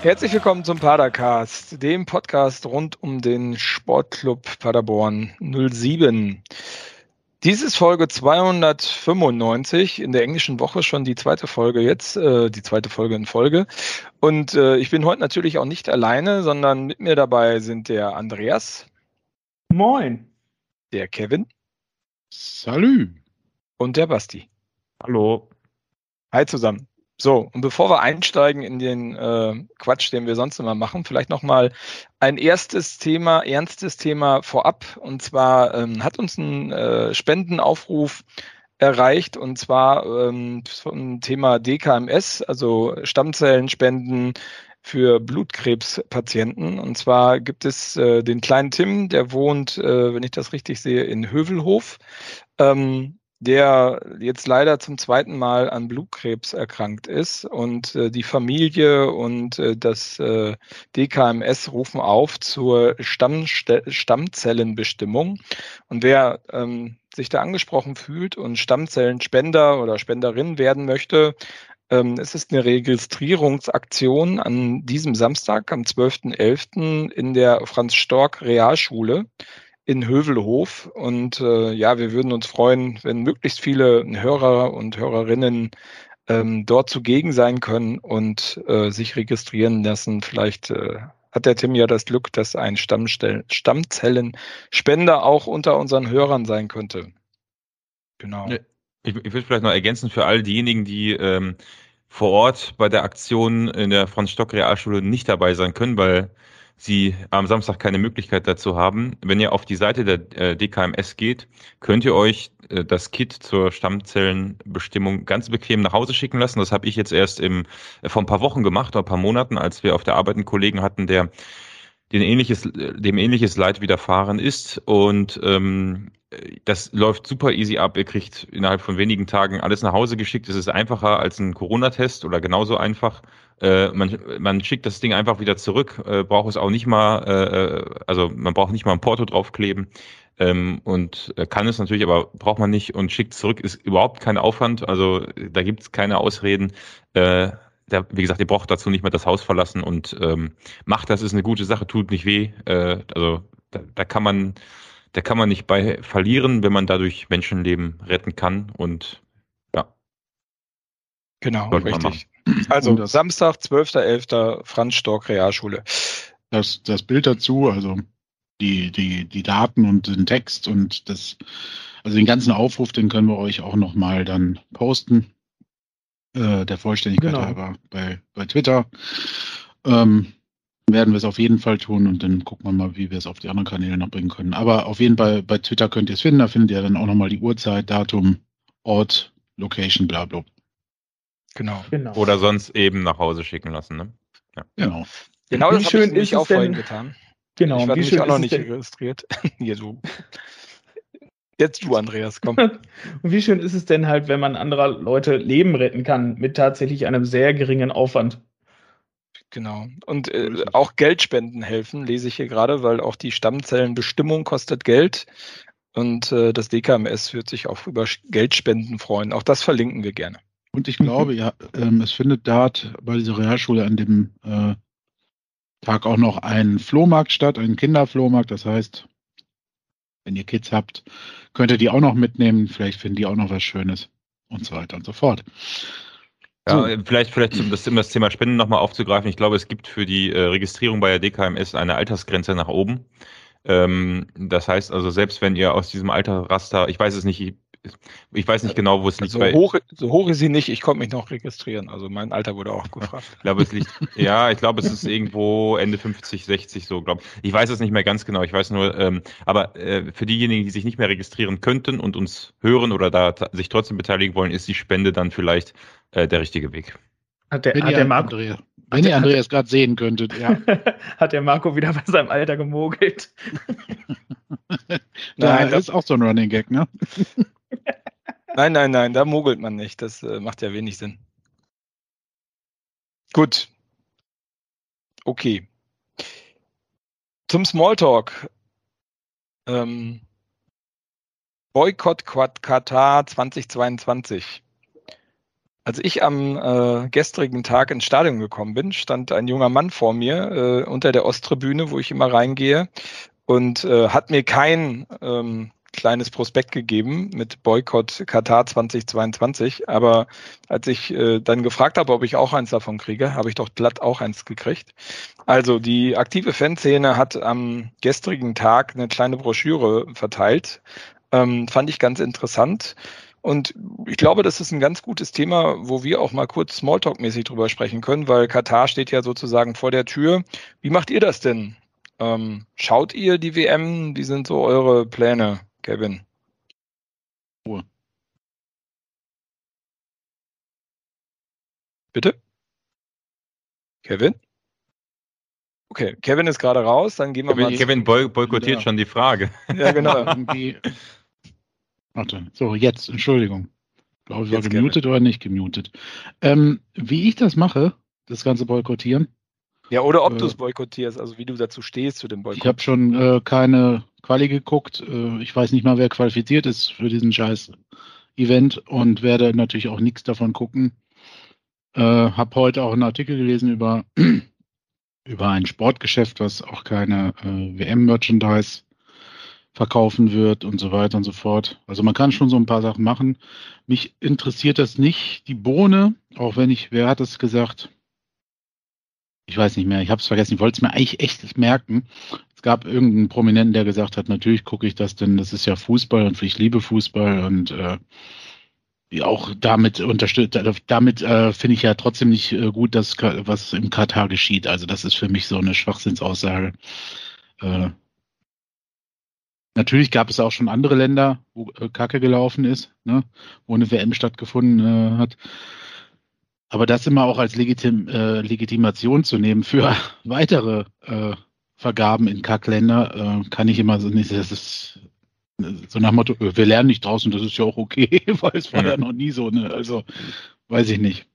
Herzlich willkommen zum Padercast, dem Podcast rund um den Sportclub Paderborn 07. Dies ist Folge 295, in der englischen Woche schon die zweite Folge jetzt, äh, die zweite Folge in Folge. Und äh, ich bin heute natürlich auch nicht alleine, sondern mit mir dabei sind der Andreas. Moin. Der Kevin. Salü. Und der Basti. Hallo. Hi zusammen. So, und bevor wir einsteigen in den äh, Quatsch, den wir sonst immer machen, vielleicht nochmal ein erstes Thema, ernstes Thema vorab. Und zwar ähm, hat uns ein äh, Spendenaufruf erreicht und zwar ähm, vom Thema DKMS, also Stammzellenspenden für Blutkrebspatienten. Und zwar gibt es äh, den kleinen Tim, der wohnt, äh, wenn ich das richtig sehe, in Hövelhof. Ähm, der jetzt leider zum zweiten Mal an Blutkrebs erkrankt ist. Und äh, die Familie und äh, das äh, DKMS rufen auf zur Stammste Stammzellenbestimmung. Und wer ähm, sich da angesprochen fühlt und Stammzellenspender oder Spenderin werden möchte, ähm, es ist eine Registrierungsaktion an diesem Samstag, am 12.11. in der Franz Stork Realschule in Hövelhof. Und äh, ja, wir würden uns freuen, wenn möglichst viele Hörer und Hörerinnen ähm, dort zugegen sein können und äh, sich registrieren lassen. Vielleicht äh, hat der Tim ja das Glück, dass ein Stammzellenspender auch unter unseren Hörern sein könnte. Genau. Ich, ich würde vielleicht noch ergänzen für all diejenigen, die ähm, vor Ort bei der Aktion in der Franz Stock Realschule nicht dabei sein können, weil Sie am Samstag keine Möglichkeit dazu haben. Wenn ihr auf die Seite der äh, DKMS geht, könnt ihr euch äh, das Kit zur Stammzellenbestimmung ganz bequem nach Hause schicken lassen. Das habe ich jetzt erst im, äh, vor ein paar Wochen gemacht, oder ein paar Monaten, als wir auf der Arbeit einen Kollegen hatten, der den ähnliches, dem ähnliches Leid widerfahren ist. Und ähm, das läuft super easy ab. Ihr kriegt innerhalb von wenigen Tagen alles nach Hause geschickt. Es ist einfacher als ein Corona-Test oder genauso einfach. Äh, man, man schickt das Ding einfach wieder zurück, äh, braucht es auch nicht mal, äh, also man braucht nicht mal ein Porto draufkleben ähm, und kann es natürlich, aber braucht man nicht und schickt zurück, ist überhaupt kein Aufwand, also da gibt es keine Ausreden. Äh, da, wie gesagt, ihr braucht dazu nicht mehr das Haus verlassen und ähm, macht das, ist eine gute Sache, tut nicht weh. Äh, also da, da kann man, da kann man nicht bei verlieren, wenn man dadurch Menschenleben retten kann und. Genau, richtig. Also das, Samstag, 12.11. Franz Stork Realschule. Das, das Bild dazu, also die, die, die Daten und den Text und das, also den ganzen Aufruf, den können wir euch auch nochmal dann posten. Äh, der Vollständigkeit genau. halber bei, bei Twitter. Ähm, werden wir es auf jeden Fall tun und dann gucken wir mal, wie wir es auf die anderen Kanäle noch bringen können. Aber auf jeden Fall bei Twitter könnt ihr es finden. Da findet ihr dann auch nochmal die Uhrzeit, Datum, Ort, Location, bla bla. Genau. genau. Oder sonst eben nach Hause schicken lassen. Ne? Ja. Genau. Genau, das habe ich nämlich auch vorhin getan. Genau. Ich war nämlich auch noch nicht registriert. Hier, du. Jetzt du, Andreas, komm. Und wie schön ist es denn halt, wenn man anderer Leute Leben retten kann mit tatsächlich einem sehr geringen Aufwand? Genau. Und äh, auch Geldspenden helfen, lese ich hier gerade, weil auch die Stammzellenbestimmung kostet Geld. Und äh, das DKMS wird sich auch über Geldspenden freuen. Auch das verlinken wir gerne. Und ich glaube, ja, ähm, es findet dort bei dieser Realschule an dem äh, Tag auch noch ein Flohmarkt statt, ein Kinderflohmarkt. Das heißt, wenn ihr Kids habt, könnt ihr die auch noch mitnehmen. Vielleicht finden die auch noch was Schönes und so weiter und so fort. Ja, so. vielleicht, vielleicht um das, um das Thema Spenden nochmal aufzugreifen. Ich glaube, es gibt für die äh, Registrierung bei der DKMS eine Altersgrenze nach oben. Ähm, das heißt also, selbst wenn ihr aus diesem Altersraster, ich weiß es nicht, ich weiß nicht genau, wo es liegt. So hoch, so hoch ist sie nicht, ich konnte mich noch registrieren. Also mein Alter wurde auch gefragt. Ich glaube, es liegt, ja, ich glaube, es ist irgendwo Ende 50, 60 so, glaube ich. Ich weiß es nicht mehr ganz genau. Ich weiß nur, ähm, aber äh, für diejenigen, die sich nicht mehr registrieren könnten und uns hören oder da sich trotzdem beteiligen wollen, ist die Spende dann vielleicht äh, der richtige Weg. Hat der, hat der Marco, Andrea, wenn ihr Andreas gerade sehen könntet, ja. hat der Marco wieder bei seinem Alter gemogelt? Nein, das ist auch so ein Running Gag, ne? Nein, nein, nein, da mogelt man nicht. Das äh, macht ja wenig Sinn. Gut. Okay. Zum Smalltalk. Ähm, Boykott Katar 2022. Als ich am äh, gestrigen Tag ins Stadion gekommen bin, stand ein junger Mann vor mir äh, unter der Osttribüne, wo ich immer reingehe, und äh, hat mir kein ähm, kleines Prospekt gegeben mit Boykott Katar 2022. Aber als ich äh, dann gefragt habe, ob ich auch eins davon kriege, habe ich doch glatt auch eins gekriegt. Also die aktive Fanszene hat am gestrigen Tag eine kleine Broschüre verteilt. Ähm, fand ich ganz interessant. Und ich glaube, das ist ein ganz gutes Thema, wo wir auch mal kurz Smalltalk-mäßig drüber sprechen können, weil Katar steht ja sozusagen vor der Tür. Wie macht ihr das denn? Ähm, schaut ihr die WM? Wie sind so eure Pläne, Kevin? Ruhe. Bitte? Kevin? Okay, Kevin ist gerade raus, dann gehen wir Kevin, mal. Kevin boykottiert ja. schon die Frage. Ja, genau. Warte, so, jetzt, Entschuldigung. Ich glaube, ich war jetzt gemutet oder nicht gemutet. Ähm, wie ich das mache, das ganze Boykottieren. Ja, oder ob äh, du es boykottierst, also wie du dazu stehst zu dem Boykott. Ich habe schon äh, keine Quali geguckt. Äh, ich weiß nicht mal, wer qualifiziert ist für diesen scheiß Event und werde natürlich auch nichts davon gucken. Äh, habe heute auch einen Artikel gelesen über, über ein Sportgeschäft, was auch keine äh, WM-Merchandise verkaufen wird und so weiter und so fort. Also man kann schon so ein paar Sachen machen. Mich interessiert das nicht, die Bohne, auch wenn ich, wer hat es gesagt? Ich weiß nicht mehr, ich habe es vergessen, ich wollte es mir eigentlich echt merken. Es gab irgendeinen Prominenten, der gesagt hat, natürlich gucke ich das, denn das ist ja Fußball und ich liebe Fußball und äh, auch damit unterstützt, also damit äh, finde ich ja trotzdem nicht äh, gut, dass was im Katar geschieht. Also das ist für mich so eine Schwachsinnsaussage. Äh, Natürlich gab es auch schon andere Länder, wo äh, Kacke gelaufen ist, ne, wo eine WM stattgefunden äh, hat. Aber das immer auch als Legitim, äh, Legitimation zu nehmen für weitere äh, Vergaben in Kackländer, äh, kann ich immer so nicht. Das ist so nach Motto, wir lernen nicht draußen, das ist ja auch okay, weil es war ja, ja noch nie so. Ne? Also weiß ich nicht.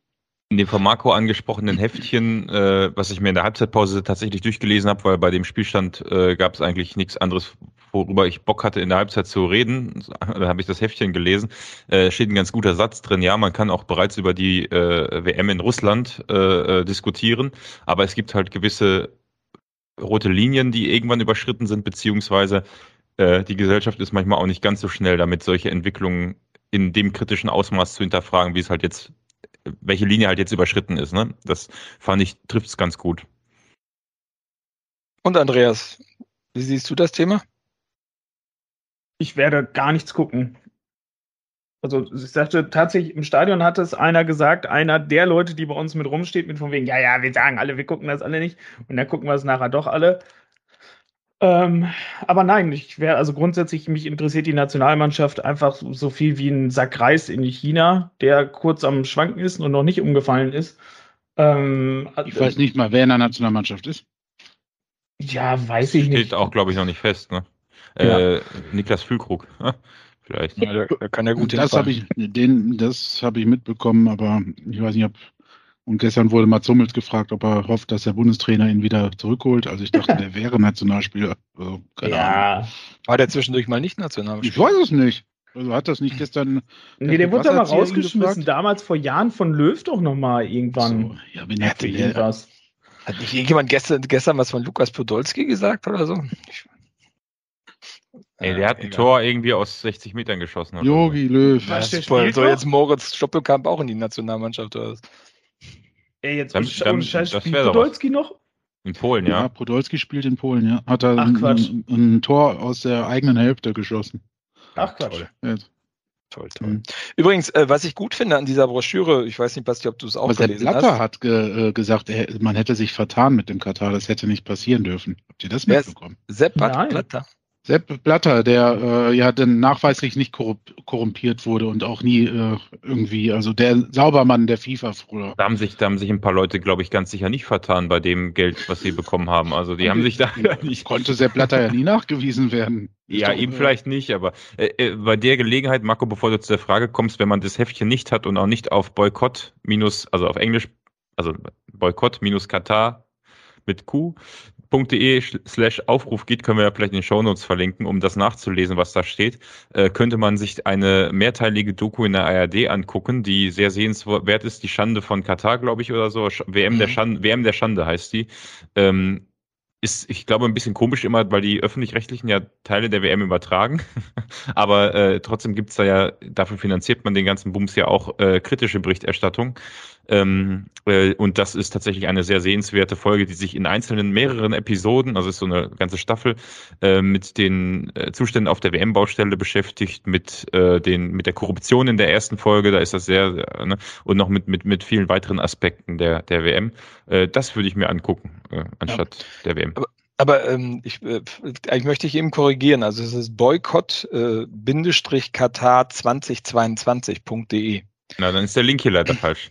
In dem von Marco angesprochenen Heftchen, äh, was ich mir in der Halbzeitpause tatsächlich durchgelesen habe, weil bei dem Spielstand äh, gab es eigentlich nichts anderes, worüber ich Bock hatte, in der Halbzeit zu reden. Da habe ich das Heftchen gelesen. Äh, steht ein ganz guter Satz drin. Ja, man kann auch bereits über die äh, WM in Russland äh, äh, diskutieren, aber es gibt halt gewisse rote Linien, die irgendwann überschritten sind, beziehungsweise äh, die Gesellschaft ist manchmal auch nicht ganz so schnell damit, solche Entwicklungen in dem kritischen Ausmaß zu hinterfragen, wie es halt jetzt, welche Linie halt jetzt überschritten ist. Ne? Das fand ich, trifft es ganz gut. Und Andreas, wie siehst du das Thema? Ich werde gar nichts gucken. Also ich sagte tatsächlich, im Stadion hat es einer gesagt, einer der Leute, die bei uns mit rumsteht, mit von wegen, ja, ja, wir sagen alle, wir gucken das alle nicht und dann gucken wir es nachher doch alle. Ähm, aber nein, ich wäre, also grundsätzlich, mich interessiert die Nationalmannschaft einfach so viel wie ein Sack Reis in China, der kurz am Schwanken ist und noch nicht umgefallen ist. Ähm, ich weiß nicht mal, wer in der Nationalmannschaft ist. Ja, weiß ich Steht nicht. Steht auch, glaube ich, noch nicht fest, ne? Äh, Niklas Füllkrug. Vielleicht. Ja, der, der, kann ja gut Das habe ich, den, das habe ich mitbekommen, aber ich weiß nicht, ob und gestern wurde Mats Hummels gefragt, ob er hofft, dass der Bundestrainer ihn wieder zurückholt. Also ich dachte, der wäre Nationalspieler. Also, ja. Ahnung. War der zwischendurch mal nicht Nationalspieler? Ich weiß es nicht. Also hat das nicht gestern. Nee, der wurde aber rausgeschmissen. Damals vor Jahren von Löw doch nochmal irgendwann. So, ja, wenn er irgendwas. Hat nicht irgendjemand gestern, gestern was von Lukas Podolski gesagt oder so? Ich, Ey, der hat ein egal. Tor irgendwie aus 60 Metern geschossen. Jogi Löw. Ja, super. Soll jetzt Moritz Stoppelkamp auch in die Nationalmannschaft oder was? Ey, jetzt dann, dann, Scheiß, spielt Podolski noch? In Polen, ja. Ja, Podolski spielt in Polen, ja. Hat er ein, ein, ein, Tor aus der eigenen Hälfte geschossen. Ach Quatsch. Ja. Toll, toll. Mhm. Übrigens, äh, was ich gut finde an dieser Broschüre, ich weiß nicht, Basti, ob du es auch Aber gelesen Blatter hast. hat ge, äh, gesagt, er, man hätte sich vertan mit dem Katar, das hätte nicht passieren dürfen. Habt ihr das mitbekommen? Sepp Blatter. Sepp Blatter, der äh, ja dann nachweislich nicht korrumpiert wurde und auch nie äh, irgendwie, also der Saubermann der FIFA früher. Da haben sich, da haben sich ein paar Leute, glaube ich, ganz sicher nicht vertan bei dem Geld, was sie bekommen haben. Also die haben sich da nicht. Konnte Sepp Blatter ja nie nachgewiesen werden. ja, doch, ihm äh, vielleicht nicht, aber äh, äh, bei der Gelegenheit, Marco, bevor du zu der Frage kommst, wenn man das Heftchen nicht hat und auch nicht auf Boykott minus, also auf Englisch, also Boykott minus Katar mit Q wm.de slash Aufruf geht, können wir ja vielleicht in den Shownotes verlinken, um das nachzulesen, was da steht, äh, könnte man sich eine mehrteilige Doku in der ARD angucken, die sehr sehenswert ist, die Schande von Katar, glaube ich, oder so. WM, mhm. der Schande, WM der Schande heißt die. Ähm, ist, ich glaube, ein bisschen komisch immer, weil die öffentlich-rechtlichen ja Teile der WM übertragen. Aber äh, trotzdem gibt's da ja, dafür finanziert man den ganzen Bums ja auch äh, kritische Berichterstattung. Ähm, äh, und das ist tatsächlich eine sehr sehenswerte Folge, die sich in einzelnen mehreren Episoden, also ist so eine ganze Staffel, äh, mit den äh, Zuständen auf der WM-Baustelle beschäftigt, mit äh, den mit der Korruption in der ersten Folge, da ist das sehr, ne, und noch mit mit mit vielen weiteren Aspekten der der WM. Äh, das würde ich mir angucken äh, anstatt ja. der WM. Aber aber ähm, ich, äh, ich möchte ich eben korrigieren. Also es ist boykott-katar2022.de. Na, dann ist der Link hier leider falsch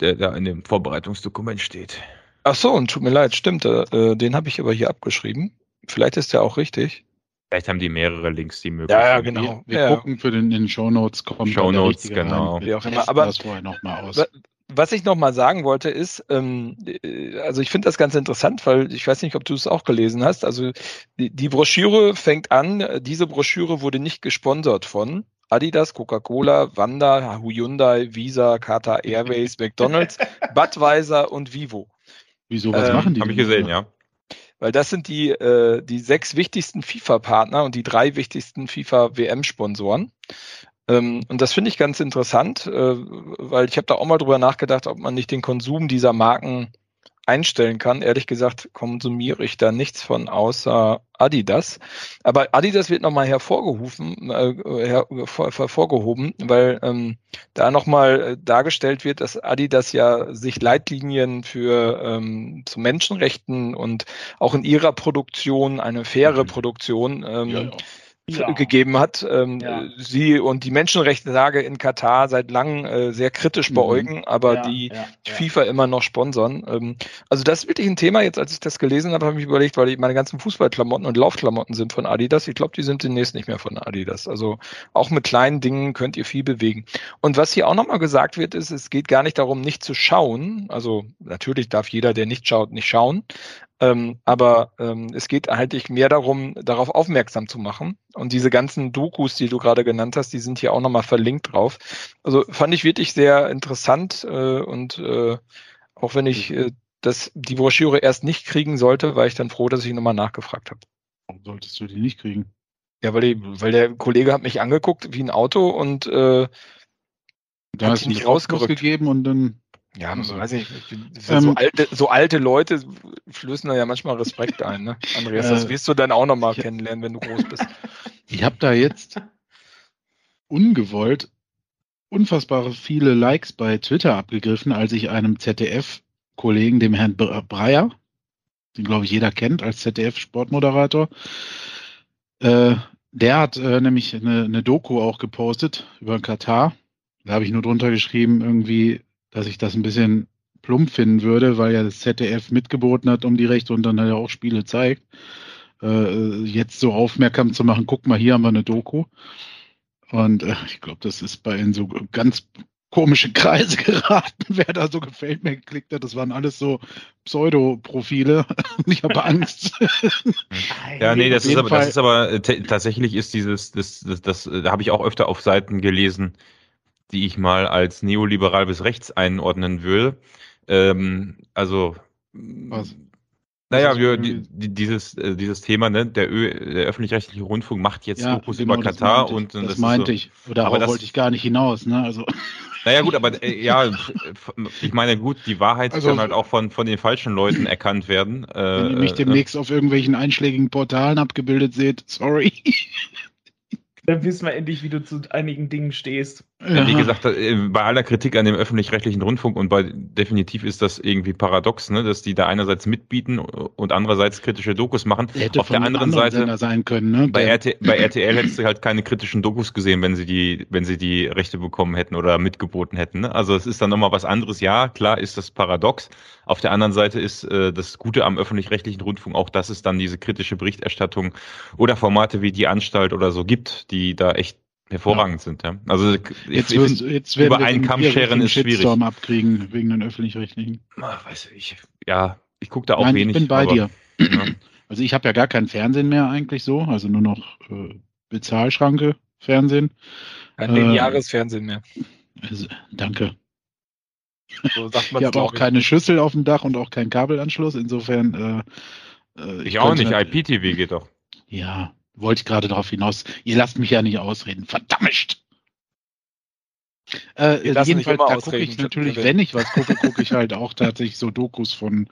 der da in dem Vorbereitungsdokument steht. Ach so, und tut mir leid, stimmt. Äh, den habe ich aber hier abgeschrieben. Vielleicht ist der auch richtig. Vielleicht haben die mehrere Links, die möglich ja, ja, genau. Wir, wir ja. gucken für den in den Show Notes kommt Show Notes, genau. Wie auch immer. Aber das vorher noch mal aus. Was ich noch mal sagen wollte ist, ähm, äh, also ich finde das ganz interessant, weil ich weiß nicht, ob du es auch gelesen hast. Also die, die Broschüre fängt an. Diese Broschüre wurde nicht gesponsert von Adidas, Coca-Cola, Wanda, Hyundai, Visa, Qatar Airways, McDonalds, Budweiser und Vivo. Wieso, was ähm, machen die? Habe ich gesehen, ja. Weil das sind die, äh, die sechs wichtigsten FIFA-Partner und die drei wichtigsten FIFA-WM-Sponsoren. Ähm, und das finde ich ganz interessant, äh, weil ich habe da auch mal drüber nachgedacht, ob man nicht den Konsum dieser Marken einstellen kann. Ehrlich gesagt konsumiere ich da nichts von außer Adidas. Aber Adidas wird nochmal hervorgerufen, äh, her, hervorgehoben, weil ähm, da nochmal äh, dargestellt wird, dass Adidas ja sich Leitlinien für ähm, zu Menschenrechten und auch in ihrer Produktion eine faire mhm. Produktion ähm, ja, ja ja. gegeben hat. Ähm, ja. Sie und die Menschenrechtslage in Katar seit langem äh, sehr kritisch mhm. beäugen, aber ja, die FIFA immer noch sponsern. Ähm, also das ist wirklich ein Thema. Jetzt, als ich das gelesen habe, habe ich mich überlegt, weil ich meine ganzen Fußballklamotten und Laufklamotten sind von Adidas. Ich glaube, die sind demnächst nicht mehr von Adidas. Also auch mit kleinen Dingen könnt ihr viel bewegen. Und was hier auch nochmal gesagt wird, ist, es geht gar nicht darum, nicht zu schauen. Also natürlich darf jeder, der nicht schaut, nicht schauen. Ähm, aber ähm, es geht eigentlich mehr darum, darauf aufmerksam zu machen. Und diese ganzen Dokus, die du gerade genannt hast, die sind hier auch nochmal verlinkt drauf. Also fand ich wirklich sehr interessant äh, und äh, auch wenn ich äh, das, die Broschüre erst nicht kriegen sollte, war ich dann froh, dass ich nochmal nachgefragt habe. Warum solltest du die nicht kriegen? Ja, weil, die, weil der Kollege hat mich angeguckt wie ein Auto und äh, da hat sie nicht rausgerückt. gegeben und dann ja, also, weiß ich, ich ähm, so, alte, so alte Leute flößen da ja manchmal Respekt ein, ne? Andreas, das äh, wirst du dann auch nochmal kennenlernen, wenn du groß bist. Ich habe da jetzt ungewollt unfassbare viele Likes bei Twitter abgegriffen, als ich einem ZDF-Kollegen, dem Herrn Breyer, den glaube ich jeder kennt als ZDF-Sportmoderator, äh, der hat äh, nämlich eine, eine Doku auch gepostet über Katar. Da habe ich nur drunter geschrieben, irgendwie dass ich das ein bisschen plump finden würde, weil ja das ZDF mitgeboten hat um die Rechte und dann halt auch Spiele zeigt. Äh, jetzt so aufmerksam zu machen, guck mal, hier haben wir eine Doku. Und äh, ich glaube, das ist bei in so ganz komische Kreise geraten, wer da so gefällt mir geklickt hat. Das waren alles so Pseudo-Profile. ich habe Angst. ja, nee, das ist, aber, das ist aber äh, tatsächlich ist dieses, das, das, das, da habe ich auch öfter auf Seiten gelesen, die ich mal als neoliberal bis rechts einordnen würde. Ähm, also, Was? naja, wir, die, dieses, äh, dieses Thema, ne, der, der öffentlich-rechtliche Rundfunk macht jetzt ja, Dokus genau, über Katar und das, das meinte so, ich. Oder aber das, wollte ich gar nicht hinaus, ne? Also. Naja, gut, aber äh, ja, ich meine, gut, die Wahrheit also, kann halt auch von, von den falschen Leuten erkannt werden. Äh, wenn ihr mich äh, demnächst äh, auf irgendwelchen einschlägigen Portalen abgebildet seht, sorry. Dann wissen wir endlich, wie du zu einigen Dingen stehst. Ja. Wie gesagt, äh, bei aller Kritik an dem öffentlich-rechtlichen Rundfunk und bei definitiv ist das irgendwie paradox, ne, dass die da einerseits mitbieten und andererseits kritische Dokus machen. Hätte Auf der anderen Seite sein können, ne? bei, RT, bei RTL hättest du halt keine kritischen Dokus gesehen, wenn sie die, wenn sie die Rechte bekommen hätten oder mitgeboten hätten. Ne? Also es ist dann nochmal was anderes. Ja, klar ist das paradox. Auf der anderen Seite ist äh, das Gute am öffentlich-rechtlichen Rundfunk auch, dass es dann diese kritische Berichterstattung oder Formate wie die Anstalt oder so gibt, die da echt hervorragend ja. sind. Ja. Also jetzt, ich, wirst, jetzt über einen Kamm scheren ist schwierig. abkriegen wegen den öffentlich-rechtlichen. Weiß ich, ja, Ich gucke da auch Nein, wenig. ich bin bei aber, dir. Ja. Also ich habe ja gar kein Fernsehen mehr eigentlich so, also nur noch äh, Bezahlschranke Fernsehen. Kein Äh, lineares Fernsehen mehr. Also, danke. So Ich habe auch keine Schüssel auf dem Dach und auch keinen Kabelanschluss. Insofern. Äh, äh, Ich auch könnte nicht. IPTV geht doch. Ja, wollte ich gerade darauf hinaus. Ihr lasst mich ja nicht ausreden. Verdammt! Äh, jedenfalls, da gucke ich natürlich, wenn ich was gucke, gucke ich halt auch tatsächlich so Dokus von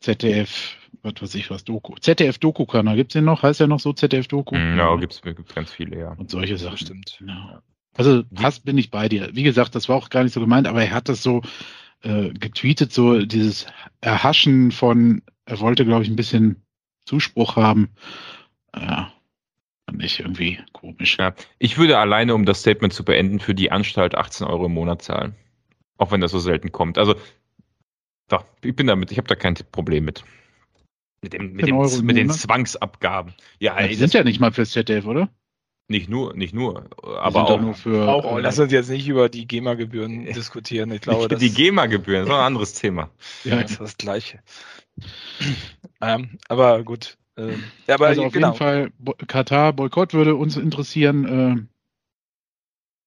ZDF, was weiß ich was, Doku. ZDF Doku-Kanal, gibt's den noch? Heißt der noch so ZDF Doku? Mhm, Ja, gibt's, gibt's ganz viele, ja. Und solche Sachen. Bestimmt. Ja. Also fast bin ich bei dir. Wie gesagt, das war auch gar nicht so gemeint, aber er hat das so äh, getweetet, so dieses Erhaschen von, er wollte, glaube ich, ein bisschen Zuspruch haben. Ja, fand ich irgendwie komisch. Ja, ich würde alleine, um das Statement zu beenden, für die Anstalt 18 Euro im Monat zahlen. Auch wenn das so selten kommt. Also, doch, ich bin damit, ich habe da kein Problem mit. Mit, dem, mit, 10 dem, mit den? Zwangsabgaben. Ja, Ja, die das sind ja nicht mal fürs ZDF, oder? nicht nur, nicht nur, aber auch nur für. auch- Oh, lass uns jetzt nicht über die GEMA-Gebühren diskutieren. Ich glaube, die GEMA-Gebühren, das ist ein anderes Thema. ja, das ist das Gleiche. ähm, aber gut. Ähm, ja, aber also auf genau. jeden Fall, Bo Katar Boykott würde uns interessieren. Äh,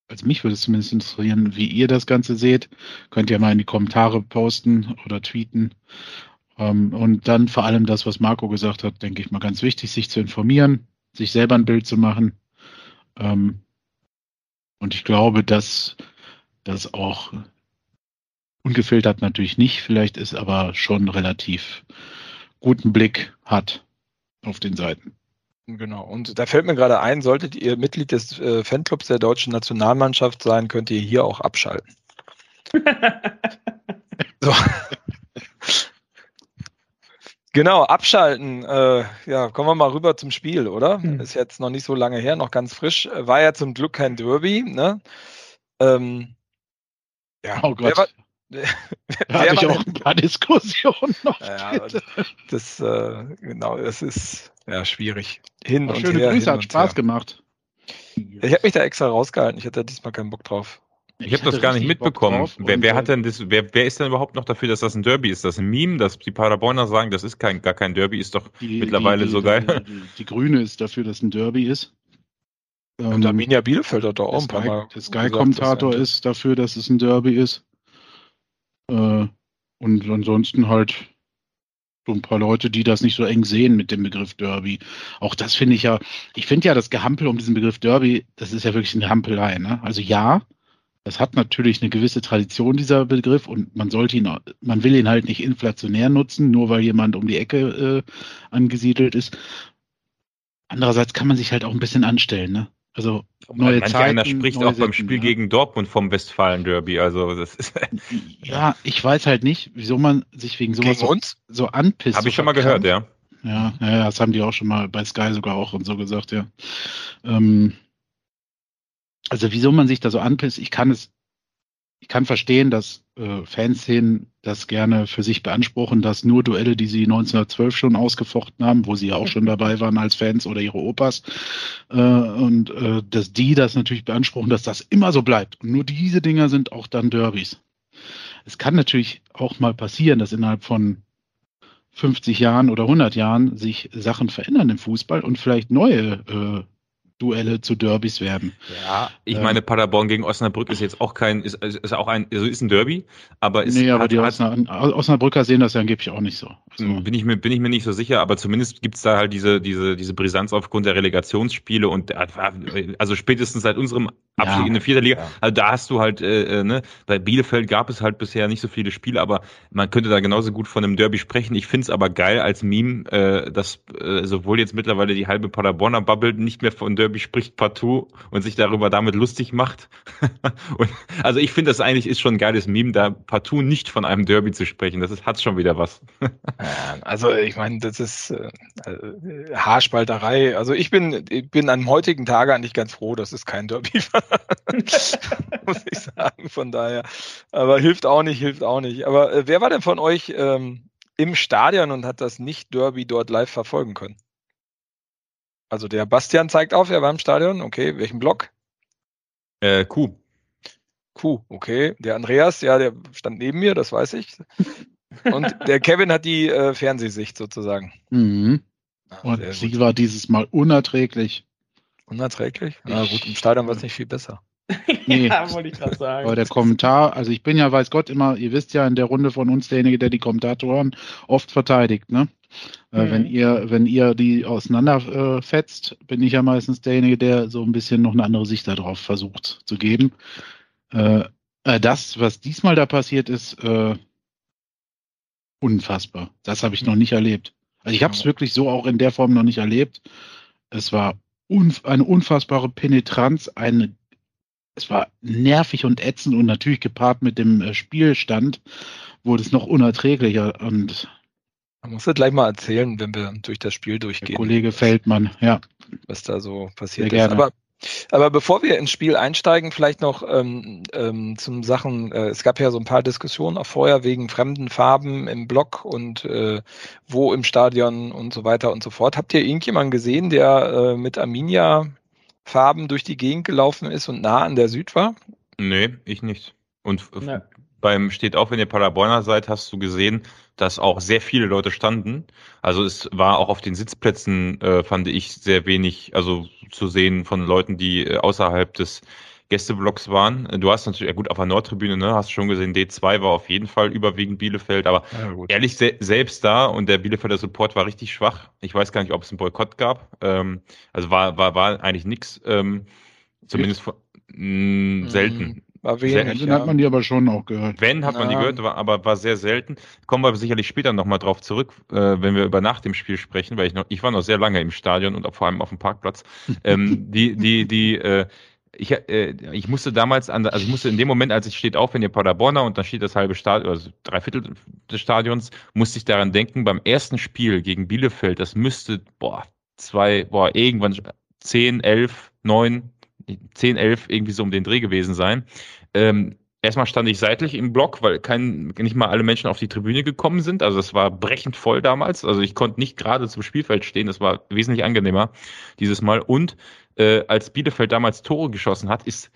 also mich würde es zumindest interessieren, wie ihr das Ganze seht. Könnt ihr mal in die Kommentare posten oder tweeten. Ähm, und dann vor allem das, was Marco gesagt hat, denke ich mal ganz wichtig, sich zu informieren, sich selber ein Bild zu machen. Ähm, und ich glaube, dass das auch ungefiltert natürlich nicht, vielleicht ist aber schon relativ guten Blick hat auf den Seiten. Genau. Und da fällt mir gerade ein, solltet ihr Mitglied des äh, Fanclubs der deutschen Nationalmannschaft sein, könnt ihr hier auch abschalten. So. Genau, abschalten. Äh, ja, kommen wir mal rüber zum Spiel, oder? Hm. Ist jetzt noch nicht so lange her, noch ganz frisch. War ja zum Glück kein Derby, ne? Ähm, ja, Oh wer Gott, war, da hatte ich auch ein paar Diskussionen noch. Ja, das, äh, genau, das ist ja schwierig. Hin Aber und schöne her. Grüße, hin hat und Spaß her. gemacht. Ich habe mich da extra rausgehalten. Ich hatte diesmal keinen Bock drauf. Ich habe das gar nicht mitbekommen. Wer, und, wer äh, hat denn das, wer, wer ist denn überhaupt noch dafür, dass das ein Derby ist? Das ein Meme, dass die Paderborner sagen, das ist kein, gar kein Derby, ist doch die, mittlerweile die, so die, geil. Die, die, die Grüne ist dafür, dass ein Derby ist. Und Ähm, Arminia Bielefeld hat doch auch der ein paar Sky- Mal. der Sky-Kommentator ist dafür, dass es ein Derby ist. Äh, und ansonsten halt so ein paar Leute, die das nicht so eng sehen mit dem Begriff Derby. Auch das finde ich ja, ich finde ja das Gehampel um diesen Begriff Derby, das ist ja wirklich eine Hampelei. Ne? Also ja, das hat natürlich eine gewisse Tradition, dieser Begriff, und man sollte ihn, man will ihn halt nicht inflationär nutzen, nur weil jemand um die Ecke äh, angesiedelt ist. Andererseits kann man sich halt auch ein bisschen anstellen, ne? Also neue Manch Zeiten, einer spricht neue auch beim Spiel ne? gegen Dortmund vom Westfalen-Derby. Also das ist, Ja, ich weiß halt nicht, wieso man sich wegen sowas Gegen so, uns? so anpisst. habe so ich schon mal gehört, ja. Ja, ja, ja, das haben die auch schon mal bei Sky sogar auch und so gesagt, ja. Ähm, also wieso man sich da so anpisst, ich kann es, ich kann verstehen, dass äh, Fanszenen das gerne für sich beanspruchen, dass nur Duelle, die sie 1912 schon ausgefochten haben, wo sie ja auch schon dabei waren als Fans oder ihre Opas, äh, und äh, dass die das natürlich beanspruchen, dass das immer so bleibt. Und nur diese Dinger sind auch dann Derbys. Es kann natürlich auch mal passieren, dass innerhalb von 50 Jahren oder 100 Jahren sich Sachen verändern im Fußball und vielleicht neue äh, Duelle zu Derbys werden. Ja, ich Ähm. meine, Paderborn gegen Osnabrück ist jetzt auch kein, ist, ist auch ein, also ist ein Derby, aber ist, nee, aber hat, die Osna Osnabrücker sehen das ja angeblich auch nicht so. Also, bin ich mir, bin ich mir nicht so sicher, aber zumindest gibt's da halt diese, diese, diese Brisanz aufgrund der Relegationsspiele und also spätestens seit unserem Abstieg Ja. in der vierten Liga, Ja. also da hast du halt, äh, äh, ne, bei Bielefeld gab es halt bisher nicht so viele Spiele, aber man könnte da genauso gut von einem Derby sprechen. Ich find's aber geil als Meme, äh, dass äh, sowohl jetzt mittlerweile die halbe Paderborner Bubble nicht mehr von Derby spricht partout und sich darüber damit lustig macht. und, also ich finde das eigentlich ist schon ein geiles Meme, da partout nicht von einem Derby zu sprechen. Das ist, hat schon wieder was. Also ich meine, das ist äh, äh, Haarspalterei. Also ich bin, ich bin am heutigen Tage eigentlich ganz froh, dass es kein Derby war. Muss ich sagen, von daher. Aber hilft auch nicht, hilft auch nicht. Aber äh, wer war denn von euch ähm, im Stadion und hat das Nicht-Derby dort live verfolgen können? Also der Bastian zeigt auf, er war im Stadion. Okay, welchen Block? Äh, Kuh. Q, okay. Der Andreas, ja, der stand neben mir, das weiß ich. Und der Kevin hat die äh, Fernsehsicht sozusagen. Mhm. Ah, und sie war dieses Mal unerträglich. Unerträglich? Na gut, im Stadion war es nicht viel besser. Nee. ja, wollte ich gerade sagen. Aber der Kommentar, also ich bin ja, weiß Gott, immer, ihr wisst ja in der Runde von uns derjenige, der die Kommentatoren oft verteidigt, ne? Äh, mhm. wenn ihr, wenn ihr die auseinanderfetzt, äh, bin ich ja meistens derjenige, der so ein bisschen noch eine andere Sicht darauf versucht zu geben. Äh, äh das, was diesmal da passiert ist, äh, unfassbar. Das habe ich noch nicht erlebt. Also ich habe es wirklich so auch in der Form noch nicht erlebt. Es war unf eine unfassbare Penetranz, eine es war nervig und ätzend und natürlich gepaart mit dem Spielstand wurde es noch unerträglicher und man muss ja gleich mal erzählen, wenn wir durch das Spiel durchgehen. Kollege Feldmann, ja. Was da so passiert ist. Aber, aber bevor wir ins Spiel einsteigen, vielleicht noch ähm, ähm, zum Sachen, äh, es gab ja so ein paar Diskussionen auch vorher wegen fremden Farben im Block und äh, wo im Stadion und so weiter und so fort. Habt ihr irgendjemanden gesehen, der äh, mit Arminia Farben durch die Gegend gelaufen ist und nah an der Süd war? Nee, ich nicht. Und ja. Beim steht auch, wenn ihr Paderborner seid, hast du gesehen, dass auch sehr viele Leute standen. Also es war auch auf den Sitzplätzen, äh, fand ich, sehr wenig, also zu sehen von Leuten, die äh, außerhalb des Gästeblocks waren. Du hast natürlich, ja gut, auf der Nordtribüne, ne, hast schon gesehen, D2 war auf jeden Fall überwiegend Bielefeld, aber ja, ehrlich, se selbst da und der Bielefelder Support war richtig schwach. Ich weiß gar nicht, ob es einen Boykott gab. Ähm, also war, war, war eigentlich nichts, ähm, zumindest von, mh, mm, selten. War wenig, ja. hat man die aber schon auch gehört. Wenn, hat man die gehört, war, aber war sehr selten. Kommen wir sicherlich später nochmal drauf zurück, äh, wenn wir über nach dem Spiel sprechen, weil ich noch, ich war noch sehr lange im Stadion und vor allem auf dem Parkplatz. ähm, die, die, die, äh, ich, äh, ich musste damals an, also ich musste in dem Moment, als ich steht auf, wenn ihr Paderborner und dann steht das halbe Stadion, also drei Viertel des Stadions, musste ich daran denken, beim ersten Spiel gegen Bielefeld, das müsste, boah, zwei, boah, irgendwann zehn, elf, neun, zehn, elf, irgendwie so um den Dreh gewesen sein. Ähm, Erstmal stand ich seitlich im Block, weil kein, nicht mal alle Menschen auf die Tribüne gekommen sind. Also es war brechend voll damals. Also ich konnte nicht gerade zum Spielfeld stehen. Das war wesentlich angenehmer dieses Mal. Und äh, als Bielefeld damals Tore geschossen hat, ist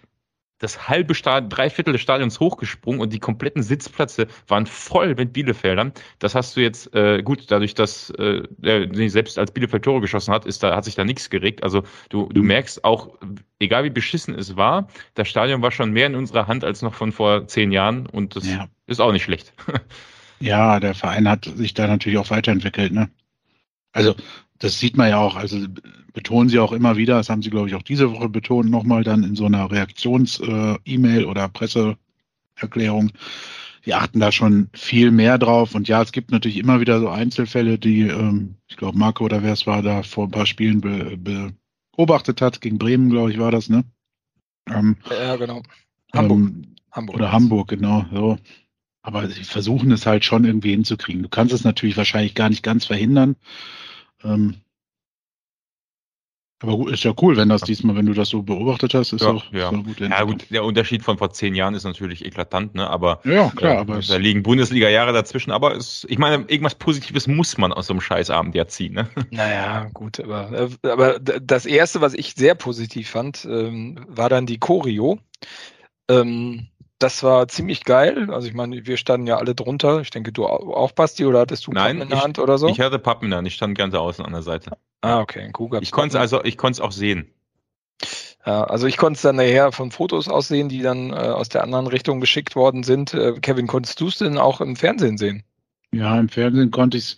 das halbe Stadion, drei Viertel des Stadions hochgesprungen und die kompletten Sitzplätze waren voll mit Bielefeldern. Das hast du jetzt, äh, gut, dadurch, dass äh, selbst als Bielefeld Tore geschossen hat, ist da, hat sich da nichts geregt. Also du, du merkst auch, egal wie beschissen es war, das Stadion war schon mehr in unserer Hand als noch von vor zehn Jahren und das ja. ist auch nicht schlecht. ja, der Verein hat sich da natürlich auch weiterentwickelt, ne? Also das sieht man ja auch, also betonen sie auch immer wieder, das haben sie, glaube ich, auch diese Woche betont, nochmal dann in so einer Reaktions-E-Mail äh, oder Presseerklärung. Die achten da schon viel mehr drauf. Und ja, es gibt natürlich immer wieder so Einzelfälle, die, ähm, ich glaube, Marco oder wer es war, da vor ein paar Spielen be beobachtet hat. Gegen Bremen, glaube ich, war das, ne? Ähm, ja, genau. Hamburg. Ähm, Hamburg. Oder Hamburg, genau. So. Aber sie versuchen es halt schon irgendwie hinzukriegen. Du kannst es natürlich wahrscheinlich gar nicht ganz verhindern. Ähm, aber ist ja cool, wenn das diesmal, wenn du das so beobachtet hast, ist ja, auch ja. So gut. Ja, gut, der Unterschied von vor zehn Jahren ist natürlich eklatant, ne? Aber ja, klar, äh, aber da liegen Bundesliga-Jahre dazwischen, aber es, ich meine, irgendwas Positives muss man aus so einem Scheißabend ja ziehen, ne? Naja, gut, aber, äh, aber das erste, was ich sehr positiv fand, ähm, war dann die Choreo. Ähm, das war ziemlich geil. Also ich meine, wir standen ja alle drunter. Ich denke, du auch, Basti, oder hattest du Nein, Pappen in der Hand oder so? Ich hatte Pappen in der Hand, ich stand ganz außen an der Seite. Ah, okay. Cool, ich konnte es also, ich konnte es auch sehen. Ja, also ich konnte es dann nachher von Fotos aussehen, die dann äh, aus der anderen Richtung geschickt worden sind. Äh, Kevin, konntest du es denn auch im Fernsehen sehen? Ja, im Fernsehen konnte ich es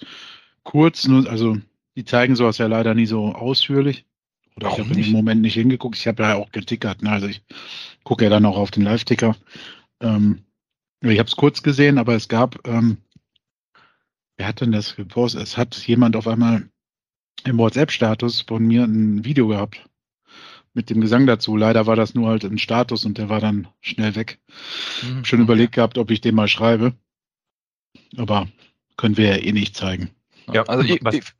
kurz, nur, also die zeigen sowas ja leider nie so ausführlich. Oder Warum ich habe im Moment nicht hingeguckt. Ich habe ja auch getickert. Ne? Also ich gucke ja dann auch auf den Live-Ticker. Ähm, ich habe es kurz gesehen, aber es gab, ähm, wer hat denn das gepostet? Es hat jemand auf einmal im WhatsApp-Status von mir ein Video gehabt mit dem Gesang dazu. Leider war das nur halt ein Status und der war dann schnell weg. Mhm. Schon überlegt gehabt, ob ich den mal schreibe. Aber können wir ja eh nicht zeigen. Ja, also ich, ich,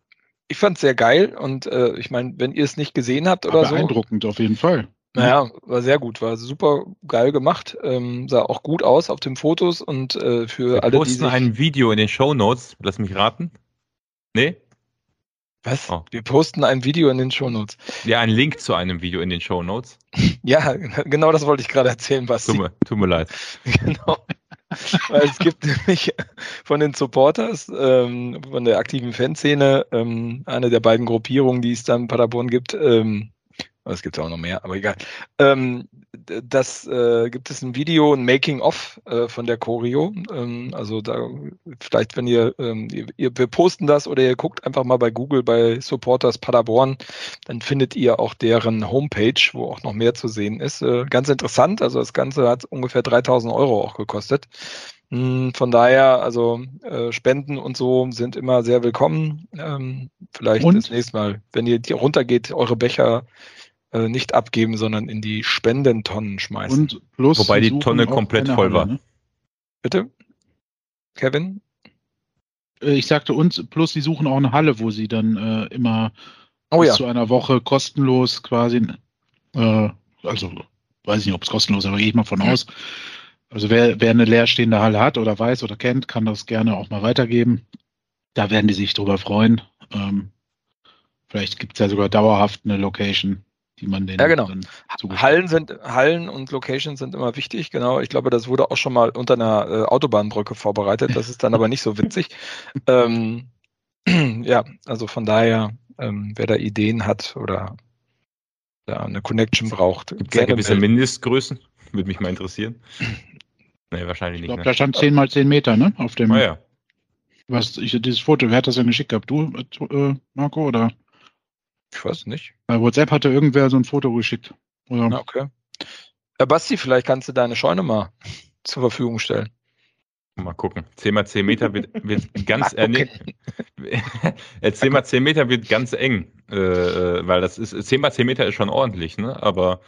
ich fand es sehr geil und äh, ich meine, wenn ihr es nicht gesehen habt oder so. Beeindruckend auf jeden Fall. Naja, war sehr gut, war super geil gemacht, ähm, sah auch gut aus auf den Fotos und äh, für Wir alle, posten die sich... ein Video in den Show Notes, lass mich raten. Nee? Was? Oh. Wir posten ein Video in den Show Notes. Ja, ein Link zu einem Video in den Show Notes. ja, genau das wollte ich gerade erzählen, Basti. Tut mir, tut mir leid. genau. weil es gibt nämlich von den Supporters, ähm, von der aktiven Fanszene, ähm, eine der beiden Gruppierungen, die es dann in Paderborn gibt, ähm, es gibt auch noch mehr, aber egal. Ähm, das äh, gibt es ein Video, ein Making-of äh, von der Choreo. Ähm, also da vielleicht, wenn ihr, ähm, ihr, wir posten das oder ihr guckt einfach mal bei Google bei Supporters Paderborn, dann findet ihr auch deren Homepage, wo auch noch mehr zu sehen ist. Äh, ganz interessant. Also das Ganze hat ungefähr 3000 Euro auch gekostet. Hm, von daher, also äh, Spenden und so sind immer sehr willkommen. Ähm, vielleicht und? das nächste Mal, wenn ihr runtergeht, eure Becher äh, nicht abgeben, sondern in die Spendentonnen schmeißen. Und plus Wobei die Tonne komplett voll war. Ne? Bitte? Kevin? Äh, ich sagte uns, plus sie suchen auch eine Halle, wo sie dann äh, immer oh, bis ja. zu einer Woche kostenlos quasi, äh, also weiß ich nicht, ob es kostenlos ist, aber gehe ich mal von aus. Also wer, wer eine leerstehende Halle hat oder weiß oder kennt, kann das gerne auch mal weitergeben. Da werden die sich drüber freuen. Ähm, vielleicht gibt es ja sogar dauerhaft eine Location, die man den ja, genau. Hallen sind Hallen und Locations sind immer wichtig, genau. Ich glaube, das wurde auch schon mal unter einer äh, Autobahnbrücke vorbereitet. Das ist dann aber nicht so witzig. ähm, ja, also von daher, ähm, wer da Ideen hat oder da eine Connection braucht. Gibt es da gewisse melden. Mindestgrößen? Würde mich mal interessieren. nee, wahrscheinlich nicht. Ich glaube, ne? da stand 10 mal 10 Meter, ne? Auf dem. Ah, ja. Was, ich, dieses Foto, wer hat das denn geschickt gehabt? Du, äh, Marco, oder? Ich weiß nicht. Bei WhatsApp hatte irgendwer so ein Foto geschickt. Oder? Na, okay. Ja, Basti, vielleicht kannst du deine Scheune mal zur Verfügung stellen. Mal gucken. 10 mal 10 Meter wird, wird ganz eng. 10 mal 10 Meter wird ganz eng. Äh, äh weil das ist 10 mal 10 Meter ist schon ordentlich, ne? Aber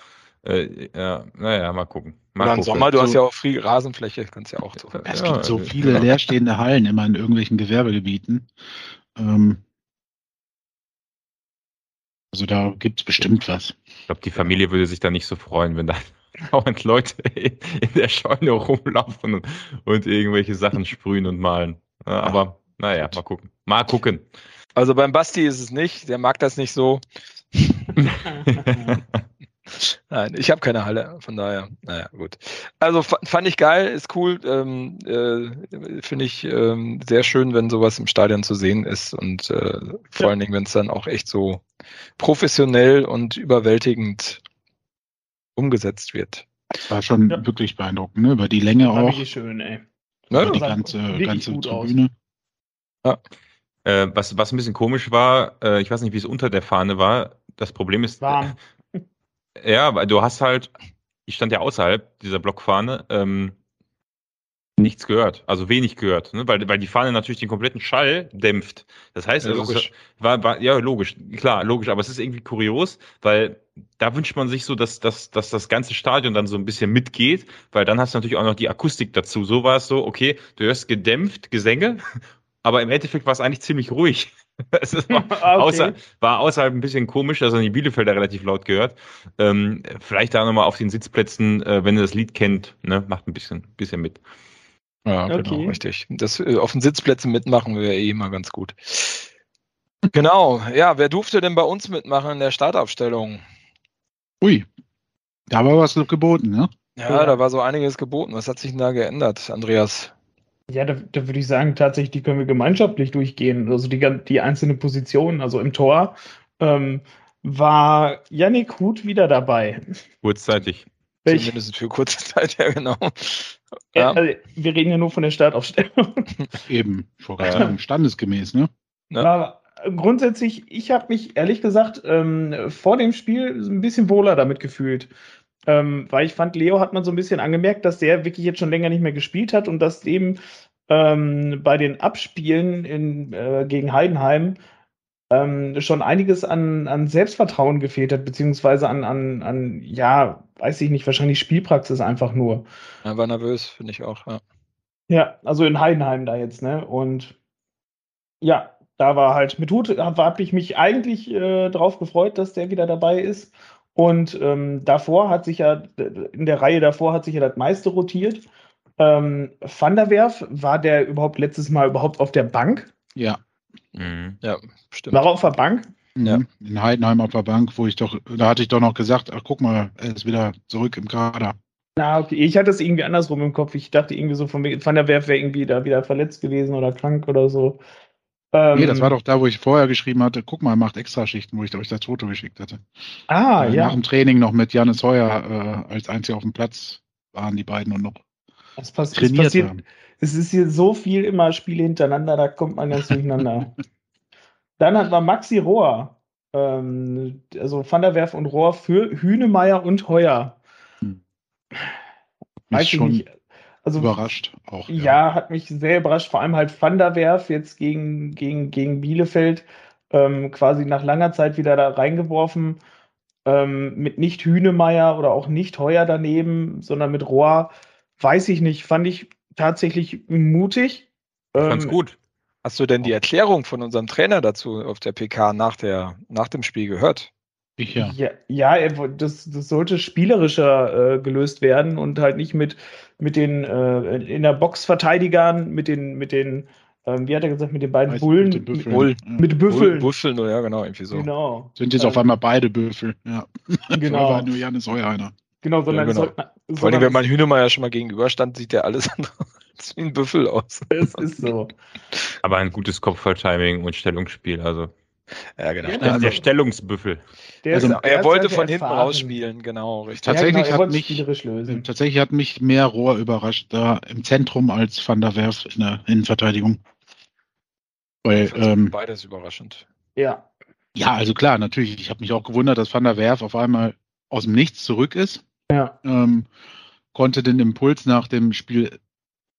äh, ja, naja, mal gucken. Mal Oder im Sommer, du hast ja auch viel Rasenfläche, kannst ja auch so. Es ja, gibt so viele ja. leerstehende Hallen immer in irgendwelchen Gewerbegebieten. Ähm, also da gibt es bestimmt was. Ich glaube, die Familie würde sich da nicht so freuen, wenn da dauernd Leute in der Scheune rumlaufen und, und irgendwelche Sachen sprühen und malen. Aber naja, mal gucken. Mal gucken. Also beim Basti ist es nicht, der mag das nicht so. Nein, ich habe keine Halle, von daher, naja, gut. Also fand ich geil, ist cool, ähm, äh, finde ich ähm, sehr schön, wenn sowas im Stadion zu sehen ist und äh, vor ja. allen Dingen, wenn es dann auch echt so professionell und überwältigend umgesetzt wird. War schon ja. wirklich beeindruckend, ne? Über die Länge war auch. Wirklich schön, ey. Ja, Über die ganze, ganze Tribüne. Ja. Äh, was, was ein bisschen komisch war, äh, ich weiß nicht, wie es unter der Fahne war. Das Problem ist, Warm. Ja, weil du hast halt, ich stand ja außerhalb dieser Blockfahne, ähm, nichts gehört, also wenig gehört, ne? weil, weil die Fahne natürlich den kompletten Schall dämpft. Das heißt, ja, also logisch. War, war, ja, logisch, klar, logisch, aber es ist irgendwie kurios, weil da wünscht man sich so, dass, dass, dass das ganze Stadion dann so ein bisschen mitgeht, weil dann hast du natürlich auch noch die Akustik dazu. So war es so, okay, du hörst gedämpft Gesänge, aber im Endeffekt war es eigentlich ziemlich ruhig. Es war, ah, okay. außer, war außerhalb ein bisschen komisch, dass man die Bielefelder relativ laut gehört. Ähm, vielleicht da nochmal auf den Sitzplätzen, äh, wenn ihr das Lied kennt, ne, macht ein bisschen, bisschen mit. Ja, genau, okay. genau, richtig. Das äh, auf den Sitzplätzen mitmachen wäre eh immer ganz gut. Genau, ja, wer durfte denn bei uns mitmachen in der Startaufstellung? Ui, da war was geboten, ne? Ja, da war so einiges geboten. Was hat sich denn da geändert, Andreas? Ja, da, da würde ich sagen, tatsächlich, die können wir gemeinschaftlich durchgehen. Also die, die einzelne Position, also im Tor, ähm, war Yannick Huth wieder dabei. Kurzzeitig. Welch? Zumindest für kurze Zeit, ja, genau. Ja. Also, wir reden ja nur von der Startaufstellung. Eben, vor ja. standesgemäß, ne? Ja. Aber grundsätzlich, ich habe mich ehrlich gesagt ähm, vor dem Spiel ein bisschen wohler damit gefühlt. Ähm, weil ich fand, Leo hat man so ein bisschen angemerkt, dass der wirklich jetzt schon länger nicht mehr gespielt hat und dass dem ähm, bei den Abspielen in, äh, gegen Heidenheim ähm, schon einiges an, an Selbstvertrauen gefehlt hat, beziehungsweise an, an, an, ja, weiß ich nicht, wahrscheinlich Spielpraxis einfach nur. Er war nervös, finde ich auch, ja. Ja, also in Heidenheim da jetzt, ne? Und ja, da war halt mit Hut, habe ich mich eigentlich äh, drauf gefreut, dass der wieder dabei ist. Und ähm, davor hat sich ja, in der Reihe davor hat sich ja das meiste rotiert. Ähm, Van der Werf, war der überhaupt letztes Mal überhaupt auf der Bank? Ja. Mhm. Ja, stimmt. War er auf der Bank? Mhm. Ja. In Heidenheim auf der Bank, wo ich doch, da hatte ich doch noch gesagt, ach guck mal, er ist wieder zurück im Kader. Na, okay. Ich hatte es irgendwie andersrum im Kopf. Ich dachte irgendwie so von Van der Werf wäre irgendwie da wieder verletzt gewesen oder krank oder so. Ähm, nee, das war doch da, wo ich vorher geschrieben hatte, guck mal, macht Extraschichten, wo ich euch das Foto geschickt hatte. Ah, äh, ja. Nach dem Training noch mit Janis Heuer äh, als einziger auf dem Platz waren die beiden und noch das pass trainiert es passiert, haben. Es ist hier so viel immer Spiele hintereinander, da kommt man ganz durcheinander. Dann hat man Maxi Rohr, ähm, also Van der Werf und Rohr für Hünemeyer und Heuer. Hm. Weiß ich nicht. Also, überrascht auch. Ja. ja. hat mich sehr überrascht. Vor allem halt Van der Werf jetzt gegen, gegen, gegen Bielefeld ähm, quasi nach langer Zeit wieder da reingeworfen. Ähm, mit nicht Hünemeyer oder auch nicht Heuer daneben, sondern mit Rohr. Weiß ich nicht. Fand ich tatsächlich mutig. Ähm, Ganz gut. Hast du denn die Erklärung von unserem Trainer dazu auf der PK nach, der, nach dem Spiel gehört? Ich ja. Ja, ja das, das sollte spielerischer äh, gelöst werden und halt nicht mit, mit den äh, in der Box Verteidigern, mit den, mit den, ähm, wie hat er gesagt, mit den beiden Weiß, Bullen. Mit, Büffeln. Bull. mit Büffeln. Büffeln, ja, genau, irgendwie so. Genau. Sind jetzt ähm, auf einmal beide Büffel, ja. Genau. war nur Janis Heuer einer. Genau, sondern ja, genau. Soll, Vor allem, wenn man Hühnemeier schon mal gegenüberstand, sieht der alles andere als wie ein Büffel aus. Es ist so. Aber ein gutes Kopfballtiming und Stellungsspiel, also. Ja, genau. Der, also, der Stellungsbüffel. Der also, ist, er wollte von hinten rausspielen, genau, richtig. Tatsächlich, ja, genau, hat mich, tatsächlich hat mich mehr Rohr überrascht, da im Zentrum als Van der Werf in der Innenverteidigung. Weil, ähm, beides überraschend. Ja. Ja, also klar, natürlich. Ich habe mich auch gewundert, dass Van der Werf auf einmal aus dem Nichts zurück ist. Ja. Ähm, konnte den Impuls nach dem Spiel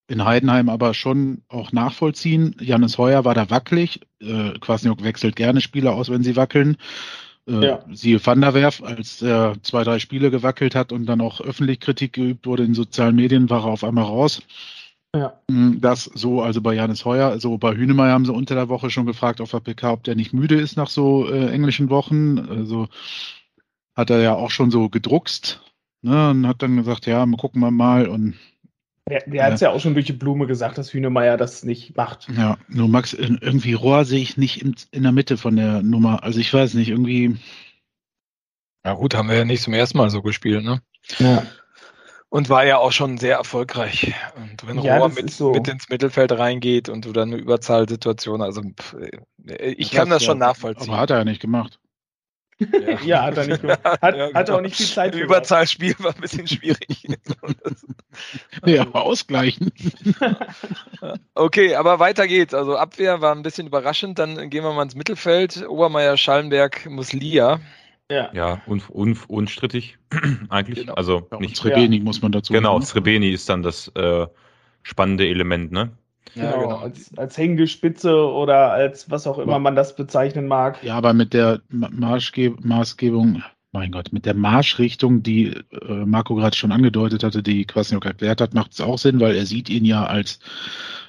in Heidenheim aber schon auch nachvollziehen. Janis Heuer war da wackelig. Äh, Kwasniok wechselt gerne Spieler aus, wenn sie wackeln. Äh, ja. Siehe Van der Werf, als er zwei, drei Spiele gewackelt hat und dann auch öffentlich Kritik geübt wurde in sozialen Medien, war er auf einmal raus. Ja. Mm, das so, also bei Janis Heuer, so bei Hünemeyer haben sie unter der Woche schon gefragt auf der PK, ob der nicht müde ist nach so äh, englischen Wochen. Also hat er ja auch schon so gedruckst ne, und hat dann gesagt, ja, gucken wir mal und der, der hat es ja auch schon durch die Blume gesagt, dass Hünemeyer das nicht macht. Ja, nur Max, irgendwie Rohr sehe ich nicht in, in der Mitte von der Nummer. Also ich weiß nicht, irgendwie. Ja gut, haben wir ja nicht zum ersten Mal so gespielt, ne? Ja. Und war ja auch schon sehr erfolgreich. Und wenn ja, Rohr mit, so. mit, ins Mittelfeld reingeht und du dann eine Überzahlsituation, also pff, ich das kann das ja, schon nachvollziehen. Aber hat er ja nicht gemacht. Ja. ja, hat er nicht gemacht. Hat, ja, genau. hat auch nicht viel Zeit für. Überzahlspiel war ein bisschen schwierig. ja, ausgleichen. okay, aber weiter geht's. Also Abwehr war ein bisschen überraschend. Dann gehen wir mal ins Mittelfeld. Obermeier, Schallenberg, Muslia. Ja, ja un, un, unstrittig eigentlich. Genau. Also ja, nicht Srebeni muss man dazu Genau, Srebeni ist dann das äh, spannende Element, ne? Ja, genau, genau. Als, als hängende Spitze oder als was auch immer man das bezeichnen mag. Ja, aber mit der Maßge Maßgebung, mein Gott, mit der Marschrichtung, die äh, Marco gerade schon angedeutet hatte, die Kwasniok erklärt hat, macht es auch Sinn, weil er sieht ihn ja als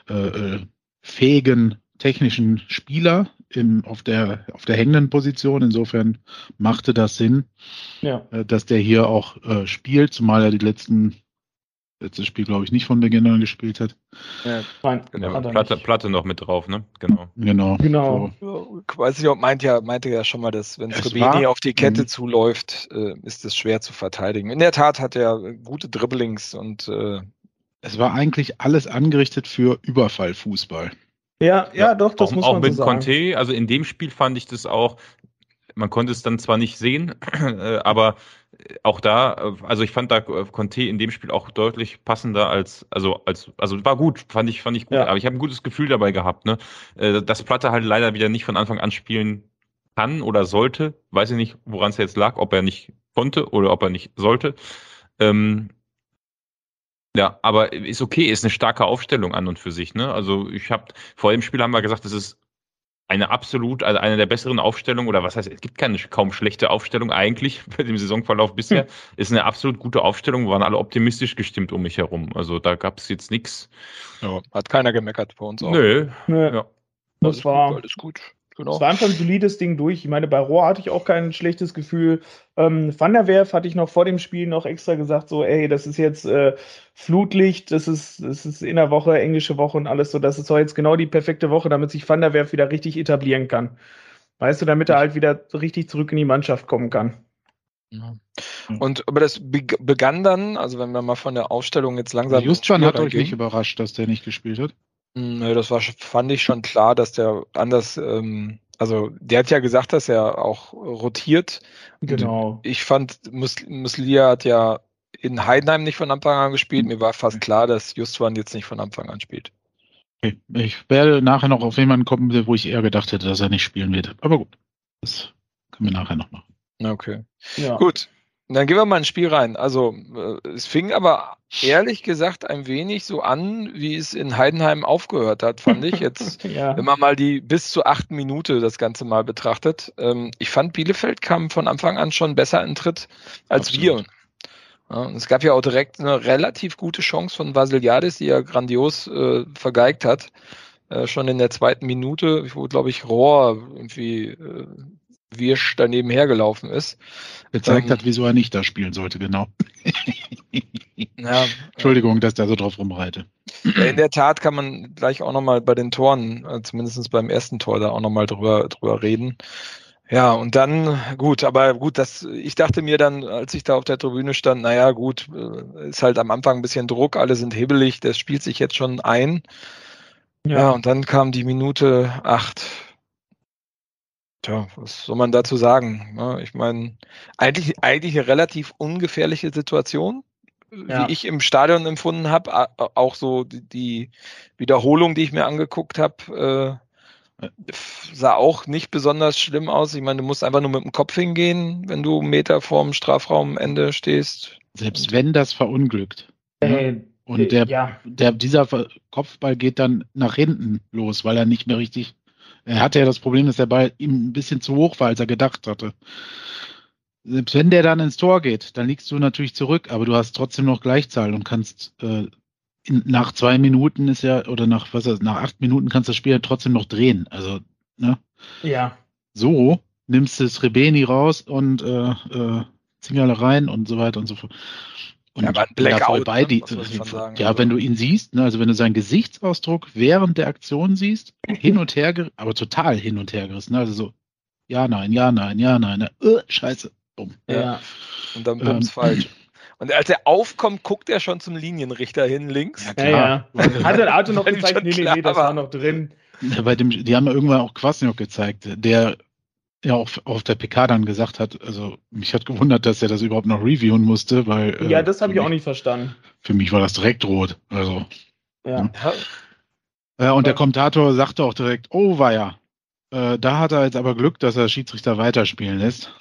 äh, äh, fähigen technischen Spieler im, auf, der, auf der hängenden Position. Insofern machte das Sinn, ja. äh, dass der hier auch äh, spielt, zumal er die letzten letztes Spiel, glaube ich, nicht von der General gespielt hat. Ja, nein, genau. Platte, Platte noch mit drauf, ne? Genau. Genau. genau. So. Weiß ich, meint ja, meinte ja schon mal, dass wenn Srebeni auf die Kette mh. zuläuft, äh, ist es schwer zu verteidigen. In der Tat hat er gute Dribblings und äh, es war eigentlich alles angerichtet für Überfallfußball. Ja, ja, ja, doch, das auch, muss man auch mit so sagen. Conte, also in dem Spiel fand ich das auch, man konnte es dann zwar nicht sehen, äh, aber auch da, äh, also ich fand da äh, Conte in dem Spiel auch deutlich passender als, also als, also war gut, fand ich, fand ich gut, ja. aber ich habe ein gutes Gefühl dabei gehabt, ne? Äh, dass Platte halt leider wieder nicht von Anfang an spielen kann oder sollte, weiß ich nicht, woran es jetzt lag, ob er nicht konnte oder ob er nicht sollte. Ähm, ja, aber ist okay, ist eine starke Aufstellung an und für sich, ne? Also ich habe vor dem Spiel haben wir gesagt, das ist eine absolut, also eine der besseren Aufstellungen, oder was heißt, es gibt keine kaum schlechte Aufstellung eigentlich bei dem Saisonverlauf bisher, hm. ist eine absolut gute Aufstellung, waren alle optimistisch gestimmt um mich herum. Also da gab es jetzt nichts. Ja, hat keiner gemeckert bei uns auch. Nö. Nö. Ja. Das alles war gut, alles gut. Genau. Es war einfach ein solides Ding durch. Ich meine, bei Rohr hatte ich auch kein schlechtes Gefühl. Ähm, Van der Werf hatte ich noch vor dem Spiel noch extra gesagt, so, ey, das ist jetzt äh, Flutlicht, das ist, das ist in der Woche, englische Woche und alles so. Das ist doch jetzt genau die perfekte Woche, damit sich Van der Werf wieder richtig etablieren kann. Weißt du, damit er halt wieder richtig zurück in die Mannschaft kommen kann. Ja. Und aber das begann dann, also wenn wir mal von der Aufstellung jetzt langsam. Justwan hat euch nicht überrascht, dass der nicht gespielt hat? Hm, das war, fand ich schon klar, dass der anders, ähm, also der hat ja gesagt, dass er auch rotiert. Genau. ich fand, Mus Muslia hat ja in Heidenheim nicht von Anfang an gespielt. Mir war fast klar, dass Justwan jetzt nicht von Anfang an spielt. Okay. Ich werde nachher noch auf jemanden kommen, wo ich eher gedacht hätte, dass er nicht spielen wird. Aber gut, das können wir nachher noch machen. Okay. Ja. Gut. Dann gehen wir mal ins Spiel rein. Also, äh, es fing aber ehrlich gesagt ein wenig so an, wie es in Heidenheim aufgehört hat, fand ich. Jetzt, ja. wenn man mal die bis zur achten Minute das Ganze mal betrachtet. Ähm, ich fand, Bielefeld kam von Anfang an schon besser in Tritt als Absolut. wir. Ja, es gab ja auch direkt eine relativ gute Chance von Vasiliadis, die er grandios äh, vergeigt hat. Äh, schon in der zweiten Minute, wo, glaube ich, Rohr irgendwie äh, Wirsch daneben hergelaufen ist. Gezeigt ähm, hat, wieso er nicht da spielen sollte, genau. ja, Entschuldigung, dass der so drauf rumreite. In der Tat kann man gleich auch nochmal bei den Toren, äh, zumindest beim ersten Tor, da auch nochmal drüber, drüber reden. Ja, und dann, gut, aber gut, das, ich dachte mir dann, als ich da auf der Tribüne stand, naja, gut, äh, ist halt am Anfang ein bisschen Druck, alle sind hibbelig, das spielt sich jetzt schon ein. Ja, ja und dann kam die Minute acht. Tja, was soll man dazu sagen? Ne? Ich meine, eigentlich, eigentlich eine relativ ungefährliche Situation, ja. wie ich im Stadion empfunden habe. Auch so die, Wiederholung, die ich mir angeguckt habe, äh, sah auch nicht besonders schlimm aus. Ich meine, du musst einfach nur mit dem Kopf hingehen, wenn du einen Meter vorm Strafraumende stehst. Selbst wenn das verunglückt. Äh, und der, ja. der, dieser Kopfball geht dann nach hinten los, weil er nicht mehr richtig. Er hatte ja das Problem, dass der Ball ihm ein bisschen zu hoch war, als er gedacht hatte. Selbst wenn der dann ins Tor geht, dann liegst du natürlich zurück, aber du hast trotzdem noch Gleichzahl und kannst äh, in, nach zwei Minuten ist ja, oder nach, was ist, nach acht Minuten kannst du das Spiel ja trotzdem noch drehen. Also, ne? Ja. So nimmst du das Rebeni raus und äh, äh, Zingale rein und so weiter und so fort. Und ja, Blackout, bei ne? die, sagen, ja, also. wenn du ihn siehst, ne, also wenn du seinen Gesichtsausdruck während der Aktion siehst, hin und her, aber total hin und her gerissen, ne? also so, ja, nein, ja, nein, ja, nein, ne, uh, scheiße, bumm. Ja. Und dann bumm's ähm, falsch. Und als er aufkommt, guckt er schon zum Linienrichter hin, links. Ja, klar. Ja, ja. Hat der Auto noch gezeigt? Nee, nee, nee, das war noch drin. Ja, bei dem, die haben ja irgendwann auch Kwasniok gezeigt, der ja auch auf der PK dann gesagt hat, also mich hat gewundert, dass er das überhaupt noch reviewen musste, weil. Ja, äh, das habe ich auch nicht verstanden. Für mich war das direkt rot. Also. Ja. ja. und der Kommentator sagte auch direkt, oh war ja. Äh, da hat er jetzt aber Glück, dass er Schiedsrichter weiterspielen lässt.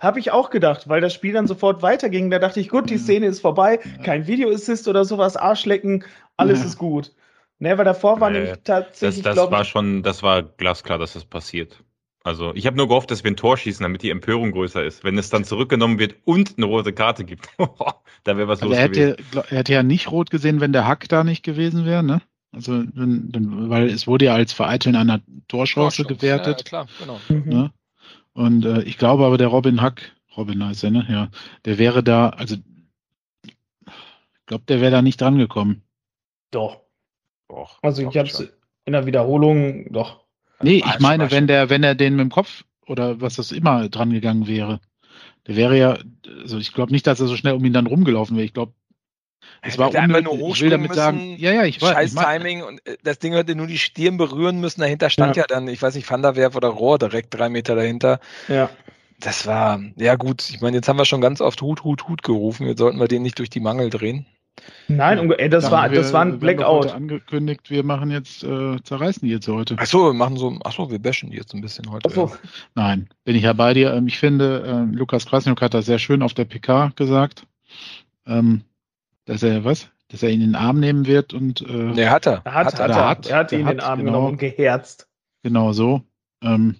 Habe ich auch gedacht, weil das Spiel dann sofort weiterging. Da dachte ich, gut, die Szene ist vorbei, kein Video-Assist oder sowas, Arschlecken, alles ja. ist gut. Ne, weil davor war äh, nämlich tatsächlich. Das, das war schon, das war glasklar, dass das passiert. Also ich habe nur gehofft, dass wir ein Tor schießen, damit die Empörung größer ist. Wenn es dann zurückgenommen wird und eine rote Karte gibt, da wäre was also los er hätte, gewesen. Er hätte ja nicht rot gesehen, wenn der Hack da nicht gewesen wäre, ne? Also, wenn, weil es wurde ja als Vereiteln einer Torchance gewertet. Ja, klar, genau. Ne? Und äh, ich glaube aber, der Robin Hack, Robin heißt er, ne? Ja, der wäre da, also ich glaube, der wäre da nicht dran gekommen. Doch. Doch. Also ich habe es in der Wiederholung doch. Nee, ich meine, wenn der, wenn er den mit dem Kopf oder was das immer dran gegangen wäre, der wäre ja, also ich glaube nicht, dass er so schnell um ihn dann rumgelaufen wäre. Ich glaube, es war unnötig. Ich will damit müssen, sagen, ja, ja, ich weiß. Scheiß Timing und äh, das Ding hätte nur die Stirn berühren müssen. Dahinter stand ja, ja dann, ich weiß nicht, Van der Werf oder Rohr direkt drei Meter dahinter. Ja. Das war, ja gut, ich meine, jetzt haben wir schon ganz oft Hut, Hut, Hut gerufen. Jetzt sollten wir den nicht durch die Mangel drehen. Nein, ey, das, war, wir, das war ein Blackout. Wir angekündigt, wir machen jetzt, äh, zerreißen die jetzt heute. Achso, wir machen so, achso, wir bashen die jetzt ein bisschen heute. Ach so. Nein, bin ich ja bei dir. Ähm, ich finde, äh, Lukas Krasniok hat das sehr schön auf der PK gesagt. Ähm, dass er was? Dass er ihn in den Arm nehmen wird und. Äh, nee, hat er. Hat, hat, hat er. Hat, er hat ihn in den Arm genau, genommen und geherzt. Genau so. Ähm,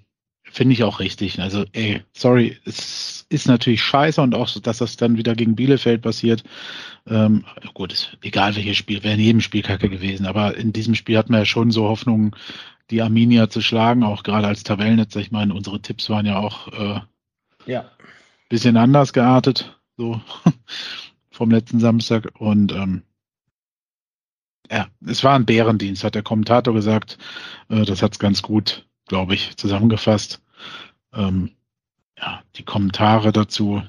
Finde ich auch richtig. Also, ey, sorry, es ist natürlich scheiße und auch, dass das dann wieder gegen Bielefeld passiert. Ähm, gut, ist egal welches Spiel, wäre in jedem Spiel kacke gewesen. Aber in diesem Spiel hat man ja schon so Hoffnungen, die Arminia zu schlagen, auch gerade als Tabellennetzer. Ich meine, unsere Tipps waren ja auch äh, ja. bisschen anders geartet. So. vom letzten Samstag und ähm, ja, es war ein Bärendienst, hat der Kommentator gesagt. Äh, das hat es ganz gut, glaube ich, zusammengefasst. Ähm, ja, die Kommentare dazu,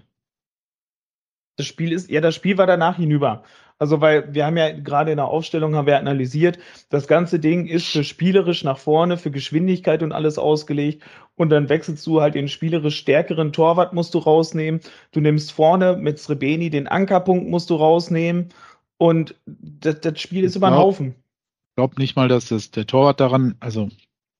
Das Spiel ist, ja, das Spiel war danach hinüber. Also, weil wir haben ja gerade in der Aufstellung haben wir analysiert, das ganze Ding ist für spielerisch nach vorne, für Geschwindigkeit und alles ausgelegt. Und dann wechselst du halt den spielerisch stärkeren Torwart musst du rausnehmen. Du nimmst vorne mit Srebeni den Ankerpunkt musst du rausnehmen. Und das, das Spiel ist über den Haufen. Ich glaube nicht mal, dass das der Torwart daran, also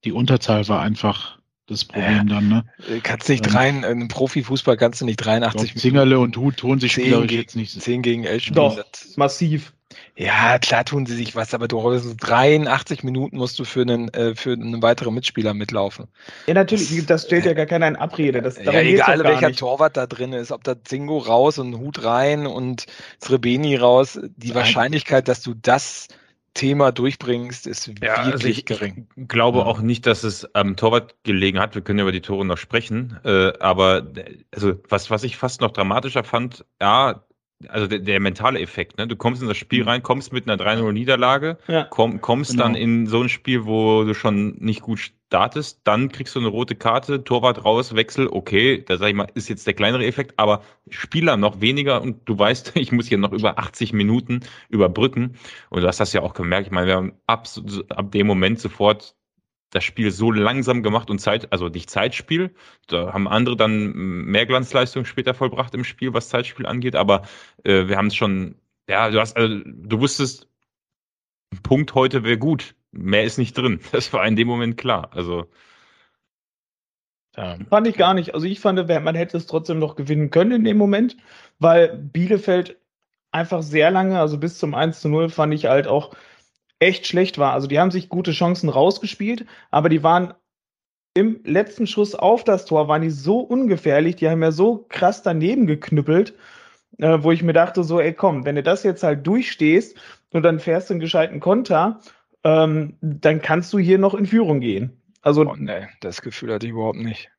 die Unterzahl war einfach das Problem ja, dann, ne? Äh, kannst nicht ähm, rein, in Profifußball kannst du nicht 83 glaub, Zingerle und Hut tun sich spielerisch jetzt nicht. 10 gegen 11 spielen. Doch, massiv. Ja, klar tun sie sich was, aber du 83 Minuten musst du für einen, äh, für einen weiteren Mitspieler mitlaufen. Ja, natürlich, das, das stellt ja gar keiner in Abrede. Das, ja, egal welcher nicht. Torwart da drin ist, ob da Zingo raus und Hut rein und Srebeni raus, die Wahrscheinlichkeit, dass du das Thema durchbringst, ist ja, also wirklich also ich, gering. Ich glaube ja. auch nicht, dass es am Torwart gelegen hat. Wir können über die Tore noch sprechen. Äh, aber also was, was ich fast noch dramatischer fand, ja, also der, der, mentale Effekt, ne? Du kommst in das Spiel mhm. rein, kommst mit einer 3-0-Niederlage, ja. komm, kommst genau. dann in so ein Spiel, wo du schon nicht gut startest, dann kriegst du eine rote Karte, Torwart raus, Wechsel, okay, da sag ich mal, ist jetzt der kleinere Effekt, aber Spieler noch weniger und du weißt, ich muss hier noch über 80 Minuten überbrücken. Und du hast das ja auch gemerkt, ich meine, wir haben ab, ab dem Moment sofort das Spiel so langsam gemacht und Zeit, also nicht Zeitspiel. Da haben andere dann mehr Glanzleistung später vollbracht im Spiel, was Zeitspiel angeht, aber äh, wir haben es schon, ja, du hast, also, du wusstest, Punkt heute wäre gut. Mehr ist nicht drin. Das war in dem Moment klar. Also. Ja. Fand ich gar nicht. Also ich fand, man hätte es trotzdem noch gewinnen können in dem Moment, weil Bielefeld einfach sehr lange, also bis zum 1 zu 0, fand ich halt auch echt schlecht war. Also die haben sich gute Chancen rausgespielt, aber die waren im letzten Schuss auf das Tor, waren die so ungefährlich, die haben ja so krass daneben geknüppelt, äh, wo ich mir dachte, so, ey komm, wenn du das jetzt halt durchstehst und dann fährst du einen gescheiten Konter, ähm, dann kannst du hier noch in Führung gehen. Also, oh, nee, das Gefühl hatte ich überhaupt nicht.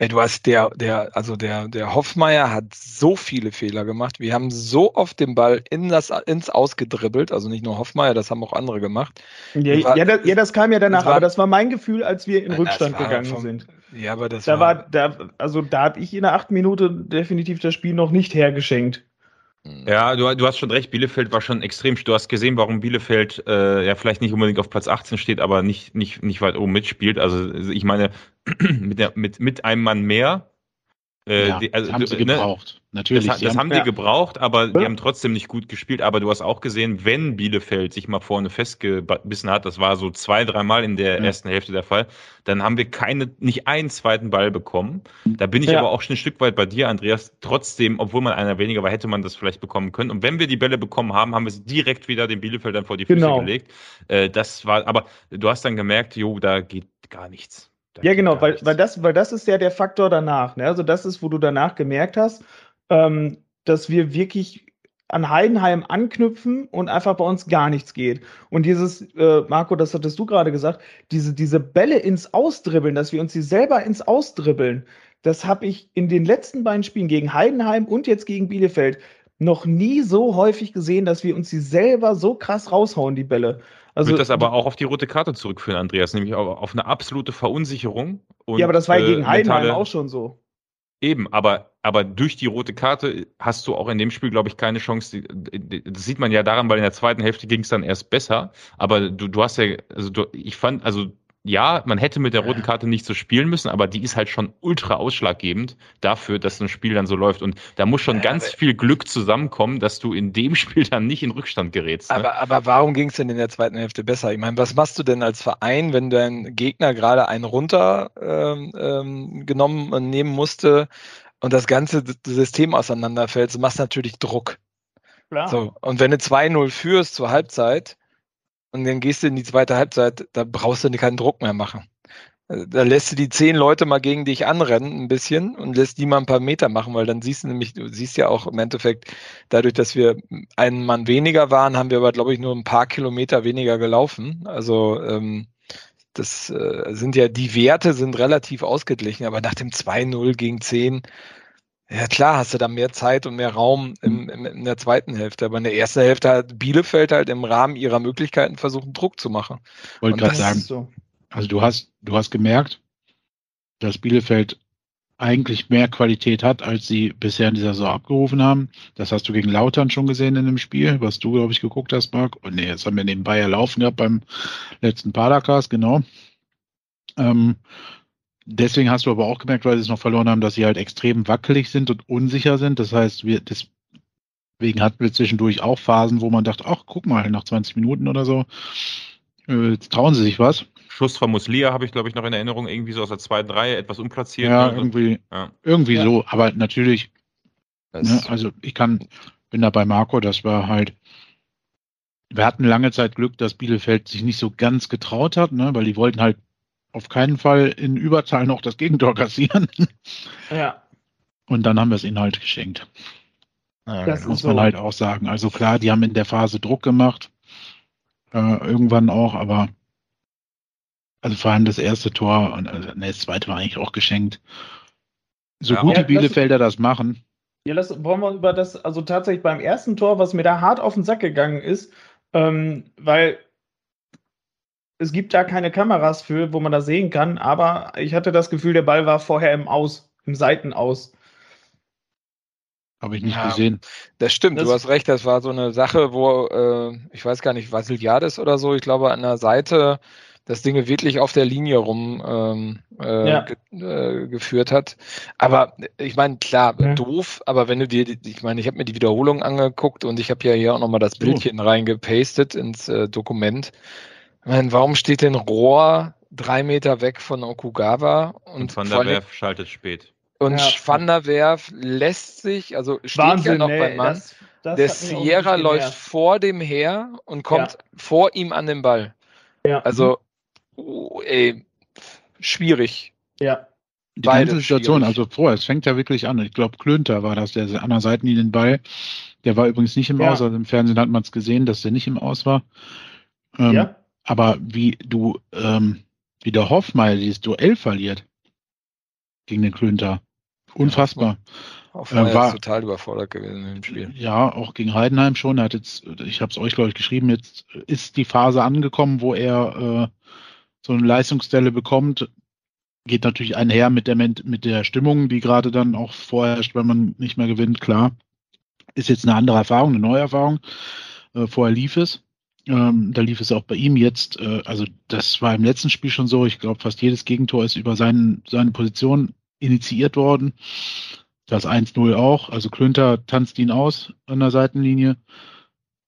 Ey, du hast der, der, also der, der Hoffmeier hat so viele Fehler gemacht. Wir haben so oft den Ball in das, ins Ausgedribbelt, also nicht nur Hoffmeier, das haben auch andere gemacht. Ja, war, ja, das, ja, das kam ja danach, war, aber das war mein Gefühl, als wir in Rückstand gegangen vom, sind. Ja, aber das da war, war da, also da habe ich in der achten Minute definitiv das Spiel noch nicht hergeschenkt. Mhm. Ja, du, du, hast schon recht, Bielefeld war schon extrem. Du hast gesehen, warum Bielefeld äh, ja vielleicht nicht unbedingt auf Platz 18 steht, aber nicht, nicht, nicht weit oben mitspielt. Also ich meine, mit, der, mit, mit einem Mann mehr äh, ja, die, also, haben sie ne, gebraucht. Natürlich. Das, das haben, die ja. gebraucht, aber ja. die haben trotzdem nicht gut gespielt. Aber du hast auch gesehen, wenn Bielefeld sich mal vorne festgebissen hat, das war so zwei, dreimal in der ersten Hälfte der Fall, dann haben wir keine, nicht einen zweiten Ball bekommen. Da bin ich aber auch schon ein Stück weit bei dir, Andreas. Trotzdem, obwohl man einer weniger war, hätte man das vielleicht bekommen können. Und wenn wir die Bälle bekommen haben, haben wir sie direkt wieder den Bielefeldern vor die Füße genau. gelegt. Äh, das war, aber du hast dann gemerkt, jo, da geht gar nichts. Ja, genau, weil, weil, das, weil das ist ja der Faktor danach. Ne? Also das ist, wo du danach gemerkt hast, ähm, dass wir wirklich an Heidenheim anknüpfen und einfach bei uns gar nichts geht. Und dieses, äh, Marco, das hattest du gerade gesagt, diese, diese Bälle ins Ausdribbeln, dass wir uns die selber ins Ausdribbeln, das habe ich in den letzten beiden Spielen gegen Heidenheim und jetzt gegen Bielefeld noch nie so häufig gesehen, dass wir uns die selber so krass raushauen, die Bälle. Also, würde das aber auch auf die rote Karte zurückführen, Andreas, nämlich auf eine absolute Verunsicherung. Und, ja, aber das war äh, gegen Heidenheim auch schon so. Eben, aber, aber durch die rote Karte hast du auch in dem Spiel, glaube ich, keine Chance. Das sieht man ja daran, weil in der zweiten Hälfte ging es dann erst besser. Aber du, du hast ja, also du, ich fand, also ja, man hätte mit der roten Karte nicht so spielen müssen, aber die ist halt schon ultra ausschlaggebend dafür, dass ein Spiel dann so läuft. Und da muss schon ja, ganz viel Glück zusammenkommen, dass du in dem Spiel dann nicht in Rückstand gerätst. Ne? Aber, aber warum ging es denn in der zweiten Hälfte besser? Ich meine, was machst du denn als Verein, wenn dein Gegner gerade einen runter ähm, ähm, genommen und nehmen musste und das ganze System auseinanderfällt? Du machst natürlich Druck. Klar. So, und wenn du 2-0 führst zur Halbzeit, und dann gehst du in die zweite Halbzeit, da brauchst du keinen Druck mehr machen. Da lässt du die zehn Leute mal gegen dich anrennen, ein bisschen, und lässt die mal ein paar Meter machen, weil dann siehst du nämlich, du siehst ja auch im Endeffekt, dadurch, dass wir einen Mann weniger waren, haben wir aber, glaube ich, nur ein paar Kilometer weniger gelaufen. Also ähm, das äh, sind ja, die Werte sind relativ ausgeglichen, aber nach dem 2-0 gegen 10 ja klar, hast du da mehr Zeit und mehr Raum im, im, in der zweiten Hälfte. Aber in der ersten Hälfte hat Bielefeld halt im Rahmen ihrer Möglichkeiten versucht, Druck zu machen. Wollte gerade sagen, so. also du hast, du hast gemerkt, dass Bielefeld eigentlich mehr Qualität hat, als sie bisher in dieser Saison abgerufen haben. Das hast du gegen Lautern schon gesehen in dem Spiel, was du, glaube ich, geguckt hast, Marc. Und nee, jetzt haben wir nebenbei ja laufen gehabt beim letzten Padercast, genau. Ähm, deswegen hast du aber auch gemerkt, weil sie es noch verloren haben, dass sie halt extrem wackelig sind und unsicher sind. Das heißt, wir, deswegen hatten wir zwischendurch auch Phasen, wo man dachte, ach, guck mal, nach 20 Minuten oder so, äh, jetzt trauen sie sich was. Schuss von Muslia habe ich, glaube ich, noch in Erinnerung, irgendwie so aus der zweiten Reihe, etwas unplatziert. Ja, irgendwie, ja. irgendwie ja. so, aber natürlich, ne, also ich kann, bin da bei Marco, das war halt, wir hatten lange Zeit Glück, dass Bielefeld sich nicht so ganz getraut hat, ne, weil die wollten halt auf keinen Fall in Überzahl noch das Gegentor kassieren. Ja. Und dann haben wir es ihnen halt geschenkt. Ja, das muss man so. halt auch sagen. Also klar, die haben in der Phase Druck gemacht, äh, irgendwann auch, aber also vor allem das erste Tor und also, ne, das zweite war eigentlich auch geschenkt. So ja, gut die Bielefelder das machen. Ja, lass, wollen wir über das, also tatsächlich beim ersten Tor, was mir da hart auf den Sack gegangen ist, ähm, weil es gibt da keine Kameras für, wo man das sehen kann, aber ich hatte das Gefühl, der Ball war vorher im Aus, im Seitenaus. Habe ich nicht ja, gesehen. Das stimmt, das du hast recht, das war so eine Sache, wo, äh, ich weiß gar nicht, Vasiliades oder so, ich glaube an der Seite das Ding wirklich auf der Linie rum ähm, äh, ja. ge äh, geführt hat. Aber ich meine, klar, ja. doof, aber wenn du dir, ich meine, ich habe mir die Wiederholung angeguckt und ich habe ja hier auch nochmal das Bildchen oh. reingepastet ins äh, Dokument. Ich meine, warum steht denn Rohr drei Meter weg von Okugawa? Und, und Van der Werf schaltet spät. Und ja. Van der Werf lässt sich, also steht Wahnsinn, ja noch beim Mann. Das, das der Sierra läuft vor dem her und kommt ja. vor ihm an den Ball. Ja. Also oh, ey, schwierig. Ja. Die Beide ganze Situation, schwierig. also vorher, es fängt ja wirklich an. Ich glaube, Klönter war das, der an der Seitenlinie den Ball. Der war übrigens nicht im ja. Aus, also im Fernsehen hat man es gesehen, dass der nicht im Aus war. Ähm, ja. Aber wie du, ähm, wie der Hoffmeier dieses Duell verliert gegen den Klönter. Unfassbar. Ja, Hoffmeier äh, war total überfordert gewesen im Spiel. Ja, auch gegen Heidenheim schon. Er hat jetzt, ich habe es euch, glaube ich, geschrieben, jetzt ist die Phase angekommen, wo er äh, so eine Leistungsstelle bekommt, geht natürlich einher mit der, mit der Stimmung, die gerade dann auch vorherrscht, wenn man nicht mehr gewinnt, klar. Ist jetzt eine andere Erfahrung, eine neue Erfahrung. Äh, vorher lief es. Ähm, da lief es auch bei ihm jetzt. Äh, also das war im letzten Spiel schon so. Ich glaube, fast jedes Gegentor ist über seinen, seine Position initiiert worden. Das 1-0 auch. Also Klünter tanzt ihn aus an der Seitenlinie.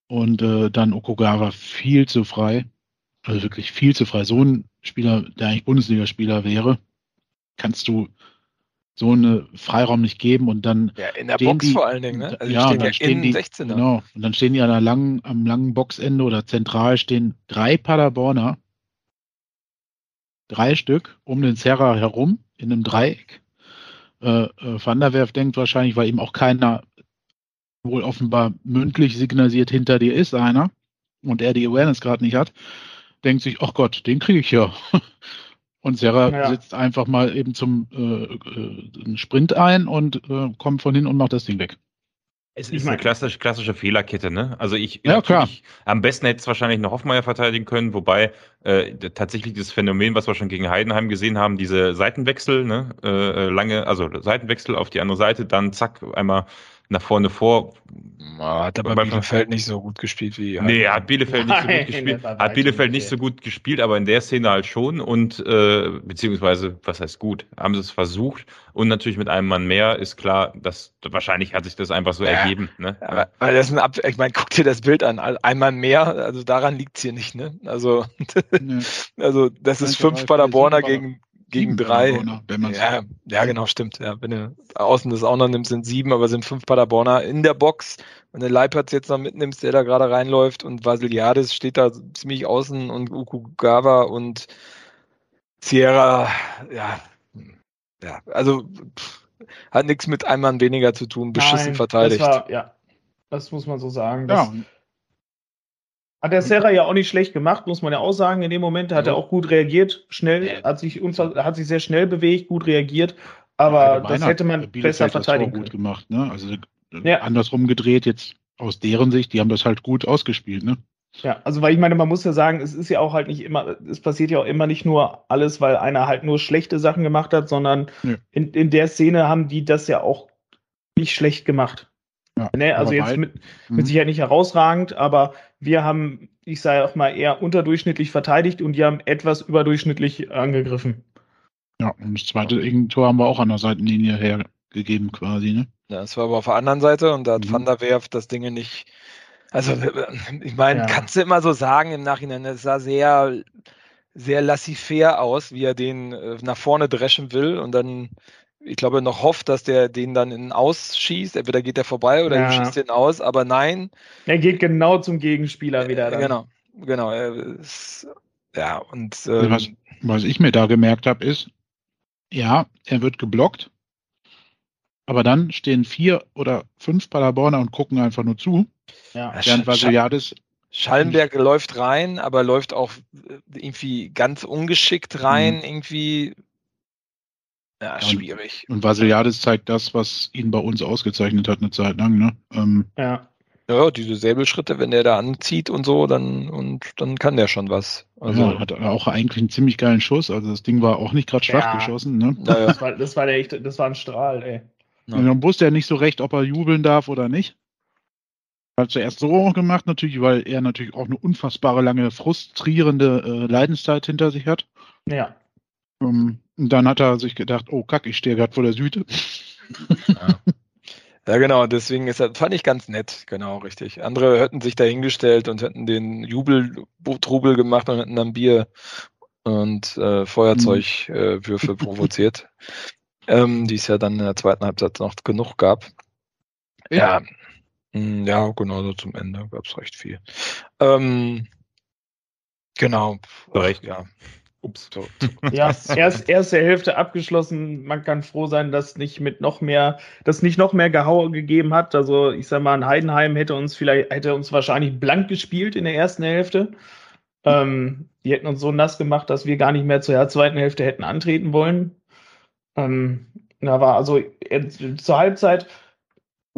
Und äh, dann Okugawa viel zu frei. Also wirklich viel zu frei. So ein Spieler, der eigentlich Bundesligaspieler wäre, kannst du so einen Freiraum nicht geben und dann. Ja, in der Box die, vor allen Dingen, ne? Also ja, dann ja stehen die, 16er. Genau. Und dann stehen die an der langen, am langen Boxende oder zentral stehen drei Paderborner, drei Stück um den Serra herum in einem Dreieck. Äh, äh, Van der Werf denkt wahrscheinlich, weil ihm auch keiner wohl offenbar mündlich signalisiert, hinter dir ist einer und er die Awareness gerade nicht hat, denkt sich, ach Gott, den kriege ich ja. Und Serra ja. setzt einfach mal eben zum äh, äh, Sprint ein und äh, kommt von hin und macht das Ding weg. Es ist eine klassische, klassische Fehlerkette, ne? Also ich, ja, klar. am besten hätte es wahrscheinlich noch Hoffmeier verteidigen können, wobei äh, tatsächlich das Phänomen, was wir schon gegen Heidenheim gesehen haben, diese Seitenwechsel, ne? Äh, äh lange, also Seitenwechsel auf die andere Seite, dann zack, einmal nach vorne vor. Hat aber Bielefeld nicht so gut gespielt wie. Nee, hat Bielefeld nicht so gut gespielt. Hat Bielefeld nicht so gut gespielt, aber in der Szene halt schon und äh, beziehungsweise, was heißt gut, haben sie es versucht und natürlich mit einem Mann mehr ist klar, dass wahrscheinlich hat sich das einfach so ja, ergeben. Ne? Ja, weil das ein Ab ich meine, guck dir das Bild an, einmal mehr, also daran liegt es hier nicht, ne? Also, nee. also das ist fünf Paderborner gegen gegen drei. Ja, ja, genau, stimmt. Ja, wenn du außen das auch noch nimmst, sind sieben, aber sind fünf Paderborner in der Box. Wenn du Leipertz jetzt noch mitnimmst, der da gerade reinläuft und Vasiliades steht da ziemlich außen und Ukugawa und Sierra, ja, ja, also pff, hat nichts mit einem Mann weniger zu tun, beschissen Nein, verteidigt. Das war, ja, das muss man so sagen. Das, ja. Hat der Serra ja auch nicht schlecht gemacht, muss man ja auch sagen. In dem Moment hat ja. er auch gut reagiert, schnell, hat sich, hat sich sehr schnell bewegt, gut reagiert. Aber ja, das hätte man besser verteidigen gut gemacht. Ne? Also ja. andersrum gedreht, jetzt aus deren Sicht, die haben das halt gut ausgespielt. Ne? Ja, also weil ich meine, man muss ja sagen, es ist ja auch halt nicht immer, es passiert ja auch immer nicht nur alles, weil einer halt nur schlechte Sachen gemacht hat, sondern ja. in, in der Szene haben die das ja auch nicht schlecht gemacht. Ja, ne? Also jetzt mit, mit mhm. Sicherheit nicht herausragend, aber wir haben, ich sage auch mal, eher unterdurchschnittlich verteidigt und die haben etwas überdurchschnittlich angegriffen. Ja, und das zweite Tor haben wir auch an der Seitenlinie hergegeben quasi, ne? Ja, das war aber auf der anderen Seite und da hat mhm. Van der Werf das Ding nicht also, ich meine, ja. kannst du immer so sagen im Nachhinein, es sah sehr, sehr laissez-faire aus, wie er den äh, nach vorne dreschen will und dann, ich glaube, noch hofft, dass der den dann in Ausschießt. Entweder geht er vorbei oder ja. schießt den aus, aber nein. Er geht genau zum Gegenspieler wieder. Äh, dann. Genau, genau. Ist, ja, und. Ähm, was, was ich mir da gemerkt habe, ist, ja, er wird geblockt, aber dann stehen vier oder fünf Paderborner und gucken einfach nur zu. Ja. Während Vasiliadis Schallenberg läuft rein, aber läuft auch irgendwie ganz ungeschickt rein, mhm. irgendwie. Ja, schwierig. Und, und Vasiliadis zeigt das, was ihn bei uns ausgezeichnet hat, eine Zeit lang, ne? Ähm, ja. Ja, diese Säbelschritte, wenn der da anzieht und so, dann und dann kann der schon was. Also ja, hat auch eigentlich einen ziemlich geilen Schuss. Also das Ding war auch nicht gerade schwach ja. geschossen, ne? Ja, das, war, das war der echt, das war ein Strahl, ey. Ja. Und dann wusste er nicht so recht, ob er jubeln darf oder nicht. Hat zuerst so gemacht, natürlich, weil er natürlich auch eine unfassbare lange frustrierende äh, Leidenszeit hinter sich hat. Ja. Ähm, und dann hat er sich gedacht, oh kack, ich stehe gerade vor der Süde. Ja. ja. genau, deswegen ist das, fand ich ganz nett, genau, richtig. Andere hätten sich da hingestellt und hätten den Jubeltrubel gemacht und hätten dann Bier und äh, Feuerzeugwürfe hm. äh, provoziert ähm, die es ja dann in der zweiten Halbzeit noch genug gab. Ja, ja, hm, ja genau, so zum Ende gab es recht viel. Ähm, genau. Recht, ja. Ups. So, so. Ja, erst, erste Hälfte abgeschlossen. Man kann froh sein, dass nicht mit noch mehr, dass nicht noch mehr Gehaue gegeben hat. Also ich sag mal, ein Heidenheim hätte uns vielleicht, hätte uns wahrscheinlich blank gespielt in der ersten Hälfte. Ähm, die hätten uns so nass gemacht, dass wir gar nicht mehr zur zweiten Hälfte hätten antreten wollen. Ähm, da war also äh, zur Halbzeit,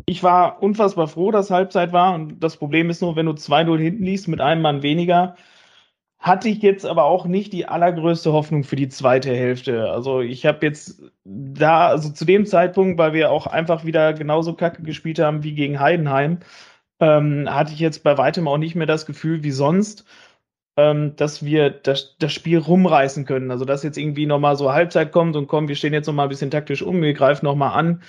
ich war unfassbar froh, dass Halbzeit war. Und das Problem ist nur, wenn du 2-0 hinten liest mit einem Mann weniger, hatte ich jetzt aber auch nicht die allergrößte Hoffnung für die zweite Hälfte. Also ich habe jetzt da, also zu dem Zeitpunkt, weil wir auch einfach wieder genauso kacke gespielt haben wie gegen Heidenheim, ähm, hatte ich jetzt bei weitem auch nicht mehr das Gefühl wie sonst ähm, dass wir das, das Spiel rumreißen können. Also, dass jetzt irgendwie nochmal so Halbzeit kommt und kommt, wir stehen jetzt nochmal ein bisschen taktisch um, wir greifen nochmal an.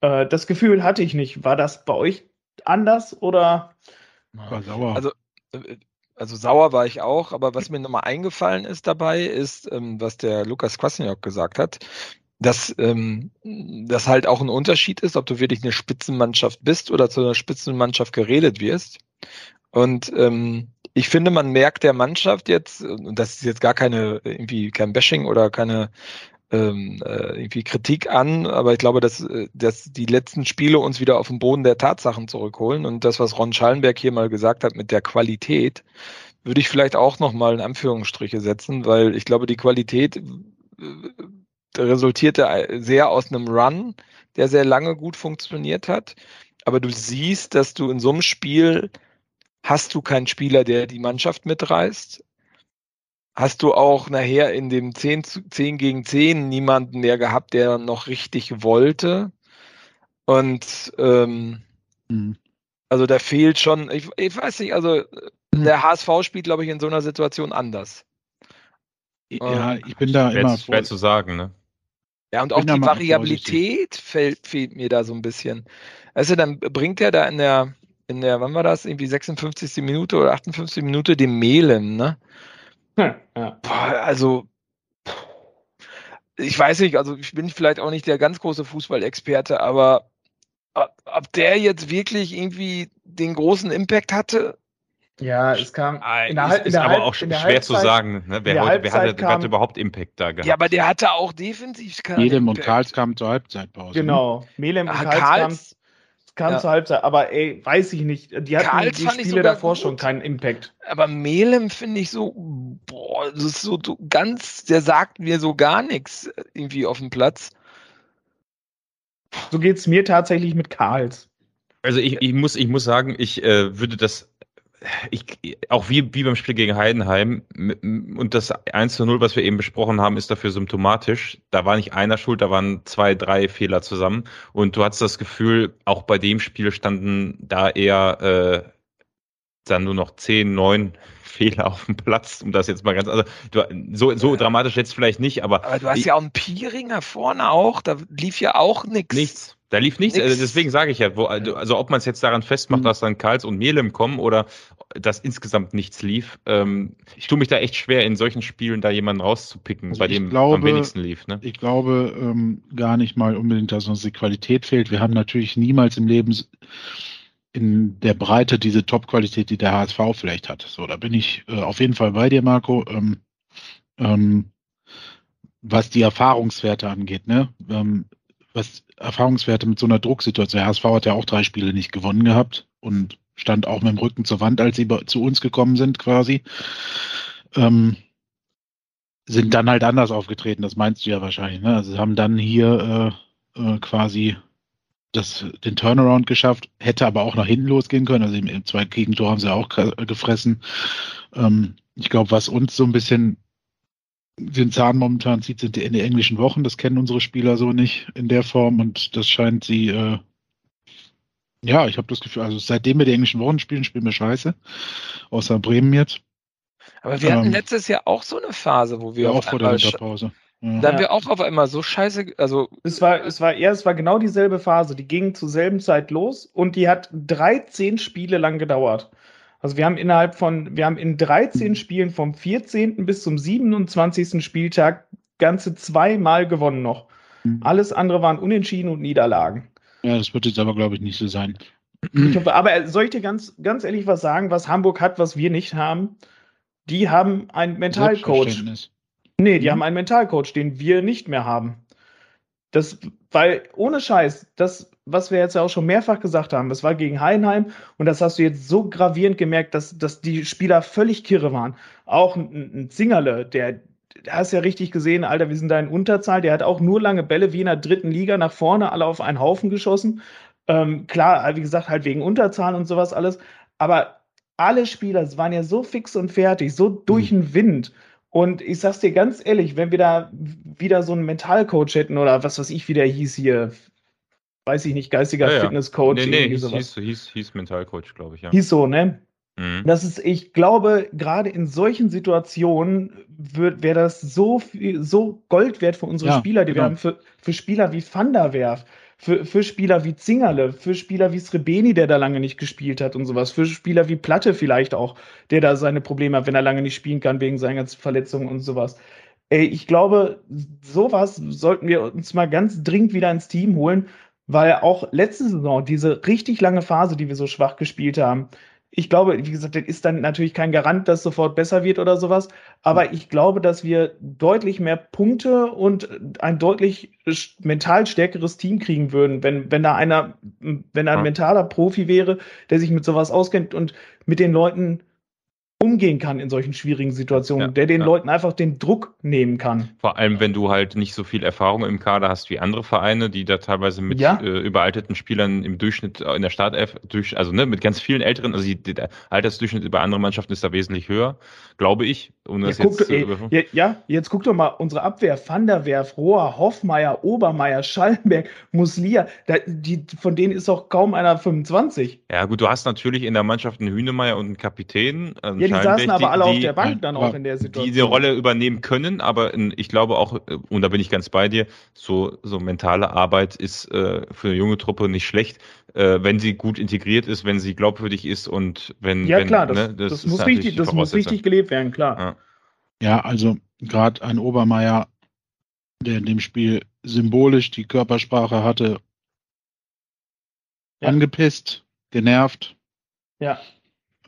Äh, das Gefühl hatte ich nicht. War das bei euch anders oder? War sauer. Also, äh, also sauer war ich auch, aber was mir nochmal eingefallen ist dabei, ist, ähm, was der Lukas Kwasniok gesagt hat, dass ähm, das halt auch ein Unterschied ist, ob du wirklich eine Spitzenmannschaft bist oder zu einer Spitzenmannschaft geredet wirst. Und ähm, ich finde, man merkt der Mannschaft jetzt, und das ist jetzt gar keine, irgendwie kein Bashing oder keine ähm, äh, irgendwie Kritik an, aber ich glaube, dass, äh, dass die letzten Spiele uns wieder auf den Boden der Tatsachen zurückholen und das, was Ron Schallenberg hier mal gesagt hat mit der Qualität, würde ich vielleicht auch nochmal in Anführungsstriche setzen, weil ich glaube, die Qualität äh, resultierte sehr aus einem Run, der sehr lange gut funktioniert hat. Aber du siehst, dass du in so einem Spiel hast du keinen Spieler, der die Mannschaft mitreißt. Hast du auch nachher in dem 10, 10 gegen 10 niemanden mehr gehabt, der noch richtig wollte. Und ähm, mhm. also da fehlt schon, ich, ich weiß nicht, also mhm. der HSV spielt, glaube ich, in so einer Situation anders. Ja, ich bin da immer schwer zu sagen, ne? Ja, und auch die Variabilität fehlt, fehlt mir da so ein bisschen. Also dann bringt er da in der in der, wann war das? Irgendwie 56. Minute oder 58. Minute den Mehlen, ne? Hm, ja. Boah, also, ich weiß nicht, also ich bin vielleicht auch nicht der ganz große Fußballexperte, aber ob der jetzt wirklich irgendwie den großen Impact hatte, ja, es kam. Ah, in der, ist, in der aber auch schwer Halbzeit, zu sagen, ne? wer, heute, wer, hatte, wer hatte überhaupt Impact da gehabt. Ja, aber der hatte auch defensiv keinen Melem und Karls kamen zur Halbzeitpause. Genau. Ne? Melem und Karls, Karls kam ja. zur Halbzeit, aber ey, weiß ich nicht. Die hatten Karls die Spiele davor gut. schon keinen Impact. Aber Melem finde ich so, boah, das ist so, so ganz, der sagt mir so gar nichts irgendwie auf dem Platz. So geht es mir tatsächlich mit Karls. Also ich, ich, muss, ich muss sagen, ich äh, würde das ich, auch wie, wie beim Spiel gegen Heidenheim und das 1 zu 0, was wir eben besprochen haben, ist dafür symptomatisch. Da war nicht einer schuld, da waren zwei, drei Fehler zusammen. Und du hast das Gefühl, auch bei dem Spiel standen da eher äh, dann nur noch zehn, neun Fehler auf dem Platz, um das jetzt mal ganz, also du, so, so dramatisch jetzt vielleicht nicht, aber. Aber du hast ich, ja auch einen Pieringer vorne auch, da lief ja auch nichts. Nichts. Da lief nichts, Nix. Also deswegen sage ich ja, wo, also, also ob man es jetzt daran festmacht, mhm. dass dann Karls und Melem kommen oder dass insgesamt nichts lief. Ähm, ich tue mich da echt schwer, in solchen Spielen da jemanden rauszupicken, also bei dem glaube, am wenigsten lief. Ne? Ich glaube ähm, gar nicht mal unbedingt, dass uns die Qualität fehlt. Wir haben natürlich niemals im Leben in der Breite diese Top-Qualität, die der HSV vielleicht hat. So, da bin ich äh, auf jeden Fall bei dir, Marco. Ähm, ähm, was die Erfahrungswerte angeht, ne? Ähm, was Erfahrungswerte mit so einer Drucksituation. Der HSV hat ja auch drei Spiele nicht gewonnen gehabt und stand auch mit dem Rücken zur Wand, als sie zu uns gekommen sind, quasi. Ähm, sind dann halt anders aufgetreten, das meinst du ja wahrscheinlich. Ne? Also haben dann hier äh, äh, quasi das, den Turnaround geschafft, hätte aber auch nach hinten losgehen können. Also im, im zweiten Gegentor haben sie auch gefressen. Ähm, ich glaube, was uns so ein bisschen den Zahn momentan zieht, sind die, in die englischen Wochen. Das kennen unsere Spieler so nicht in der Form und das scheint sie, äh, ja, ich habe das Gefühl, also seitdem wir die englischen Wochen spielen, spielen wir scheiße. Außer Bremen jetzt. Aber wir ähm, hatten letztes Jahr auch so eine Phase, wo wir ja, auch vor der Winterpause. Ja. Da haben wir auch auf einmal so scheiße, also. Es war, es war eher, es war genau dieselbe Phase. Die ging zur selben Zeit los und die hat 13 Spiele lang gedauert. Also wir haben innerhalb von, wir haben in 13 Spielen vom 14. bis zum 27. Spieltag ganze zweimal gewonnen noch. Mhm. Alles andere waren Unentschieden und Niederlagen. Ja, das wird jetzt aber, glaube ich, nicht so sein. Hoffe, aber soll ich dir ganz, ganz ehrlich was sagen, was Hamburg hat, was wir nicht haben? Die haben einen Mentalcoach. Nee, die mhm. haben einen Mentalcoach, den wir nicht mehr haben. Das, weil ohne Scheiß, das, was wir jetzt ja auch schon mehrfach gesagt haben, das war gegen Heidenheim und das hast du jetzt so gravierend gemerkt, dass, dass die Spieler völlig kirre waren. Auch ein, ein Zingerle, der, der hast ja richtig gesehen, Alter, wir sind da in Unterzahl, der hat auch nur lange Bälle wie in der dritten Liga nach vorne alle auf einen Haufen geschossen. Ähm, klar, wie gesagt, halt wegen Unterzahl und sowas alles, aber alle Spieler waren ja so fix und fertig, so durch mhm. den Wind. Und ich sag's dir ganz ehrlich, wenn wir da wieder so einen Mentalcoach hätten oder was weiß ich, wie der hieß hier, weiß ich nicht, geistiger ja, ja. Fitnesscoach. Nee, nee, hieß, hieß, hieß, hieß Mentalcoach, glaube ich, ja. Hieß so, ne? Mhm. Das ist, ich glaube, gerade in solchen Situationen wäre das so so Gold wert für unsere ja, Spieler, die genau. wir haben, für, für Spieler wie Van der Werf, für, für Spieler wie Zingerle, für Spieler wie Srebeni, der da lange nicht gespielt hat und sowas, für Spieler wie Platte vielleicht auch, der da seine Probleme hat, wenn er lange nicht spielen kann wegen seinen ganzen Verletzungen und sowas. Ey, ich glaube, sowas sollten wir uns mal ganz dringend wieder ins Team holen, weil auch letzte Saison diese richtig lange Phase, die wir so schwach gespielt haben, ich glaube, wie gesagt, das ist dann natürlich kein Garant, dass sofort besser wird oder sowas. Aber ich glaube, dass wir deutlich mehr Punkte und ein deutlich mental stärkeres Team kriegen würden, wenn, wenn da einer, wenn da ein mentaler Profi wäre, der sich mit sowas auskennt und mit den Leuten umgehen kann in solchen schwierigen Situationen, ja, der den ja. Leuten einfach den Druck nehmen kann. Vor allem, wenn du halt nicht so viel Erfahrung im Kader hast wie andere Vereine, die da teilweise mit ja. äh, überalteten Spielern im Durchschnitt äh, in der Startelf, durch, also ne, mit ganz vielen älteren, also die, der Altersdurchschnitt über andere Mannschaften ist da wesentlich höher, glaube ich. Um das jetzt, guck, ey, ja, jetzt guck doch mal unsere Abwehr, Van der Werf, Rohr, Hoffmeier, Obermeier, Schallenberg, Muslia, da, die, von denen ist auch kaum einer 25. Ja gut, du hast natürlich in der Mannschaft einen Hühnemeier und einen Kapitän. Ähm, ja, die saßen aber alle die, auf der Bank dann auch in der Situation. Die diese Rolle übernehmen können, aber ich glaube auch, äh, und da bin ich ganz bei dir, so, so mentale Arbeit ist äh, für eine junge Truppe nicht schlecht, äh, wenn sie gut integriert ist, wenn sie glaubwürdig ist und wenn. Ja, wenn, klar, das, ne, das, das muss, richtig, das muss richtig gelebt werden, klar. Ja, ja also gerade ein Obermeier, der in dem Spiel symbolisch die Körpersprache hatte, ja. angepisst, genervt. Ja.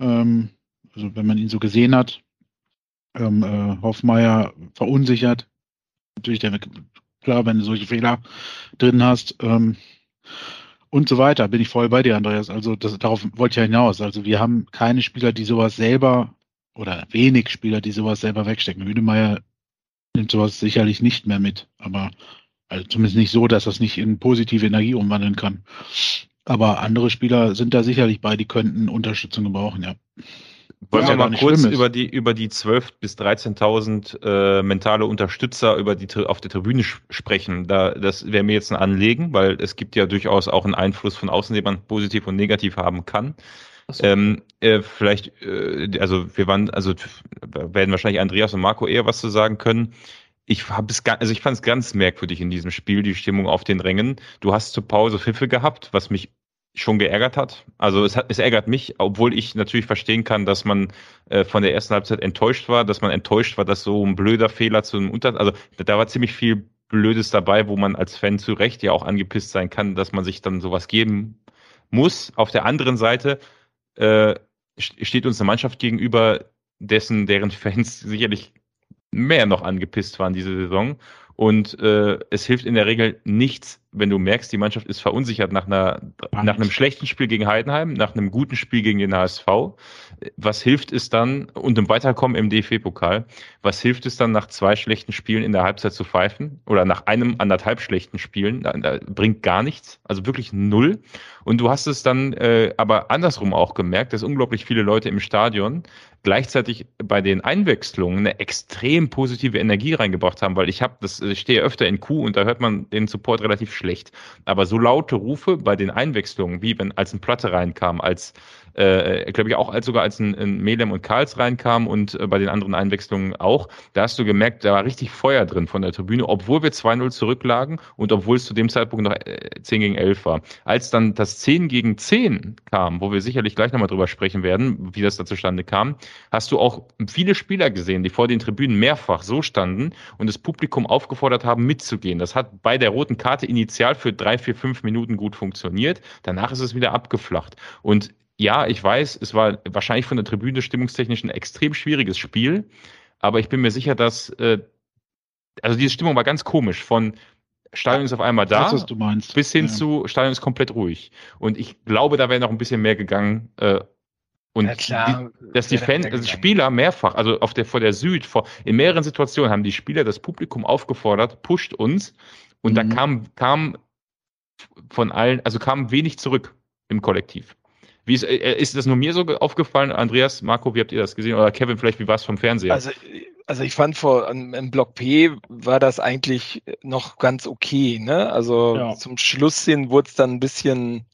Ähm, also wenn man ihn so gesehen hat, ähm, äh, Hoffmeier verunsichert. Natürlich, der, klar, wenn du solche Fehler drin hast ähm, und so weiter, bin ich voll bei dir, Andreas. Also das, darauf wollte ich ja hinaus. Also wir haben keine Spieler, die sowas selber oder wenig Spieler, die sowas selber wegstecken. Hünemeyer nimmt sowas sicherlich nicht mehr mit, aber also zumindest nicht so, dass das nicht in positive Energie umwandeln kann. Aber andere Spieler sind da sicherlich bei, die könnten Unterstützung gebrauchen, ja. Wollen wir mal kurz über die, über die 12.000 bis 13.000 äh, mentale Unterstützer über die, auf der Tribüne sprechen? Da, das wäre mir jetzt ein Anlegen, weil es gibt ja durchaus auch einen Einfluss von außen, den man positiv und negativ haben kann. So. Ähm, äh, vielleicht, äh, also wir waren, also werden wahrscheinlich Andreas und Marco eher was zu sagen können. Ich habe es, also ich fand es ganz merkwürdig in diesem Spiel, die Stimmung auf den Rängen. Du hast zur Pause Pfiffe gehabt, was mich schon geärgert hat. Also es hat, es ärgert mich, obwohl ich natürlich verstehen kann, dass man äh, von der ersten Halbzeit enttäuscht war, dass man enttäuscht war, dass so ein blöder Fehler zu einem Unter, also da war ziemlich viel Blödes dabei, wo man als Fan zu Recht ja auch angepisst sein kann, dass man sich dann sowas geben muss. Auf der anderen Seite äh, steht uns eine Mannschaft gegenüber, dessen, deren Fans sicherlich mehr noch angepisst waren diese Saison. Und äh, es hilft in der Regel nichts, wenn du merkst, die Mannschaft ist verunsichert nach, einer, nach einem schlechten Spiel gegen Heidenheim, nach einem guten Spiel gegen den HSV. Was hilft es dann, und im Weiterkommen im DFB-Pokal, was hilft es dann nach zwei schlechten Spielen in der Halbzeit zu pfeifen? Oder nach einem anderthalb schlechten Spielen? Da, bringt gar nichts, also wirklich null. Und du hast es dann äh, aber andersrum auch gemerkt, dass unglaublich viele Leute im Stadion gleichzeitig bei den Einwechslungen eine extrem positive Energie reingebracht haben, weil ich habe das, ich stehe öfter in Q und da hört man den Support relativ schlecht. Aber so laute Rufe bei den Einwechslungen, wie wenn als ein Platte reinkam, als äh, glaube ich auch als sogar als ein, ein Melem und Karls reinkam und äh, bei den anderen Einwechslungen auch, da hast du gemerkt, da war richtig Feuer drin von der Tribüne, obwohl wir 2-0 zurücklagen und obwohl es zu dem Zeitpunkt noch äh, 10 gegen 11 war. Als dann das 10 gegen 10 kam, wo wir sicherlich gleich nochmal drüber sprechen werden, wie das da zustande kam, hast du auch viele Spieler gesehen, die vor den Tribünen mehrfach so standen und das Publikum aufgefordert haben, mitzugehen. Das hat bei der roten Karte initial für drei, vier, fünf Minuten gut funktioniert. Danach ist es wieder abgeflacht. Und ja, ich weiß, es war wahrscheinlich von der Tribüne stimmungstechnisch ein extrem schwieriges Spiel, aber ich bin mir sicher, dass äh, also diese Stimmung war ganz komisch von Stadion ist auf einmal da, weiß, bis hin ja. zu Stadion ist komplett ruhig. Und ich glaube, da wäre noch ein bisschen mehr gegangen. Äh, und ja, klar, die, dass die Fans, also Spieler mehrfach, also auf der vor der Süd, vor, in mehreren Situationen haben die Spieler das Publikum aufgefordert, pusht uns. Und mhm. da kam, kam von allen, also kam wenig zurück im Kollektiv. Wie ist, äh, äh, ist das nur mir so aufgefallen, Andreas, Marco, wie habt ihr das gesehen? Oder Kevin, vielleicht, wie war es vom Fernseher? Also, also ich fand vor im Block P war das eigentlich noch ganz okay, ne? Also ja. zum Schluss hin wurde es dann ein bisschen,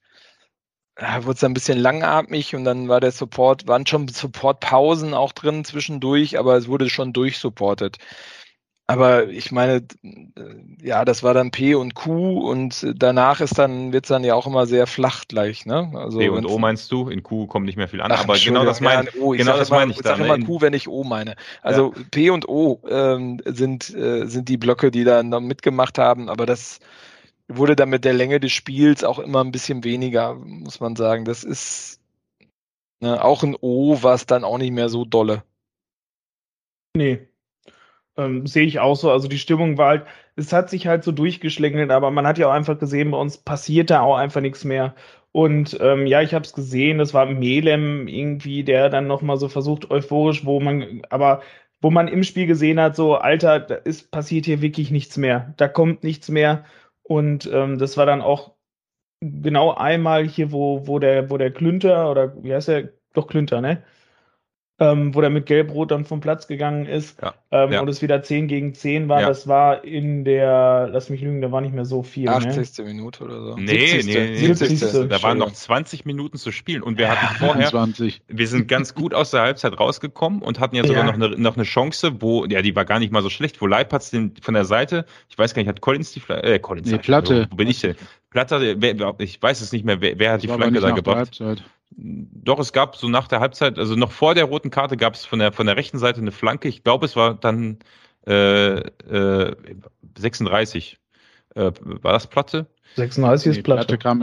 ja, wurde es dann ein bisschen langatmig und dann war der Support, waren schon Support-Pausen auch drin zwischendurch, aber es wurde schon durchsupportet. Aber ich meine, ja, das war dann P und Q und danach ist dann, wird es dann ja auch immer sehr flach gleich, ne? Also P und O meinst du? In Q kommt nicht mehr viel an, Ach, aber genau das meine ja, ich, genau das meine ich. Ich sage immer Q, wenn ich O meine. Also ja. P und O ähm, sind, äh, sind die Blöcke, die da noch mitgemacht haben, aber das wurde dann mit der Länge des Spiels auch immer ein bisschen weniger, muss man sagen. Das ist ne, auch ein O war es dann auch nicht mehr so dolle. Nee, ähm, sehe ich auch so. Also die Stimmung war halt, es hat sich halt so durchgeschlängelt, aber man hat ja auch einfach gesehen, bei uns passiert da auch einfach nichts mehr. Und ähm, ja, ich habe es gesehen, das war Melem irgendwie, der dann nochmal so versucht, euphorisch, wo man, aber wo man im Spiel gesehen hat, so, Alter, da ist passiert hier wirklich nichts mehr. Da kommt nichts mehr. Und ähm, das war dann auch genau einmal hier, wo, wo der, wo der Klünter oder wie heißt der? Doch Klünter, ne? Ähm, wo der mit Gelb-Rot dann vom Platz gegangen ist ja. Ähm, ja. und es wieder 10 gegen 10 war. Ja. Das war in der, lass mich lügen, da war nicht mehr so viel. 80. Ne? Minute oder so. Nee, 70. nee, nee 70. 70. Da waren noch 20 Minuten zu spielen und wir hatten vorher, 20. wir sind ganz gut aus der Halbzeit rausgekommen und hatten ja sogar noch, eine, noch eine Chance, wo, ja, die war gar nicht mal so schlecht, wo Leipertz den von der Seite, ich weiß gar nicht, hat Collins die Flanke, äh, Collins, nee, Platte. Wo, wo bin ich denn? Platte, wer, ich weiß es nicht mehr, wer, wer hat die Flanke da gebracht? Doch, es gab so nach der Halbzeit, also noch vor der roten Karte gab es von der, von der rechten Seite eine Flanke. Ich glaube, es war dann äh, äh, 36. Äh, war das Platte? 36 ist Platte. Platte kam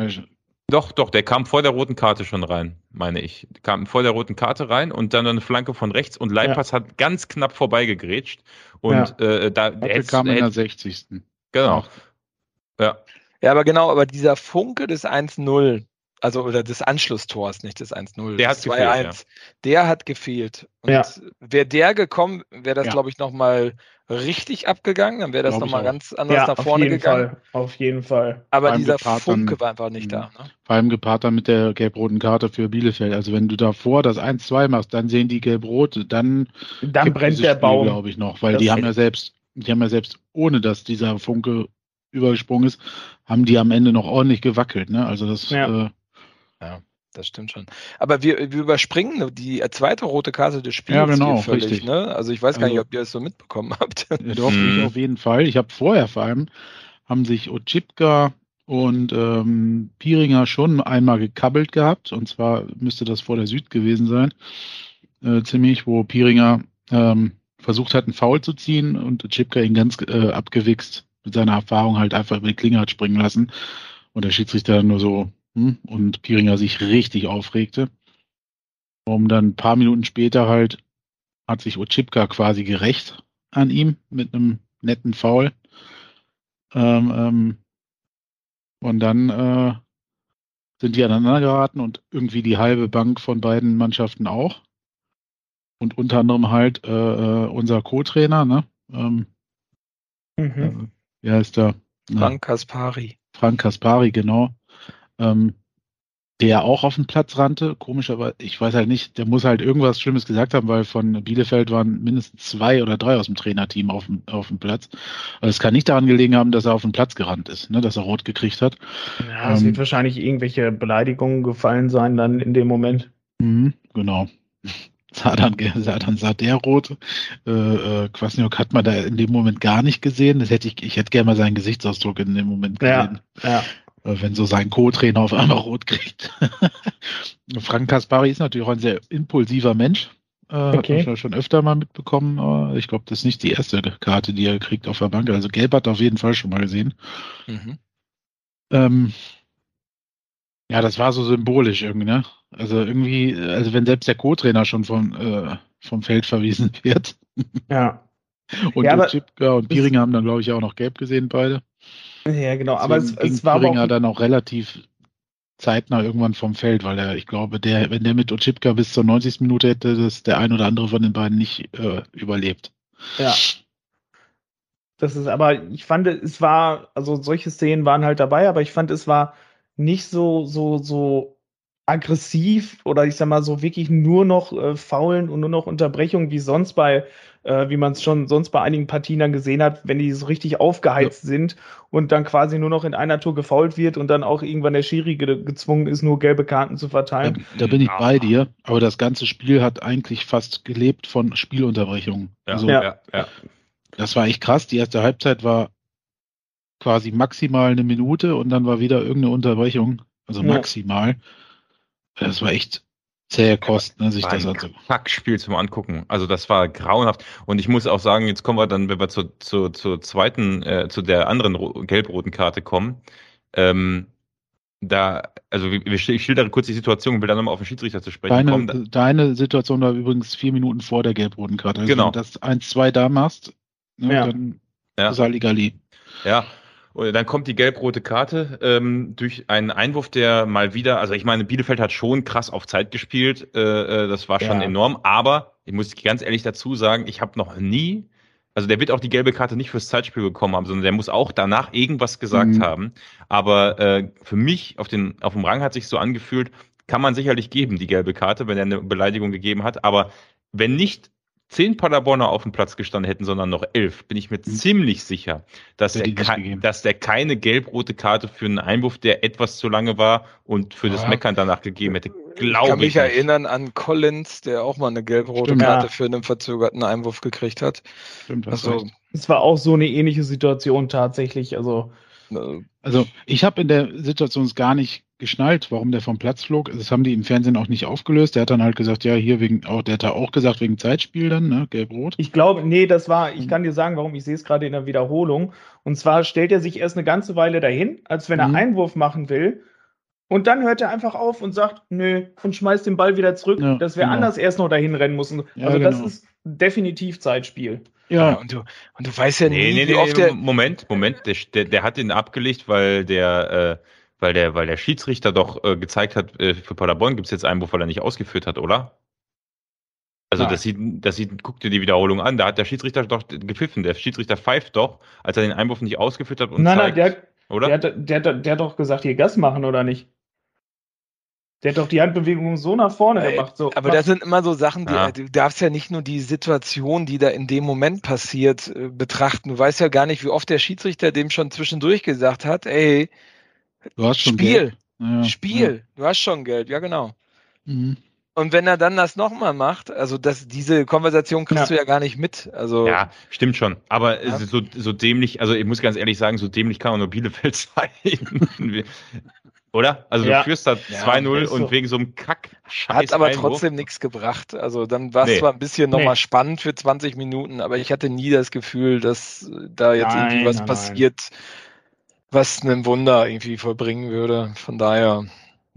doch, doch, der kam vor der roten Karte schon rein, meine ich. Kam vor der roten Karte rein und dann eine Flanke von rechts und Leipas ja. hat ganz knapp vorbeigegrätscht. Und ja. äh, da der kam in der 60. Genau. Ja. Ja, aber genau, aber dieser Funke des 1-0, Also, oder des Anschlusstors, nicht des 1-0. Der hat 2-1. Ja. Der hat gefehlt. Und ja. wäre der gekommen, wäre das, ja. glaube ich, nochmal richtig abgegangen. Dann wäre das nochmal ganz anders ja, nach vorne gegangen. Fall. Auf jeden Fall. Aber dieser Funke dann, war einfach nicht da. Ne? Vor allem gepaart dann mit der gelb-roten Karte für Bielefeld. Also, wenn du davor das 1-2 machst, dann sehen die gelb-rot, dann, dann brennt der Spiel, Baum. glaube ich, noch. Weil das die haben ja selbst, die haben ja selbst, ohne dass dieser Funke übergesprungen ist, haben die am Ende noch ordentlich gewackelt. Ne? Also das ja. Äh, ja, das stimmt schon. Aber wir, wir überspringen die zweite rote Karte des Spiels ja, genau, völlig. Richtig. Ne? Also ich weiß gar also, nicht, ob ihr es so mitbekommen habt. Ja, doch, hm. ich auf jeden Fall. Ich habe vorher vor allem, haben sich Ochipka und ähm, Piringer schon einmal gekabbelt gehabt. Und zwar müsste das vor der Süd gewesen sein. Äh, ziemlich, wo Piringer ähm, versucht hat, einen Foul zu ziehen und Chipka ihn ganz äh, abgewichst mit seiner Erfahrung halt einfach über die Klinge hat springen lassen. Und der Schiedsrichter dann nur so, und Piringer sich richtig aufregte. Um dann ein paar Minuten später halt hat sich Ochipka quasi gerecht an ihm mit einem netten Foul. Ähm, ähm, und dann äh, sind die aneinander geraten und irgendwie die halbe Bank von beiden Mannschaften auch. Und unter anderem halt äh, äh unser Co-Trainer, ne? Ähm, mhm. Wie heißt der? Frank Kaspari. Frank Kaspari, genau. Ähm, der auch auf den Platz rannte. Komisch, aber ich weiß halt nicht, der muss halt irgendwas Schlimmes gesagt haben, weil von Bielefeld waren mindestens zwei oder drei aus dem Trainerteam auf dem, auf dem Platz. Also es kann nicht daran gelegen haben, dass er auf den Platz gerannt ist, ne, dass er rot gekriegt hat. Ja, es ähm, wird wahrscheinlich irgendwelche Beleidigungen gefallen sein dann in dem Moment. Mhm, genau sah dann, sah dann sah der rot. Äh, äh, Kwasniok hat man da in dem Moment gar nicht gesehen. Das hätte ich, ich hätte gerne mal seinen Gesichtsausdruck in dem Moment gesehen. Ja, ja. Äh, wenn so sein Co-Trainer auf einmal rot kriegt. Frank Kaspari ist natürlich auch ein sehr impulsiver Mensch. Äh, okay. Hat man schon öfter mal mitbekommen. Aber ich glaube, das ist nicht die erste Karte, die er kriegt auf der Bank. Also Gelb hat er auf jeden Fall schon mal gesehen. Mhm. Ähm, ja, das war so symbolisch irgendwie, ne? Also irgendwie, also wenn selbst der Co-Trainer schon vom, äh, vom Feld verwiesen wird. Ja. und ja, Chipka und Piringer haben dann, glaube ich, auch noch gelb gesehen, beide. Ja, genau, Deswegen aber es, es war Piringer auch dann auch relativ zeitnah irgendwann vom Feld, weil er, ich glaube, der, wenn der mit Ochipka bis zur 90. Minute hätte, das der ein oder andere von den beiden nicht äh, überlebt. Ja. Das ist aber, ich fand, es war, also solche Szenen waren halt dabei, aber ich fand, es war nicht so, so, so aggressiv oder ich sag mal so wirklich nur noch äh, Faulen und nur noch Unterbrechungen wie sonst bei, äh, wie man es schon sonst bei einigen Partien dann gesehen hat, wenn die so richtig aufgeheizt ja. sind und dann quasi nur noch in einer Tour gefault wird und dann auch irgendwann der Schiri ge gezwungen ist, nur gelbe Karten zu verteilen. Da, da bin ich bei dir, aber das ganze Spiel hat eigentlich fast gelebt von Spielunterbrechungen. Ja, also, ja, ja. Das war echt krass. Die erste Halbzeit war quasi maximal eine Minute und dann war wieder irgendeine Unterbrechung. Also maximal. Das war echt zähe Kost, ne, sich das anzugucken. Fuck-Spiel zum Angucken. Also das war grauenhaft. Und ich muss auch sagen, jetzt kommen wir dann, wenn wir zur, zur, zur zweiten, äh, zu der anderen gelb-roten Karte kommen. Ähm, da, also ich schildere kurz die Situation, will dann nochmal auf den Schiedsrichter zu sprechen deine, kommen. Deine Situation war übrigens vier Minuten vor der gelb-roten Karte. Also genau. Wenn du das 1-2 da machst, ne, ja. dann ja. ist Halligalli. Ja, und dann kommt die gelb-rote Karte ähm, durch einen Einwurf, der mal wieder, also ich meine, Bielefeld hat schon krass auf Zeit gespielt, äh, äh das war schon ja. enorm, aber ich muss ganz ehrlich dazu sagen, ich habe noch nie, also der wird auch die gelbe Karte nicht fürs Zeitspiel bekommen haben, sondern der muss auch danach irgendwas gesagt mhm. haben. Aber äh, für mich auf, den, auf dem Rang hat sich so angefühlt, kann man sicherlich geben, die gelbe Karte, wenn er eine Beleidigung gegeben hat, aber wenn nicht zehn Paderborner auf dem Platz gestanden hätten, sondern noch elf, bin ich mir mhm. ziemlich sicher, dass er, dass der keine gelb-rote Karte für einen Einwurf, der etwas zu lange war und für ja. das Meckern danach gegeben hätte. Glaube ich kann mich nicht. erinnern an Collins, der auch mal eine gelb-rote Karte ja. für einen verzögerten Einwurf gekriegt hat. Stimmt, also, es war auch so eine ähnliche Situation tatsächlich. Also, also ich habe in der Situation gar nicht geschnallt, warum der vom Platz flog. Das haben die im Fernsehen auch nicht aufgelöst. Der hat dann halt gesagt, ja, hier wegen, auch, der hat da auch gesagt, wegen Zeitspiel dann, ne, gelb-rot. Ich glaube, nee, das war, ich kann dir sagen, warum, ich sehe es gerade in der Wiederholung. Und zwar stellt er sich erst eine ganze Weile dahin, als wenn er mhm. Einwurf machen will. Und dann hört er einfach auf und sagt, nö, und schmeißt den Ball wieder zurück, ja, dass wir genau. anders erst noch dahin rennen müssen. Ja, also genau. das ist definitiv Zeitspiel. Ja, und du, und du weißt ja nee, nie, nee, wie nee, oft der. Moment, Moment, der, der, der hat ihn abgelegt, weil der, äh, weil der, weil der Schiedsrichter doch äh, gezeigt hat, äh, für Paderborn gibt es jetzt einen, wovon er nicht ausgeführt hat, oder? Also das sieht, das sieht, guck dir die Wiederholung an, da hat der Schiedsrichter doch gepfiffen. Der Schiedsrichter pfeift doch, als er den Einwurf nicht ausgeführt hat und nein, zeigt, nein, der, oder? Der, der, der, der hat doch gesagt, hier Gas machen oder nicht? Der hat doch die Handbewegung so nach vorne Ey, gemacht. So. Aber das sind immer so Sachen, die, ja. du darfst ja nicht nur die Situation, die da in dem Moment passiert, äh, betrachten. Du weißt ja gar nicht, wie oft der Schiedsrichter dem schon zwischendurch gesagt hat, ey, du hast schon Spiel, Geld. Ja, Spiel, ja. du hast schon Geld, ja genau. Mhm. Und wenn er dann das nochmal macht, also das, diese Konversation kriegst ja. du ja gar nicht mit. Also ja, stimmt schon. Aber ja. so, so dämlich, also ich muss ganz ehrlich sagen, so dämlich kann man nur Bielefeld sein. Oder? Also ja. du führst da 2-0 ja, und so. wegen so einem Kack Hat aber trotzdem nichts gebracht. Also dann war es nee. zwar ein bisschen nochmal nee. spannend für 20 Minuten, aber ich hatte nie das Gefühl, dass da jetzt nein, irgendwie was nein, passiert, nein. was ein Wunder irgendwie vollbringen würde. Von daher.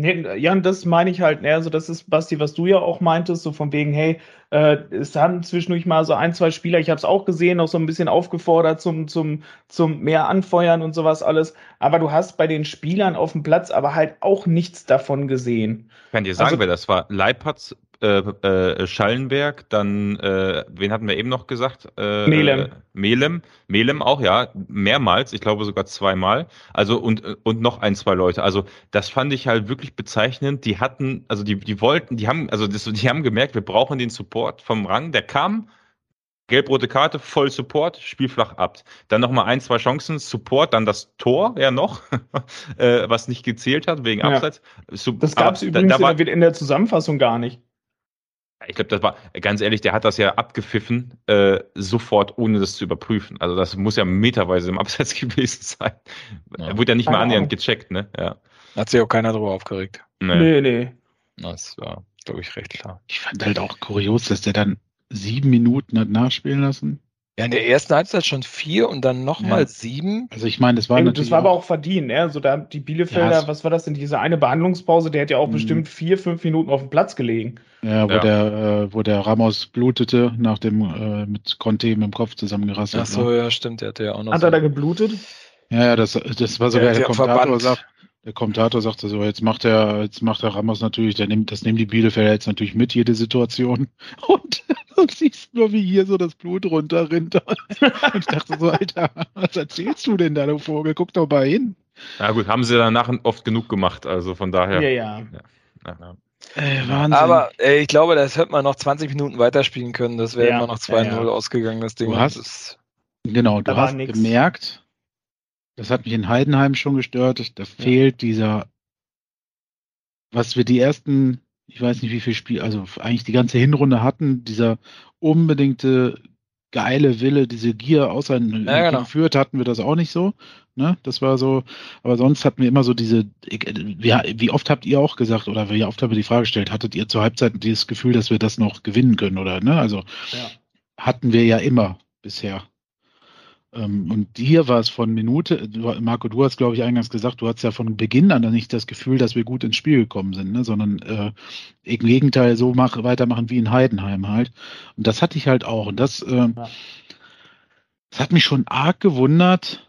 Nee, Jan, das meine ich halt. Ne? Also, das ist, Basti, was du ja auch meintest, so von wegen, hey, äh, es haben zwischendurch mal so ein, zwei Spieler, ich habe es auch gesehen, auch so ein bisschen aufgefordert zum, zum, zum mehr Anfeuern und sowas alles. Aber du hast bei den Spielern auf dem Platz aber halt auch nichts davon gesehen. Ich kann dir sagen, also, wer das war. Leipertz, äh, äh, Schallenberg, dann, äh, wen hatten wir eben noch gesagt? Äh, Melem. Melem. Melem auch, ja, mehrmals, ich glaube sogar zweimal. Also und, und noch ein, zwei Leute. Also das fand ich halt wirklich bezeichnend. Die hatten, also die, die wollten, die haben, also das, die haben gemerkt, wir brauchen den Support vom Rang. Der kam, Gelb-rote Karte, voll Support, Spielflach ab. Dann nochmal ein, zwei Chancen, Support, dann das Tor ja noch, äh, was nicht gezählt hat wegen Abseits. Ja. Das gab es übrigens da, da war, in der Zusammenfassung gar nicht. Ich glaube, das war, ganz ehrlich, der hat das ja abgepfiffen, äh, sofort, ohne das zu überprüfen. Also das muss ja meterweise im Abseits gewesen sein. Ja. Er wurde ja nicht Keine mal annähernd Ahnung. gecheckt, ne? Ja. Hat sich auch keiner darüber aufgeregt. Nee, nee. nee. Das war, glaube ich, recht klar. Ich fand halt auch kurios, dass der dann sieben Minuten hat nachspielen lassen. Ja, in der ersten Halbzeit schon vier und dann nochmal ja. sieben. Also ich meine, das war ja, Das war aber auch verdient, ne? Also da die Bielefelder, ja, was war das denn? Diese eine Behandlungspause, der hat ja auch mhm. bestimmt vier, fünf Minuten auf dem Platz gelegen. Ja, wo der, äh, wo der Ramos blutete, nach dem äh, mit Conte mit dem Kopf zusammengerasselt. Ach so, ne? ja, stimmt, der hatte ja auch noch. Hat so er da geblutet? Ja, ja, das, das war sogar der, der Kommentator sagt, der Kommentator sagte so, jetzt macht er, jetzt macht der Ramos natürlich, der nimmt, das nehmen die Bielefelder jetzt natürlich mit, jede Situation. Und du siehst nur, wie hier so das Blut runterrinnt. Und ich dachte so, Alter, was erzählst du denn da, du Vogel? Guck doch mal hin. Na gut, haben sie danach oft genug gemacht, also von daher. Ja, ja. ja. ja. Ey, Wahnsinn. Aber ey, ich glaube, das hätte man noch 20 Minuten weiterspielen können. Das wäre ja, immer noch 2-0 ja, ausgegangen, das Ding. Du hast, genau, du hast gemerkt, das hat mich in Heidenheim schon gestört. Da fehlt dieser, was wir die ersten, ich weiß nicht wie viel Spiel, also eigentlich die ganze Hinrunde hatten, dieser unbedingte geile Wille, diese Gier außer in ja, genau. Fürth hatten wir das auch nicht so. Ne? Das war so, aber sonst hatten wir immer so diese, wie, wie oft habt ihr auch gesagt, oder wie oft haben wir die Frage gestellt, hattet ihr zur Halbzeit dieses Gefühl, dass wir das noch gewinnen können, oder ne? Also ja. hatten wir ja immer bisher. Ähm, und hier war es von Minute, Marco, du hast, glaube ich, eingangs gesagt, du hast ja von Beginn an nicht das Gefühl, dass wir gut ins Spiel gekommen sind, ne? sondern äh, im Gegenteil so mach, weitermachen wie in Heidenheim halt. Und das hatte ich halt auch. Und das, äh, das hat mich schon arg gewundert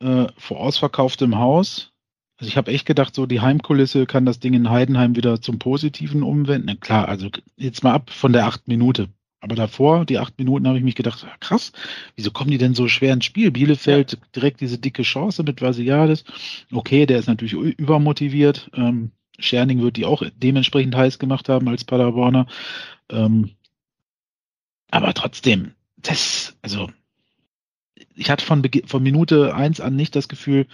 äh, vor ausverkauftem Haus. Also ich habe echt gedacht, so die Heimkulisse kann das Ding in Heidenheim wieder zum Positiven umwenden. Klar, also jetzt mal ab von der acht Minute. Aber davor, die acht Minuten, habe ich mich gedacht, krass, wieso kommen die denn so schwer ins Spiel? Bielefeld direkt diese dicke Chance mit Vasiliades. Okay, der ist natürlich übermotiviert. Ähm, Scherning wird die auch dementsprechend heiß gemacht haben als Paderborner. Ähm, aber trotzdem, das, also, ich hatte von, von Minute eins an nicht das Gefühl,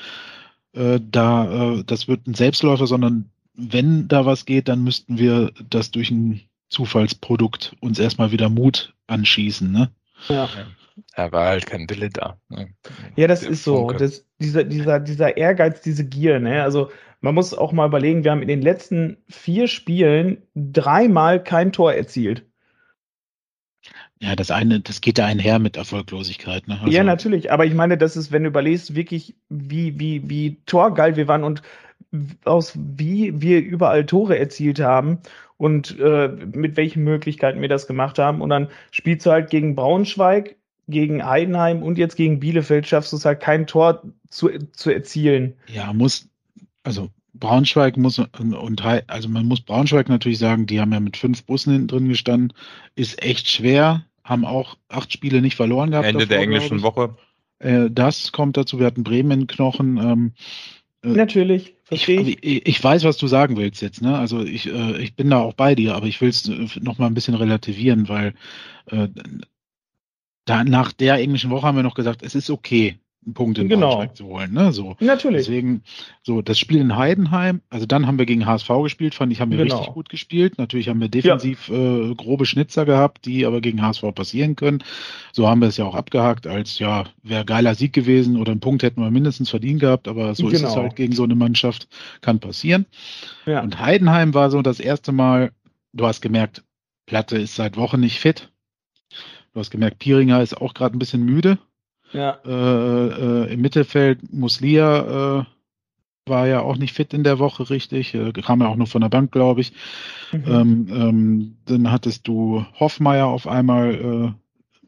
äh, da, äh, das wird ein Selbstläufer, sondern wenn da was geht, dann müssten wir das durch ein Zufallsprodukt uns erstmal wieder Mut anschießen, ne? Ja. Er war halt kein Wille da. Ne? Ja, das Der ist so. Das, dieser, dieser, dieser Ehrgeiz, diese Gier, ne? Also man muss auch mal überlegen, wir haben in den letzten vier Spielen dreimal kein Tor erzielt. Ja, das eine, das geht da einher mit Erfolglosigkeit. Ne? Also ja, natürlich. Aber ich meine, das ist, wenn du überlegst, wirklich, wie, wie, wie torgeil wir waren und aus wie wir überall Tore erzielt haben und äh, mit welchen Möglichkeiten wir das gemacht haben. Und dann spielst du halt gegen Braunschweig, gegen Heidenheim und jetzt gegen Bielefeld, schaffst du es halt kein Tor zu, zu erzielen. Ja, muss, also Braunschweig muss und also man muss Braunschweig natürlich sagen, die haben ja mit fünf Bussen hinten drin gestanden, ist echt schwer, haben auch acht Spiele nicht verloren gehabt. Ende davor, der englischen Woche. Äh, das kommt dazu. Wir hatten Bremen in Knochen. Ähm, äh, Natürlich. Ich, ich. ich, weiß, was du sagen willst jetzt. Ne? Also ich, äh, ich bin da auch bei dir, aber ich will es äh, noch mal ein bisschen relativieren, weil äh, da, nach der englischen Woche haben wir noch gesagt, es ist okay Punkt in genau. Braunschweig zu holen. Ne? So. Natürlich. Deswegen, so das Spiel in Heidenheim, also dann haben wir gegen HSV gespielt, fand ich, haben wir genau. richtig gut gespielt. Natürlich haben wir defensiv ja. äh, grobe Schnitzer gehabt, die aber gegen HSV passieren können. So haben wir es ja auch abgehakt, als ja, wäre geiler Sieg gewesen oder einen Punkt hätten wir mindestens verdient gehabt, aber so genau. ist es genau. halt gegen so eine Mannschaft, kann passieren. Ja. Und Heidenheim war so das erste Mal, du hast gemerkt, Platte ist seit Wochen nicht fit. Du hast gemerkt, Pieringer ist auch gerade ein bisschen müde. Ja. Äh, äh, Im Mittelfeld Muslia äh, war ja auch nicht fit in der Woche richtig, äh, kam ja auch nur von der Bank, glaube ich. Mhm. Ähm, ähm, dann hattest du Hoffmeier auf einmal äh,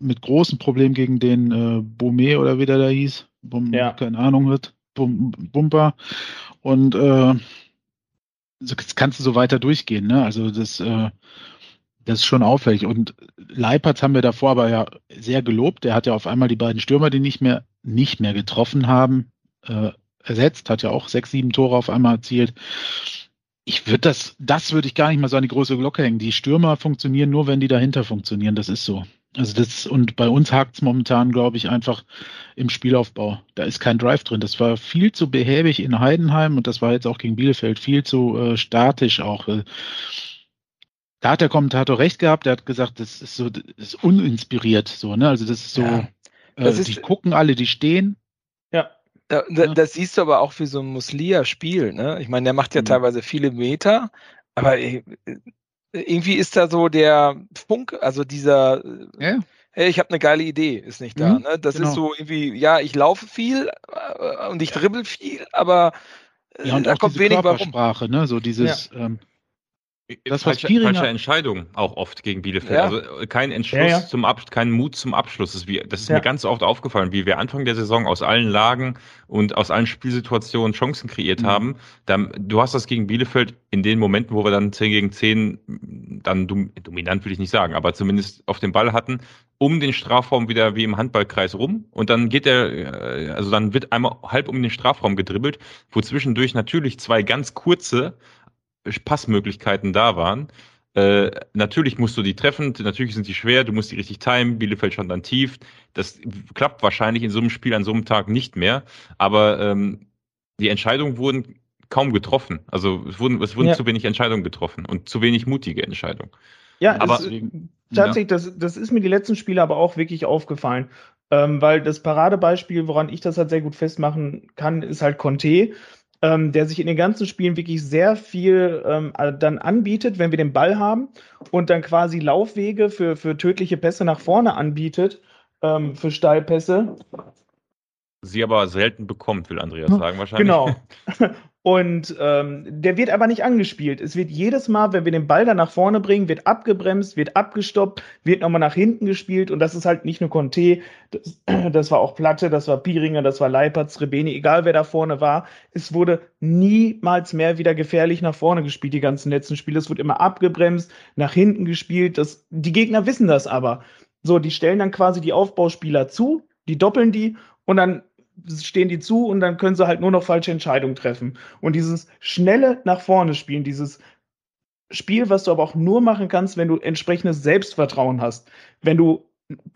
mit großen Problemen gegen den äh, Bome oder wie der da hieß. Bum, ja. Keine Ahnung wird. Bum, Bumper. Und äh, jetzt kannst du so weiter durchgehen, ne? Also das das ist schon auffällig. Und Leipertz haben wir davor aber ja sehr gelobt. Der hat ja auf einmal die beiden Stürmer, die nicht mehr, nicht mehr getroffen haben, äh, ersetzt, hat ja auch sechs, sieben Tore auf einmal erzielt. Ich würde das, das würde ich gar nicht mal so an die große Glocke hängen. Die Stürmer funktionieren nur, wenn die dahinter funktionieren. Das ist so. Also das, und bei uns hakt es momentan, glaube ich, einfach im Spielaufbau. Da ist kein Drive drin. Das war viel zu behäbig in Heidenheim und das war jetzt auch gegen Bielefeld viel zu äh, statisch auch. Äh, da hat der Kommentator recht gehabt, der hat gesagt, das ist so, das ist uninspiriert, so, ne? Also das ist so, ja, äh, das äh, ist, die gucken alle, die stehen. Ja. Da, da, ja. Das siehst du aber auch wie so ein Muslia-Spiel, ne? Ich meine, der macht ja mhm. teilweise viele Meter, aber äh, irgendwie ist da so der Funk, also dieser, ja. hey, ich habe eine geile Idee, ist nicht da. Mhm, ne? Das genau. ist so irgendwie, ja, ich laufe viel und ich dribbel viel, aber ja, und da kommt wenig Körpersprache, ne? So dieses, ähm, das falsche, falsche Entscheidung auch oft gegen Bielefeld. Ja. Also äh, kein Entschluss ja, ja. zum Ab kein Mut zum Abschluss. Das ist, wie, das ist mir ganz oft aufgefallen, wie wir Anfang der Saison aus allen Lagen und aus allen Spielsituationen Chancen kreiert mhm. haben. Dann, du hast das gegen Bielefeld in den Momenten, wo wir dann 10 gegen 10 dann dominant will ich nicht sagen, aber zumindest auf den Ball hatten, um den Strafraum wieder wie im Handballkreis rum und dann geht er, äh, also dann wird einmal halb um den Strafraum gedribbelt, wo zwischendurch natürlich zwei ganz kurze Passmöglichkeiten da waren. Äh, natürlich musst du die treffen, natürlich sind die schwer, du musst die richtig timen, Bielefeld schon dann tief. Das klappt wahrscheinlich in so einem Spiel an so einem Tag nicht mehr, aber ähm, die Entscheidungen wurden kaum getroffen. Also es wurden, es wurden ja. zu wenig Entscheidungen getroffen und zu wenig mutige Entscheidungen. Ja, aber es, tatsächlich, ja. das, das ist mir die letzten Spiele aber auch wirklich aufgefallen. Ähm, weil das Paradebeispiel, woran ich das halt sehr gut festmachen kann, ist halt Conte ähm, der sich in den ganzen Spielen wirklich sehr viel ähm, dann anbietet, wenn wir den Ball haben und dann quasi Laufwege für, für tödliche Pässe nach vorne anbietet, ähm, für Steilpässe. Sie aber selten bekommt, will Andreas sagen wahrscheinlich. Genau. Und ähm, der wird aber nicht angespielt. Es wird jedes Mal, wenn wir den Ball dann nach vorne bringen, wird abgebremst, wird abgestoppt, wird nochmal nach hinten gespielt. Und das ist halt nicht nur Conte, das, das war auch Platte, das war Pieringer, das war Leipertz, Rebeni, egal wer da vorne war. Es wurde niemals mehr wieder gefährlich nach vorne gespielt, die ganzen letzten Spiele. Es wurde immer abgebremst, nach hinten gespielt. Das, die Gegner wissen das aber. So, die stellen dann quasi die Aufbauspieler zu, die doppeln die und dann stehen die zu und dann können sie halt nur noch falsche Entscheidungen treffen. Und dieses schnelle nach vorne spielen, dieses Spiel, was du aber auch nur machen kannst, wenn du entsprechendes Selbstvertrauen hast. Wenn du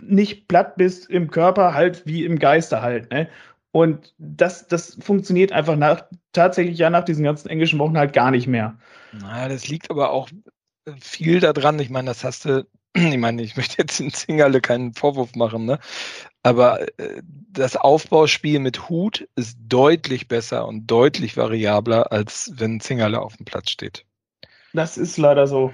nicht platt bist im Körper, halt wie im Geiste halt. Ne? Und das, das funktioniert einfach nach, tatsächlich ja nach diesen ganzen englischen Wochen halt gar nicht mehr. Naja, das liegt aber auch viel daran. Ich meine, das hast du ich meine, ich möchte jetzt in Zingerle keinen Vorwurf machen, ne? Aber äh, das Aufbauspiel mit Hut ist deutlich besser und deutlich variabler, als wenn Zingerle auf dem Platz steht. Das ist leider so.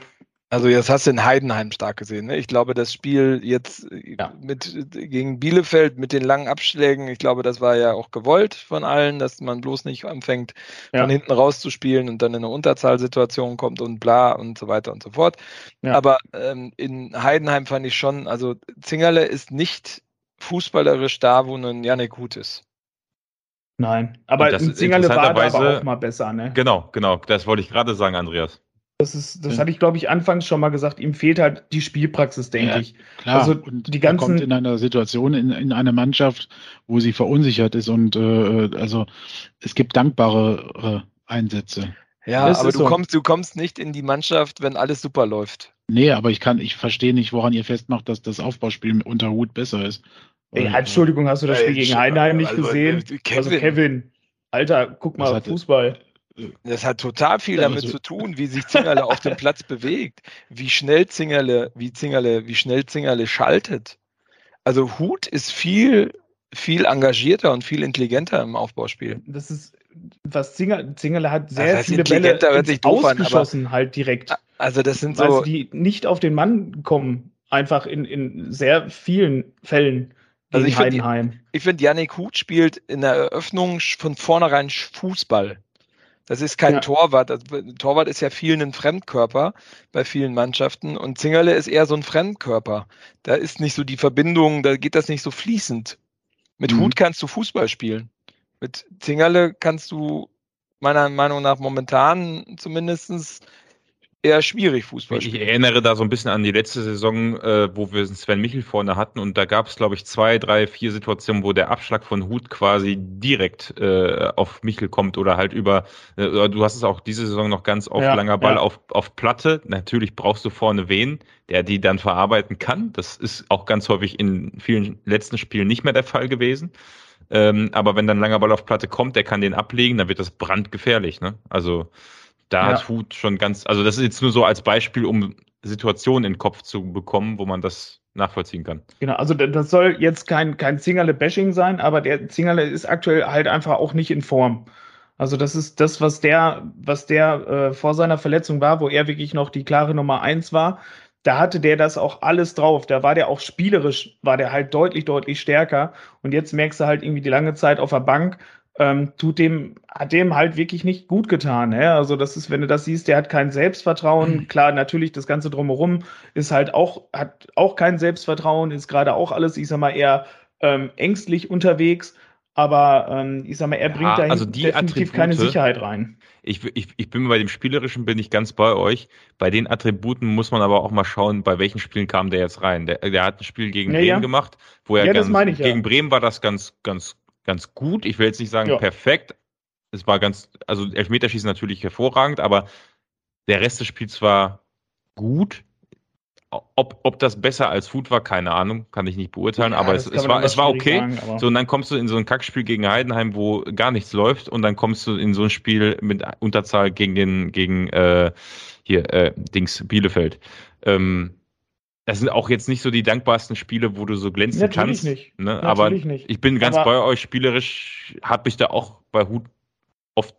Also das hast du in Heidenheim stark gesehen. Ne? Ich glaube, das Spiel jetzt ja. mit gegen Bielefeld mit den langen Abschlägen, ich glaube, das war ja auch gewollt von allen, dass man bloß nicht anfängt, ja. von hinten rauszuspielen und dann in eine Unterzahlsituation kommt und bla und so weiter und so fort. Ja. Aber ähm, in Heidenheim fand ich schon, also Zingerle ist nicht fußballerisch da, wo ein Janik Gut ist. Nein, aber Zingerle war da aber auch mal besser, ne? Genau, genau. Das wollte ich gerade sagen, Andreas. Das ist, das Ja. hatte ich, glaube ich, anfangs schon mal gesagt. Ihm fehlt halt die Spielpraxis, denke Ja. ich. Klar, Also und die er ganzen- kommt in einer Situation, in, in einer Mannschaft, wo sie verunsichert ist und äh, also es gibt dankbare äh, Einsätze. Ja, Das aber du so. kommst, du kommst nicht in die Mannschaft, wenn alles super läuft. Nee, aber ich kann, ich verstehe nicht, woran ihr festmacht, dass das Aufbauspiel unter Hut besser ist. Ey, Weil, Entschuldigung, hast du das Spiel gegen Heidenheim nicht Also, gesehen? äh, Also Kevin, Kevin, Alter, guck Was mal, hat- Fußball. Das hat total viel damit also- zu tun, wie sich Zingerle auf dem Platz bewegt, wie schnell Zingerle, wie Zingerle, wie schnell Zingerle schaltet. Also Hut ist viel, viel engagierter und viel intelligenter im Aufbauspiel. Das ist, was Zinger, Zingerle hat Das sehr heißt, viele Bälle doof an, aber- ausgeschossen, halt direkt. Also das sind so, die nicht auf den Mann kommen, einfach in, in sehr vielen Fällen Also ich finde, Yannick Huth spielt in der Eröffnung von vornherein Fußball. Das ist kein Ja. Torwart. Das, Torwart ist ja vielen ein Fremdkörper bei vielen Mannschaften und Zingerle ist eher so ein Fremdkörper. Da ist nicht so die Verbindung, da geht das nicht so fließend. Mit Mhm. Hut kannst du Fußball spielen. Mit Zingerle kannst du meiner Meinung nach momentan zumindestens eher schwierig Fußball Ich erinnere da so ein bisschen an die letzte Saison, äh, wo wir Sven Michel vorne hatten und da gab es, glaube ich, zwei, drei, vier Situationen, wo der Abschlag von Hut quasi direkt äh, auf Michel kommt oder halt über, äh, du hast es auch diese Saison noch ganz oft, Ja, langer Ball ja. auf, auf Platte. Natürlich brauchst du vorne wen, der die dann verarbeiten kann. Das ist auch ganz häufig in vielen letzten Spielen nicht mehr der Fall gewesen. Ähm, aber wenn dann langer Ball auf Platte kommt, der kann den ablegen, dann wird das brandgefährlich. Ne? Also da Ja. hat Hut schon ganz, also das ist jetzt nur so als Beispiel, um Situationen in den Kopf zu bekommen, wo man das nachvollziehen kann. Genau, also das soll jetzt kein, kein Zingerle-Bashing sein, aber der Zingerle ist aktuell halt einfach auch nicht in Form. Also das ist das, was der, was der äh, vor seiner Verletzung war, wo er wirklich noch die klare Nummer eins war. Da hatte der das auch alles drauf. Da war der auch spielerisch, war der halt deutlich, deutlich stärker. Und jetzt merkst du halt irgendwie die lange Zeit auf der Bank, ähm, tut dem, hat dem halt wirklich nicht gut getan. Ne? Also das ist, wenn du das siehst, der hat kein Selbstvertrauen. Klar, natürlich das Ganze drumherum ist halt auch, hat auch kein Selbstvertrauen, ist gerade auch alles, ich sag mal, eher ähm, ängstlich unterwegs. Aber ähm, ich sag mal, er Ja, bringt da also definitiv keine Attribute- Sicherheit rein. Ich, ich, ich bin bei dem Spielerischen bin ich ganz bei euch. Bei den Attributen muss man aber auch mal schauen, bei welchen Spielen kam der jetzt rein. Der, der hat ein Spiel gegen Ja, Bremen ja. gemacht, wo er Ja, ganz, ja. gegen Bremen war das ganz, ganz, ganz gut. Ich will jetzt nicht sagen Ja. perfekt. Es war ganz, also Elfmeterschießen natürlich hervorragend, aber der Rest des Spiels war gut. Ob, ob das besser als Food war, keine Ahnung, kann ich nicht beurteilen, Ja, aber es, es war, es war okay. sagen, So, und dann kommst du in so ein Kackspiel gegen Heidenheim, wo gar nichts läuft, und dann kommst du in so ein Spiel mit Unterzahl gegen den, gegen äh, hier, äh, Dings, Bielefeld. Ähm, das sind auch jetzt nicht so die dankbarsten Spiele, wo du so glänzen Natürlich kannst. nicht. Ne? Aber Natürlich nicht. ich bin ganz Aber- bei euch, spielerisch habe ich da auch bei Hut oft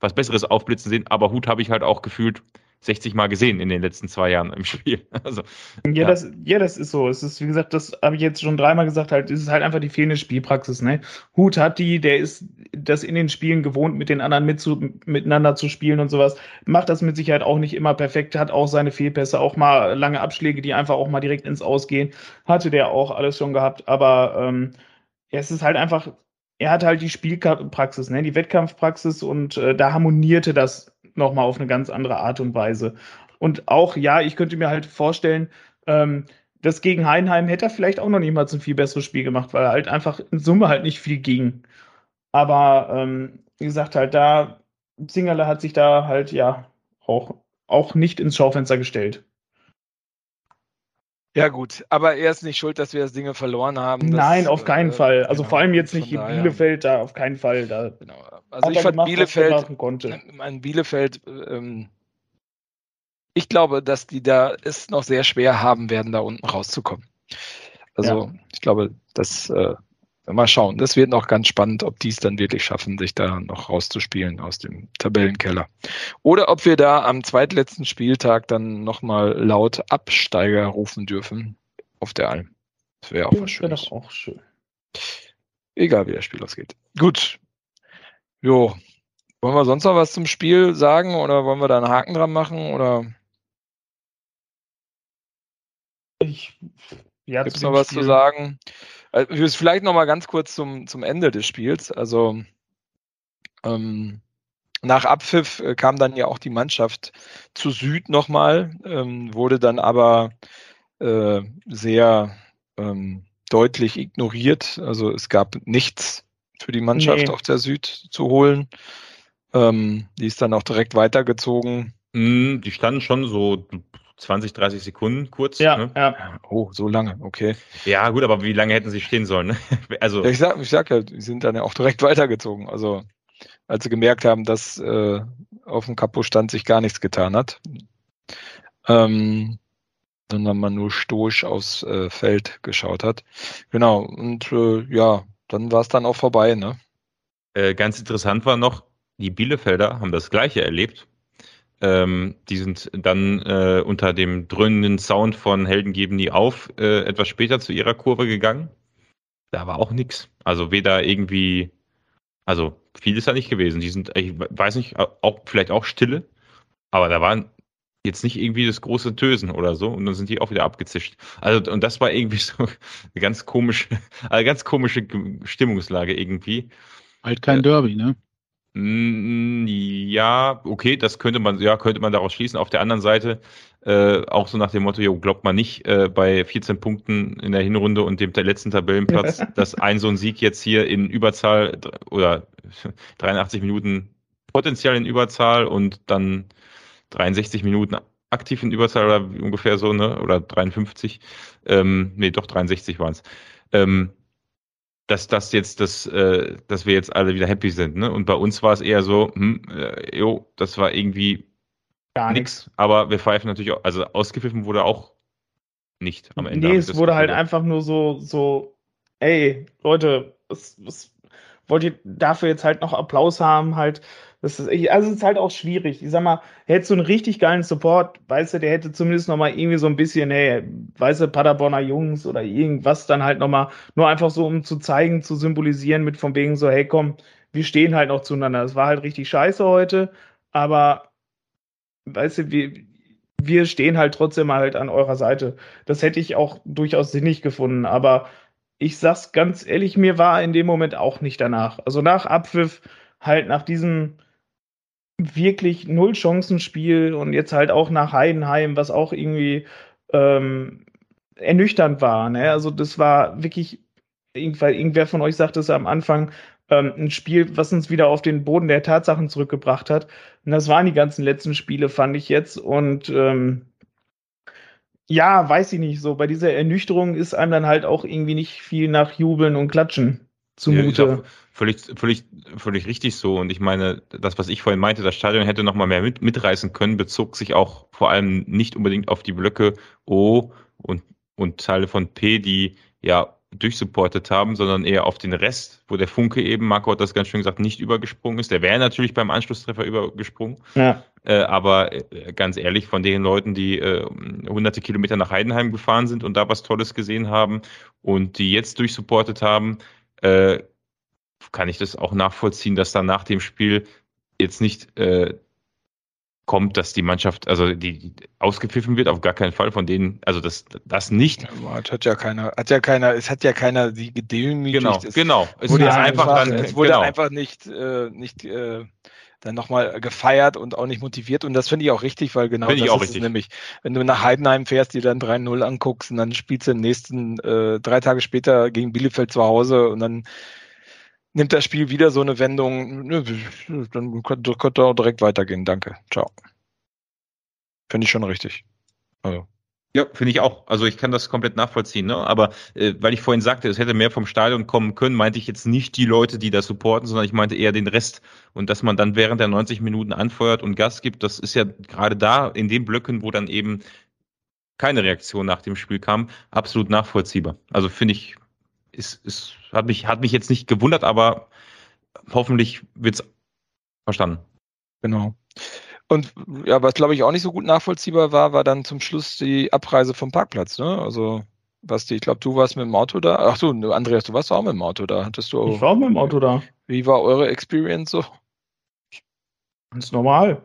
was Besseres aufblitzen sehen, aber Hut habe ich halt auch gefühlt 60 Mal gesehen in den letzten zwei Jahren im Spiel. Also, Ja, Ja. Das, ja, das ist so. Es ist, wie gesagt, das habe ich jetzt schon dreimal gesagt, halt, es ist halt einfach die fehlende Spielpraxis, ne? Hut hat die, der ist das in den Spielen gewohnt, mit den anderen mitzu, miteinander zu spielen und sowas. Macht das mit Sicherheit auch nicht immer perfekt, hat auch seine Fehlpässe, auch mal lange Abschläge, die einfach auch mal direkt ins Ausgehen. Hatte der auch alles schon gehabt, aber ähm, ja, es ist halt einfach, er hat halt die Spielpraxis, ne? Die Wettkampfpraxis und äh, da harmonierte das nochmal auf eine ganz andere Art und Weise. Und auch, ja, ich könnte mir halt vorstellen, ähm, das gegen Heidenheim hätte er vielleicht auch noch niemals ein viel besseres Spiel gemacht, weil er halt einfach in Summe halt nicht viel ging. Aber ähm, wie gesagt, halt da, Zingerle hat sich da halt ja auch, auch nicht ins Schaufenster gestellt. Ja, gut, aber er ist nicht schuld, dass wir das Dinge verloren haben. Das, Nein, auf keinen äh, Fall. Also genau, vor allem jetzt nicht daher- Bielefeld, da auf keinen Fall. Da Genau. Also ich fand gemacht, Bielefeld, konnte. mein Bielefeld, ähm, ich glaube, dass die da es noch sehr schwer haben werden, da unten rauszukommen. Also ich glaube, das äh, mal schauen. Das wird noch ganz spannend, ob die es dann wirklich schaffen, sich da noch rauszuspielen aus dem Tabellenkeller. Oder ob wir da am zweitletzten Spieltag dann nochmal laut Absteiger rufen dürfen auf der Alm. Das wäre auch was Das wäre doch auch schön. Egal, wie das Spiel ausgeht. Gut. Jo. Wollen wir sonst noch was zum Spiel sagen oder wollen wir da einen Haken dran machen oder Ich, ja, gibt es noch was Spiel- zu sagen? Also, vielleicht noch mal ganz kurz zum, zum Ende des Spiels. Also ähm, nach Abpfiff äh, kam dann ja auch die Mannschaft zu Süd nochmal, ähm, wurde dann aber äh, sehr ähm, deutlich ignoriert. Also es gab nichts für die Mannschaft nee. auf der Süd zu holen. Ähm, die ist dann auch direkt weitergezogen. Mm, die standen schon so 20, 30 Sekunden kurz. Ja, ne? ja. Oh, so lange, okay. Ja, gut, aber wie lange hätten sie stehen sollen? Ne? Also, ja, ich sag, ich sag ja, die sind dann ja auch direkt weitergezogen. Also, als sie gemerkt haben, dass äh, auf dem Kapo-Stand sich gar nichts getan hat. Ähm, sondern man nur stoisch aufs äh, Feld geschaut hat. Genau, und äh, ja, dann war es dann auch vorbei, ne? Äh, ganz interessant war noch, die Bielefelder haben das gleiche erlebt. Ähm, die sind dann äh, unter dem dröhnenden Sound von Helden geben nie auf äh, etwas später zu ihrer Kurve gegangen. Da war auch nichts. Also weder irgendwie, also viel ist da nicht gewesen. Die sind, ich weiß nicht, auch vielleicht auch Stille, aber da waren jetzt nicht irgendwie das große Tösen oder so und dann sind die auch wieder abgezischt. Also und das war irgendwie so eine ganz komische, eine ganz komische Stimmungslage irgendwie. Halt kein Derby, ne? Ja, okay, das könnte man, ja, könnte man daraus schließen. Auf der anderen Seite äh, auch so nach dem Motto, jo, glaubt man nicht äh, bei 14 Punkten in der Hinrunde und dem letzten Tabellenplatz, dass ein so ein Sieg jetzt hier in Überzahl oder 83 Minuten potenziell in Überzahl und dann 63 Minuten aktiv in Überzahl oder ungefähr so, ne? Oder 53. Ähm, nee, doch 63 waren es. Ähm, dass das jetzt das, äh, dass wir jetzt alle wieder happy sind, ne? Und bei uns war es eher so, hm, äh, jo, das war irgendwie gar nichts. Aber wir pfeifen natürlich auch, also ausgepfiffen wurde auch nicht am Ende. Nee, es wurde halt einfach nur so, so, ey, Leute, was, was wollt ihr dafür jetzt halt noch Applaus haben, halt das ist, also es ist halt auch schwierig. Ich sag mal, hättest du einen richtig geilen Support, weißt du, der hätte zumindest noch mal irgendwie so ein bisschen, hey, weißt du, Paderborner Jungs oder irgendwas dann halt noch mal, nur einfach so, um zu zeigen, zu symbolisieren mit von wegen so, hey, komm, wir stehen halt noch zueinander. Es war halt richtig scheiße heute, aber weißt du, wir, wir stehen halt trotzdem halt an eurer Seite. Das hätte ich auch durchaus sinnig gefunden, aber ich sag's ganz ehrlich, mir war in dem Moment auch nicht danach. Also nach Abpfiff, halt nach diesem wirklich Null-Chancen-Spiel und jetzt halt auch nach Heidenheim, was auch irgendwie ähm, ernüchternd war. Ne? Also das war wirklich, weil irgendwer von euch sagte es am Anfang, ähm, ein Spiel, was uns wieder auf den Boden der Tatsachen zurückgebracht hat. Und das waren die ganzen letzten Spiele, fand ich jetzt. Und ähm, ja, weiß ich nicht so. Bei dieser Ernüchterung ist einem dann halt auch irgendwie nicht viel nach Jubeln und Klatschen zumute. Ja, völlig, völlig, völlig richtig so. Und ich meine, das, was ich vorhin meinte, das Stadion hätte noch mal mehr mit, mitreißen können, bezog sich auch vor allem nicht unbedingt auf die Blöcke O und, und Teile von P, die ja durchsupportet haben, sondern eher auf den Rest, wo der Funke eben, Marco hat das ganz schön gesagt, nicht übergesprungen ist. Der wäre natürlich beim Anschlusstreffer übergesprungen. Ja. Äh, aber äh, ganz ehrlich, von den Leuten, die äh, hunderte Kilometer nach Heidenheim gefahren sind und da was Tolles gesehen haben und die jetzt durchsupportet haben, äh, kann ich das auch nachvollziehen, dass dann nach dem Spiel jetzt nicht äh, kommt, dass die Mannschaft, also die, die ausgepfiffen wird, auf gar keinen Fall von denen, also das, das nicht. Ja, hat ja keiner, hat ja keiner, es hat ja keiner die gedemütigt. Genau, es genau. Es wurde einfach, einfach dann, es wurde genau. einfach nicht, äh, nicht äh, dann nochmal gefeiert und auch nicht motiviert. Und das finde ich auch richtig, weil genau find das ist nämlich. Wenn du nach Heidenheim fährst, dir dann 3-0 anguckst und dann spielst du im nächsten, äh, drei Tage später gegen Bielefeld zu Hause und dann nimmt das Spiel wieder so eine Wendung, dann könnte auch direkt weitergehen. Danke. Ciao. Finde ich schon richtig. Also. Ja, finde ich auch. Also ich kann das komplett nachvollziehen. Ne? Aber äh, weil ich vorhin sagte, es hätte mehr vom Stadion kommen können, meinte ich jetzt nicht die Leute, die das supporten, sondern ich meinte eher den Rest. Und dass man dann während der 90 Minuten anfeuert und Gas gibt, das ist ja gerade da in den Blöcken, wo dann eben keine Reaktion nach dem Spiel kam, absolut nachvollziehbar. Also finde ich, ist, ist, hat mich, hat mich jetzt nicht gewundert, aber hoffentlich wird's verstanden. Genau. Und ja, was glaube ich auch nicht so gut nachvollziehbar war, war dann zum Schluss die Abreise vom Parkplatz. Ne? Also, Basti, ich glaube, du warst mit dem Auto da. Ach so, Andreas, du warst auch mit dem Auto da. Hattest du? Ich war auch mit dem Auto da. Wie war eure Experience so? Ganz normal.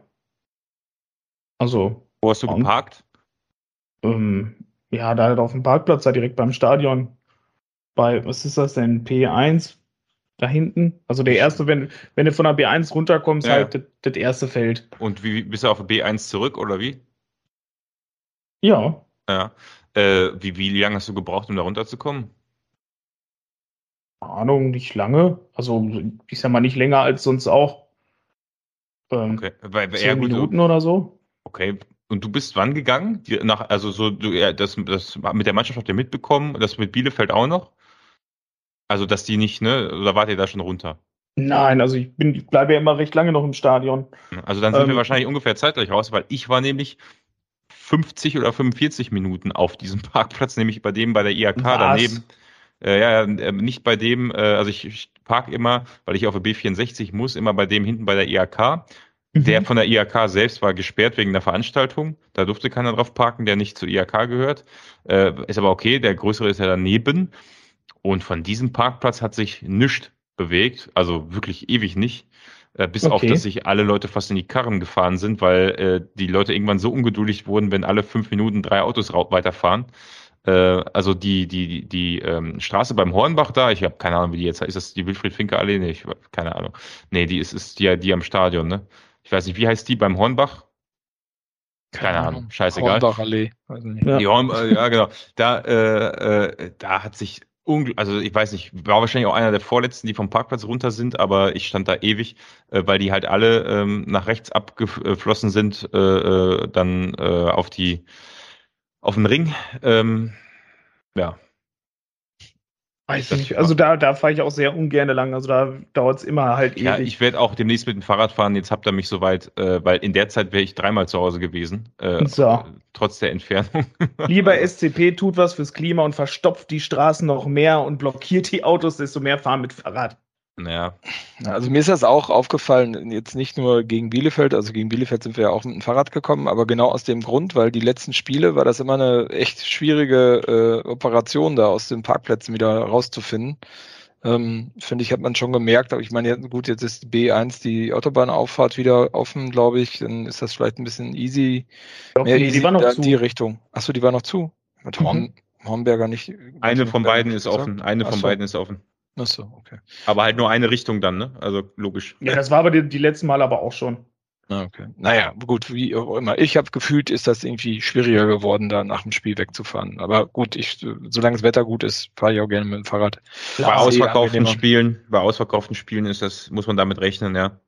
Also. Wo hast du geparkt? Ähm, ja, da halt auf dem Parkplatz, da direkt beim Stadion. bei, was ist das denn, P1 da hinten? Also der erste, wenn, wenn du von der B1 runterkommst, ja. halt das, das erste Feld. Und wie bist du auf B1 zurück oder wie? Ja. Ja. Äh, wie, wie lange hast du gebraucht, um da runterzukommen? Ahnung, nicht lange. Also ich sag mal nicht länger als sonst auch. Ähm, okay. Weil, zehn ja, gut, Minuten oder so. Okay. Und du bist wann gegangen? Die, nach, also so, du, ja, das, das mit der Mannschaft habt ihr mitbekommen, das mit Bielefeld auch noch? Also, dass die nicht, ne? Oder wart ihr da schon runter? Nein, also ich bin, ich bleibe ja immer recht lange noch im Stadion. Also dann sind ähm, wir wahrscheinlich ungefähr zeitgleich raus, weil ich war nämlich 50 oder 45 Minuten auf diesem Parkplatz, nämlich bei dem bei der IAK was? daneben. Äh, ja, äh, nicht bei dem, äh, also ich, ich parke immer, weil ich auf der B64 muss, immer bei dem hinten bei der IAK. Mhm. Der von der IAK selbst war gesperrt wegen der Veranstaltung. Da durfte keiner drauf parken, der nicht zur IAK gehört. Äh, ist aber okay, der größere ist ja daneben. Und von diesem Parkplatz hat sich nichts bewegt, also wirklich ewig nicht. Äh, bis okay. auf, dass sich alle Leute fast in die Karren gefahren sind, weil äh, die Leute irgendwann so ungeduldig wurden, wenn alle fünf Minuten drei Autos weiterfahren. Äh, also die, die, die, die ähm, Straße beim Hornbach da, ich habe keine Ahnung, wie die jetzt heißt. Ist das die Wilfried-Finke-Allee? Nee, ich keine Ahnung. Nee, die ist, ist die, die am Stadion, ne? Ich weiß nicht, wie heißt die beim Hornbach? Keine Ahnung, scheißegal. Hornbach-Allee. Ja. Äh, ja, genau. Da, äh, äh, da hat sich also ich weiß nicht, war wahrscheinlich auch einer der vorletzten, die vom Parkplatz runter sind, aber ich stand da ewig, äh, weil die halt alle ähm, nach rechts abgeflossen sind, äh, äh, dann äh, auf die auf den Ring. Ähm, ja, Weiß ich nicht. Also da, da fahre ich auch sehr ungern lang. Also da dauert es immer halt ewig. Ja, ich werde auch demnächst mit dem Fahrrad fahren. Jetzt habt ihr mich soweit, äh, weil in der Zeit wäre ich dreimal zu Hause gewesen. Äh, so. Trotz der Entfernung. Lieber SCP tut was fürs Klima und verstopft die Straßen noch mehr und blockiert die Autos, desto mehr fahren mit Fahrrad. Naja. Also mir ist das auch aufgefallen, jetzt nicht nur gegen Bielefeld, also gegen Bielefeld sind wir ja auch mit dem Fahrrad gekommen, aber genau aus dem Grund, weil die letzten Spiele war das immer eine echt schwierige äh, Operation, da aus den Parkplätzen wieder rauszufinden. Ähm, Finde ich, hat man schon gemerkt, aber ich meine, gut, jetzt ist B1 die Autobahnauffahrt wieder offen, glaube ich, dann ist das vielleicht ein bisschen easy. Doch, mehr die, easy die war noch in die Richtung. Achso, die war noch zu. Mit Horn, mhm. Hornberger nicht. Eine von beiden ist offen. Eine von beiden ist offen. Ach so, okay. Aber halt nur eine Richtung dann, ne? Also logisch. Ja, das war aber die, die letzten Mal aber auch schon. Ah, okay. Naja, gut, wie auch immer. Ich habe gefühlt, ist das irgendwie schwieriger geworden, da nach dem Spiel wegzufahren. Aber gut, ich, solange das Wetter gut ist, fahre ich auch gerne mit dem Fahrrad. Klar, bei ausverkauften Spielen, bei ausverkauften Spielen ist das, muss man damit rechnen, ja.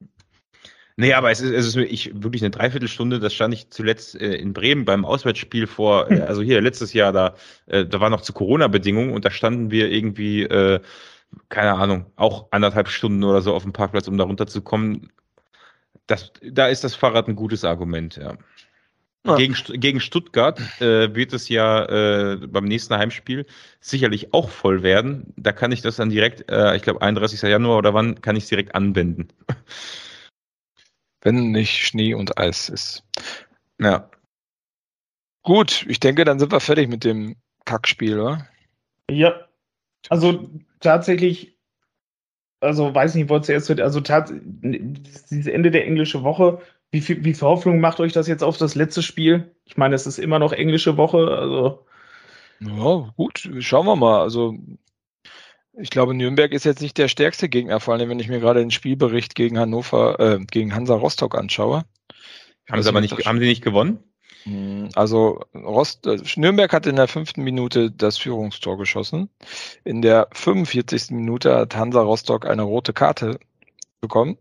Nee, aber es ist, es ist ich, wirklich eine Dreiviertelstunde, das stand ich zuletzt äh, in Bremen beim Auswärtsspiel vor, äh, also hier letztes Jahr, da, äh, da war noch zu Corona-Bedingungen und da standen wir irgendwie äh, keine Ahnung, auch anderthalb Stunden oder so auf dem Parkplatz, um da runterzukommen. Das, da ist das Fahrrad ein gutes Argument, ja. ja. Gegen, gegen Stuttgart äh, wird es ja äh, beim nächsten Heimspiel sicherlich auch voll werden. Da kann ich das dann direkt, äh, ich glaube 31. Januar oder wann, kann ich es direkt anwenden. Wenn nicht Schnee und Eis ist. Ja. Gut, ich denke, dann sind wir fertig mit dem Kackspiel, oder? Ja. Also tatsächlich, also weiß nicht, wollte zuerst, also dieses Ende der englischen Woche, wie viel, wie viel Hoffnung macht euch das jetzt auf das letzte Spiel? Ich meine, es ist immer noch englische Woche, also. Ja, gut, schauen wir mal. Also, ich glaube, Nürnberg ist jetzt nicht der stärkste Gegner, vor allem wenn ich mir gerade den Spielbericht gegen Hannover, äh, gegen Hansa Rostock anschaue. Haben sie aber nicht, haben sie nicht gewonnen? Hm, also Rost, äh, Nürnberg hat in der fünften Minute das Führungstor geschossen. In der 45. Minute hat Hansa Rostock eine rote Karte bekommen.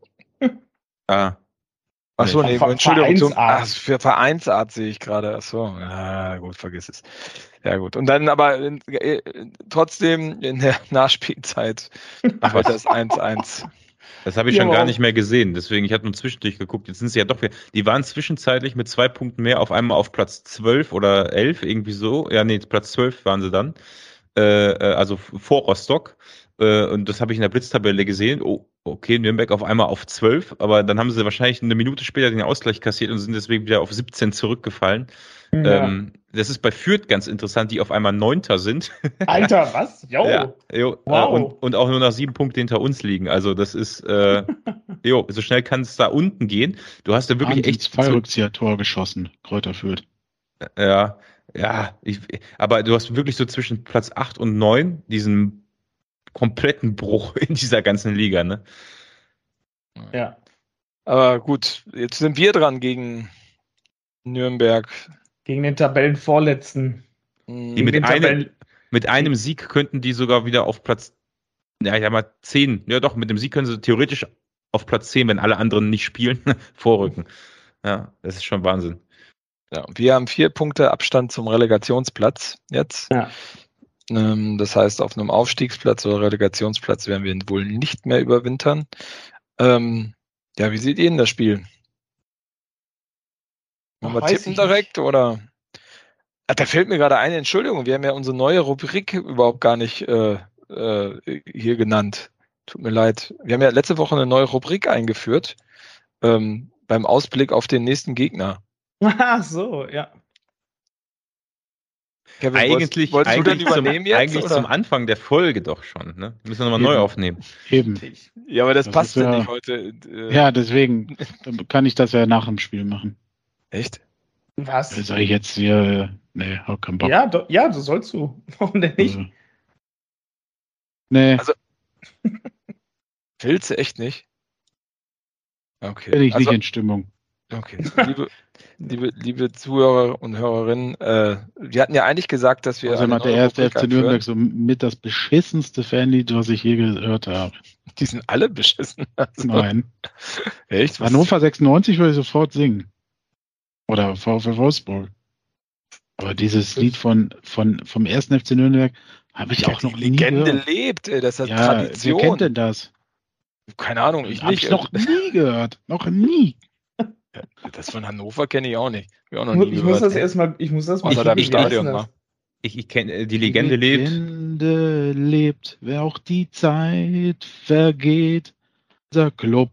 Ah. Achso, nee, Entschuldigung. Zum, ach, für Vereinsart sehe ich gerade. Achso, ja, gut, vergiss es. Ja, gut. Und dann aber äh, trotzdem in der Nachspielzeit war das 1-1. Das habe ich ja, schon gar nicht mehr gesehen. Deswegen, ich hatte nur zwischendurch geguckt. Jetzt sind sie ja doch, die waren zwischenzeitlich mit zwei Punkten mehr auf einmal auf Platz 12 oder 11, irgendwie so. Ja, nee, Platz 12 waren sie dann. Äh, äh, also vor Rostock. Äh, und das habe ich in der Blitztabelle gesehen. Oh, okay, Nürnberg auf einmal auf 12, aber dann haben sie wahrscheinlich eine Minute später den Ausgleich kassiert und sind deswegen wieder auf 17 zurückgefallen. Ja. Ähm, das ist bei Fürth ganz interessant, die auf einmal Neunter sind. Alter, was? Jo. Ja, jo. Äh, wow. und, und auch nur noch sieben Punkte hinter uns liegen. Also das ist, äh, jo, so schnell kann es da unten gehen. Du hast ja wirklich echt zwei Rückzieher-Tor geschossen, Kräuter Fürth. Ja, ja, ich, aber du hast wirklich so zwischen Platz 8 und 9 diesen kompletten Bruch in dieser ganzen Liga, ne? Ja. Aber gut, jetzt sind wir dran gegen Nürnberg. Gegen den Tabellenvorletzten. Die mit, einem, mit einem Sieg könnten die sogar wieder auf Platz, ja, ich sag mal 10. Ja, doch, mit dem Sieg können sie theoretisch auf Platz 10, wenn alle anderen nicht spielen, vorrücken. Ja, das ist schon Wahnsinn. Ja, wir haben vier Punkte Abstand zum Relegationsplatz jetzt. Ja. Ähm, das heißt, auf einem Aufstiegsplatz oder Relegationsplatz werden wir wohl nicht mehr überwintern. Ähm, ja, wie seht ihr denn das Spiel? Wollen wir tippen direkt oder? Ah, da fällt mir gerade eine Entschuldigung, wir haben ja unsere neue Rubrik überhaupt gar nicht äh, äh, hier genannt. Tut mir leid. Wir haben ja letzte Woche eine neue Rubrik eingeführt ähm, beim Ausblick auf den nächsten Gegner. Ach so, ja. Kevin, eigentlich wolltest, wolltest eigentlich, zum, jetzt, eigentlich zum, Anfang der Folge doch schon. Ne? Müssen wir nochmal neu aufnehmen. Eben. Ja, aber das, das passt ja nicht heute. Äh, ja, deswegen kann ich das ja nach dem Spiel machen. Echt? Was? Soll ich jetzt hier. Nee, hab keinen Bock. Ja, do, ja, du sollst du. Warum denn nicht? Also, nee. Also. Willst du echt nicht? Okay. Bin ich also, nicht in Stimmung. Okay. Liebe, liebe, liebe Zuhörer und Hörerinnen, äh, wir hatten ja eigentlich gesagt, dass wir. Also mal der erste FC Nürnberg so mit das beschissenste Fanlied, was ich je gehört habe. Die sind alle beschissen. Also. Nein. Echt? Hannover 96 würde ich sofort singen. Oder VfL Wolfsburg. Aber dieses Lied von, von, vom ersten FC Nürnberg habe ich ja, auch noch die nie Legende gehört. lebt, ey, das ist ja, Tradition. Wer kennt denn das? Keine Ahnung, ich hab nicht. ich noch nie gehört. Noch nie. Das von Hannover kenne ich auch nicht. Ich, auch noch nie ich muss das erstmal, ich muss das mal. Ich, Stadion mal. Ich, ich kenne äh, die Legende die lebt. Legende lebt, wer auch die Zeit vergeht. Unser Club,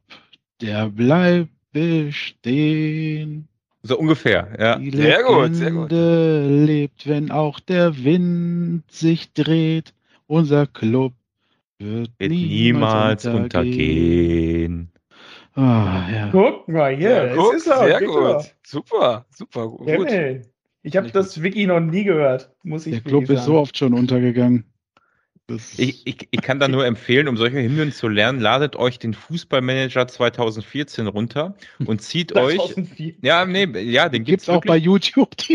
der bleibt bestehen. So ungefähr, ja. Die sehr gut, sehr gut. lebt, wenn auch der Wind sich dreht. Unser Club wird, wird niemals, untergehen. untergehen. Ah, ja. Guck mal hier, ja, guck, ist er, sehr gut. Super, super gut. Ich habe das Wiki noch nie gehört, muss ich Der Club ist so oft schon untergegangen. Ich, ich, ich, kann da nur empfehlen, um solche Hymnen zu lernen, ladet euch den Fußballmanager 2014 runter und zieht 2014. euch. Ja, nee, ja, den gibt's, gibt's auch bei YouTube.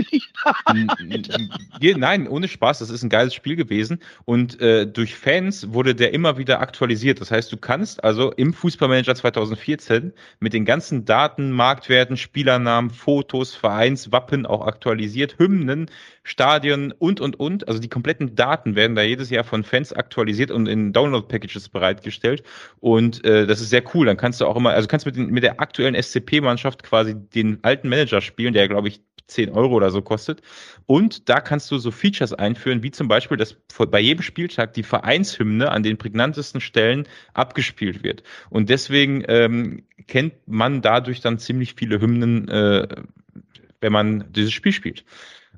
Die Nein, ohne Spaß, das ist ein geiles Spiel gewesen und äh, durch Fans wurde der immer wieder aktualisiert. Das heißt, du kannst also im Fußballmanager 2014 mit den ganzen Daten, Marktwerten, Spielernamen, Fotos, Vereinswappen auch aktualisiert, Hymnen, Stadien und und und, also die kompletten Daten werden da jedes Jahr von Fans Fans aktualisiert und in Download-Packages bereitgestellt. Und äh, das ist sehr cool. Dann kannst du auch immer, also kannst mit, den, mit der aktuellen SCP-Mannschaft quasi den alten Manager spielen, der glaube ich 10 Euro oder so kostet. Und da kannst du so Features einführen, wie zum Beispiel, dass bei jedem Spieltag die Vereinshymne an den prägnantesten Stellen abgespielt wird. Und deswegen ähm, kennt man dadurch dann ziemlich viele Hymnen, äh, wenn man dieses Spiel spielt.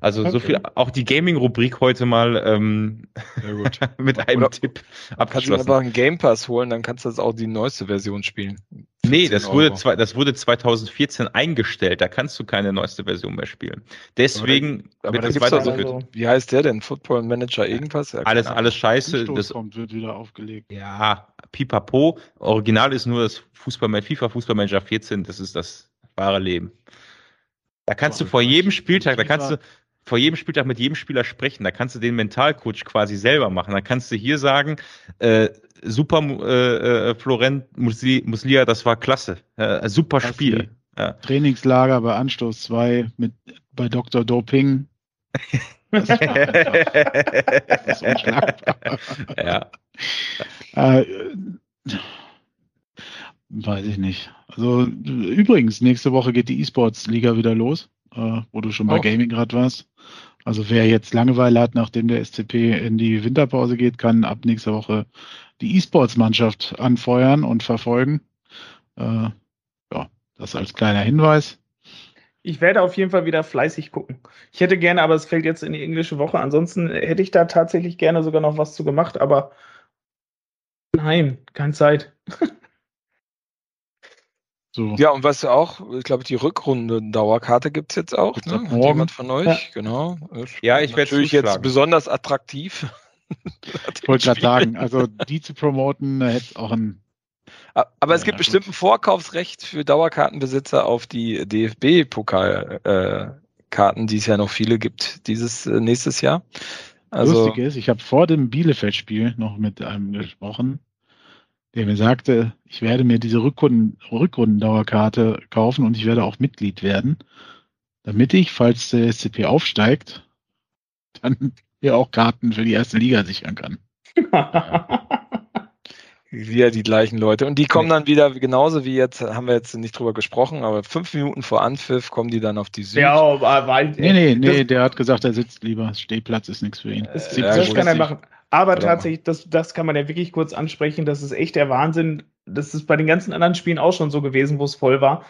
Also okay. so viel, auch die Gaming-Rubrik heute mal ähm, mit einem Oder Tipp abgeschlossen. Kannst du einfach einen Game Pass holen, dann kannst du das auch die neueste Version spielen. Nee, das wurde, zwei, das wurde 2014 eingestellt. Da kannst du keine neueste Version mehr spielen. Deswegen. Aber, da, aber da also, also, wie heißt der denn? Football Manager irgendwas? Ja, alles, alles scheiße. Das kommt, wird wieder aufgelegt. Ja, pipapo. Original ist nur das Fußball, FIFA Fußballmanager 14. Das ist das wahre Leben. Da kannst du vor jedem Spieltag, da kannst du, vor jedem Spieltag mit jedem Spieler sprechen. Da kannst du den Mentalcoach quasi selber machen. Da kannst du hier sagen, äh, super äh, äh, Florent Muslia, das war klasse. Äh, super Spiel. Ja. Trainingslager bei Anstoß 2 mit bei Dr. Doping. Das, das ist unschlagbar. Ja. Äh, weiß ich nicht. Also übrigens, nächste Woche geht die E-Sports-Liga wieder los, äh, wo du schon bei Gaming gerade warst. Also wer jetzt Langeweile hat, nachdem der SCP in die Winterpause geht, kann ab nächster Woche die E-Sports-Mannschaft anfeuern und verfolgen. Äh, ja, das als kleiner Hinweis. Ich werde auf jeden Fall wieder fleißig gucken. Ich hätte gerne, aber es fällt jetzt in die englische Woche. Ansonsten hätte ich da tatsächlich gerne sogar noch was zu gemacht, aber nein, keine Zeit. So. Ja, und was auch, ich glaube, die Rückrunde-Dauerkarte gibt es jetzt auch. Ne? Hat jemand von euch? Ja. Genau. Ja, ich werde natürlich jetzt besonders attraktiv. ich wollte gerade sagen, also die zu promoten, hätte es auch ein. Aber es gibt bestimmt ein Vorkaufsrecht für Dauerkartenbesitzer auf die DFB-Pokalkarten, die es ja noch viele gibt dieses äh, nächstes Jahr. Also, Lustig ist, ich habe vor dem Bielefeld-Spiel noch mit einem gesprochen, der mir sagte, ich werde mir diese Rückrunden, Rückrundendauerkarte kaufen und ich werde auch Mitglied werden, damit ich, falls der SCP aufsteigt, dann hier auch Karten für die erste Liga sichern kann. wieder die gleichen Leute. Und die kommen dann wieder, genauso wie jetzt, haben wir jetzt nicht drüber gesprochen, aber fünf Minuten vor Anpfiff kommen die dann auf die Süd. Ja, weil, nee, nee, nee, der hat gesagt, er sitzt lieber. Stehplatz ist nichts für ihn. Das, ja, das kann er machen. Aber tatsächlich, das, das kann man ja wirklich kurz ansprechen. Das ist echt der Wahnsinn. Das ist bei den ganzen anderen Spielen auch schon so gewesen, wo es voll war.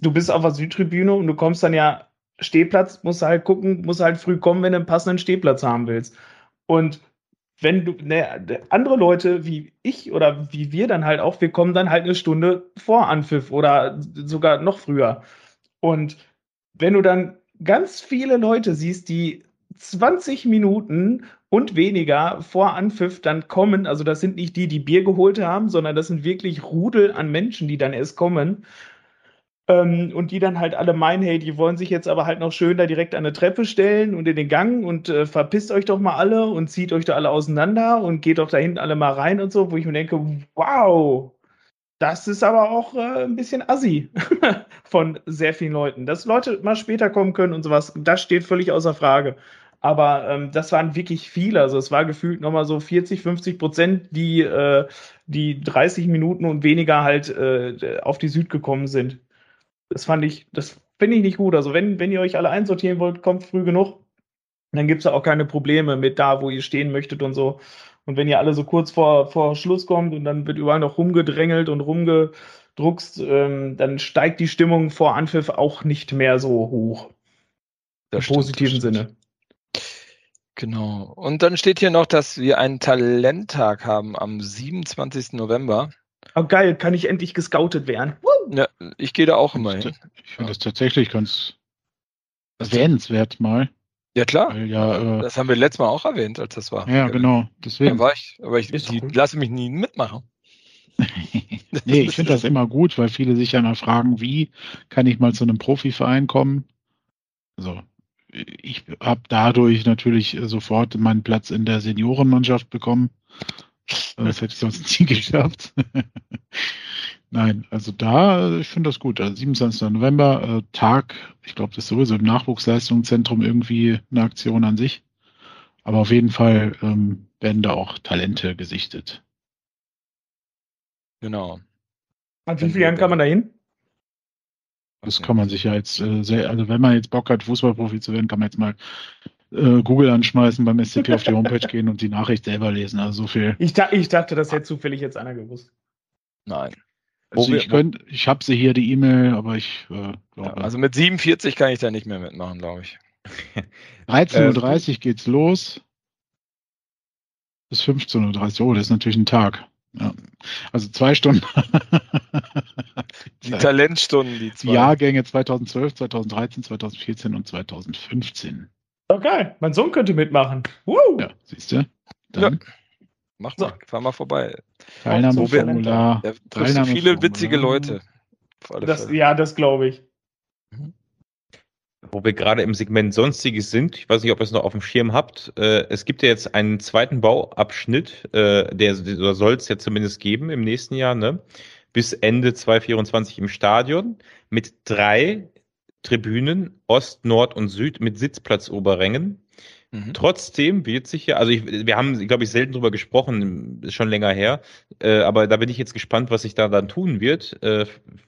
Du bist auf der Südtribüne und du kommst dann ja Stehplatz, musst halt gucken, musst halt früh kommen, wenn du einen passenden Stehplatz haben willst. Und wenn du, ne, andere Leute wie ich oder wie wir dann halt auch, wir kommen dann halt eine Stunde vor Anpfiff oder sogar noch früher. Und wenn du dann ganz viele Leute siehst, die 20 Minuten und weniger vor Anpfiff dann kommen, also das sind nicht die, die Bier geholt haben, sondern das sind wirklich Rudel an Menschen, die dann erst kommen ähm, und die dann halt alle meinen, hey, die wollen sich jetzt aber halt noch schön da direkt an eine Treppe stellen und in den Gang und äh, verpisst euch doch mal alle und zieht euch da alle auseinander und geht doch da hinten alle mal rein und so, wo ich mir denke, wow, das ist aber auch äh, ein bisschen assi von sehr vielen Leuten. Dass Leute mal später kommen können und sowas, das steht völlig außer Frage. Aber ähm, das waren wirklich viele. Also es war gefühlt nochmal so 40, 50 Prozent, die, äh, die 30 Minuten und weniger halt äh, auf die Süd gekommen sind. Das fand ich, das finde ich nicht gut. Also wenn, wenn ihr euch alle einsortieren wollt, kommt früh genug. Dann gibt es auch keine Probleme mit da, wo ihr stehen möchtet und so. Und wenn ihr alle so kurz vor, vor Schluss kommt und dann wird überall noch rumgedrängelt und rumgedruckst, ähm, dann steigt die Stimmung vor Anpfiff auch nicht mehr so hoch. Im positiven Sinne. Genau. Und dann steht hier noch, dass wir einen Talenttag haben am 27. November. Oh, geil, kann ich endlich gescoutet werden. Ja, ich gehe da auch immer hin. Ich finde das tatsächlich ganz erwähnenswert mal. Ja, klar. Weil, ja, äh, das haben wir letztes Mal auch erwähnt, als das war. Ja, genau. Deswegen. Da war ich, aber ich die, lasse mich nie mitmachen. nee, ich finde das immer gut, weil viele sich ja mal fragen, wie kann ich mal zu einem Profiverein kommen? Also, ich habe dadurch natürlich sofort meinen Platz in der Seniorenmannschaft bekommen. Das hätte ich sonst nie geschafft. Nein, also da, ich finde das gut. Also 27. November, äh, Tag, ich glaube, das ist sowieso im Nachwuchsleistungszentrum irgendwie eine Aktion an sich. Aber auf jeden Fall ähm, werden da auch Talente gesichtet. Genau. An wie vielen Jahren kann man da hin? Das kann man sich ja jetzt äh, sehr, also wenn man jetzt Bock hat, Fußballprofi zu werden, kann man jetzt mal äh, Google anschmeißen, beim SCP auf die Homepage gehen und die Nachricht selber lesen. Also so viel. Ich, ich dachte, das hätte zufällig jetzt einer gewusst. Nein. Also ich könnte, ich habe sie hier, die E-Mail, aber ich äh, glaube. Ja, also mit 47 kann ich da nicht mehr mitmachen, glaube ich. 13.30 Uhr geht's los. Bis 15.30 Uhr. Oh, das ist natürlich ein Tag. Ja. Also zwei Stunden. die Talentstunden, die zwei. Jahrgänge 2012, 2013, 2014 und 2015. Okay, mein Sohn könnte mitmachen. Woo! Ja, siehst du? Dann. Ja. Mach mal, so. fahr mal vorbei. Teilnahmeformular. Da triffst du viele witzige Leute. Das, ja, das glaube ich. Mhm. Wo wir gerade im Segment Sonstiges sind, ich weiß nicht, ob ihr es noch auf dem Schirm habt, äh, es gibt ja jetzt einen zweiten Bauabschnitt, äh, der, der soll es ja zumindest geben im nächsten Jahr, ne? bis Ende 2024 im Stadion mit drei Tribünen, Ost, Nord und Süd mit Sitzplatzoberrängen. Mhm. Trotzdem wird sich ja, also ich, wir haben, glaube ich, selten drüber gesprochen, ist schon länger her, äh, aber da bin ich jetzt gespannt, was sich da dann tun wird. Äh,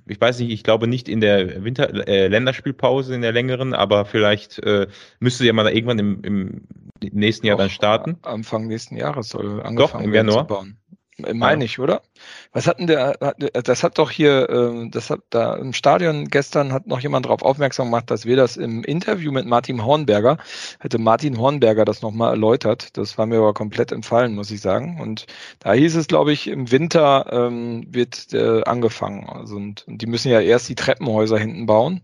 ich weiß nicht, ich glaube nicht in der Winter äh, Länderspielpause, in der längeren, aber vielleicht äh, müsste ja mal irgendwann im, im nächsten Jahr Auch dann starten. Anfang nächsten Jahres soll angefangen Doch, im Januar. zu bauen. Meine ich, oder? Was hatten der, das hat doch hier, ähm, das hat da im Stadion gestern hat noch jemand darauf aufmerksam gemacht, dass wir das im Interview mit Martin Hornberger, hätte Martin Hornberger das nochmal erläutert. Das war mir aber komplett entfallen, muss ich sagen. Und da hieß es, glaube ich, im Winter ähm, wird äh, angefangen. Also, und, und die müssen ja erst die Treppenhäuser hinten bauen,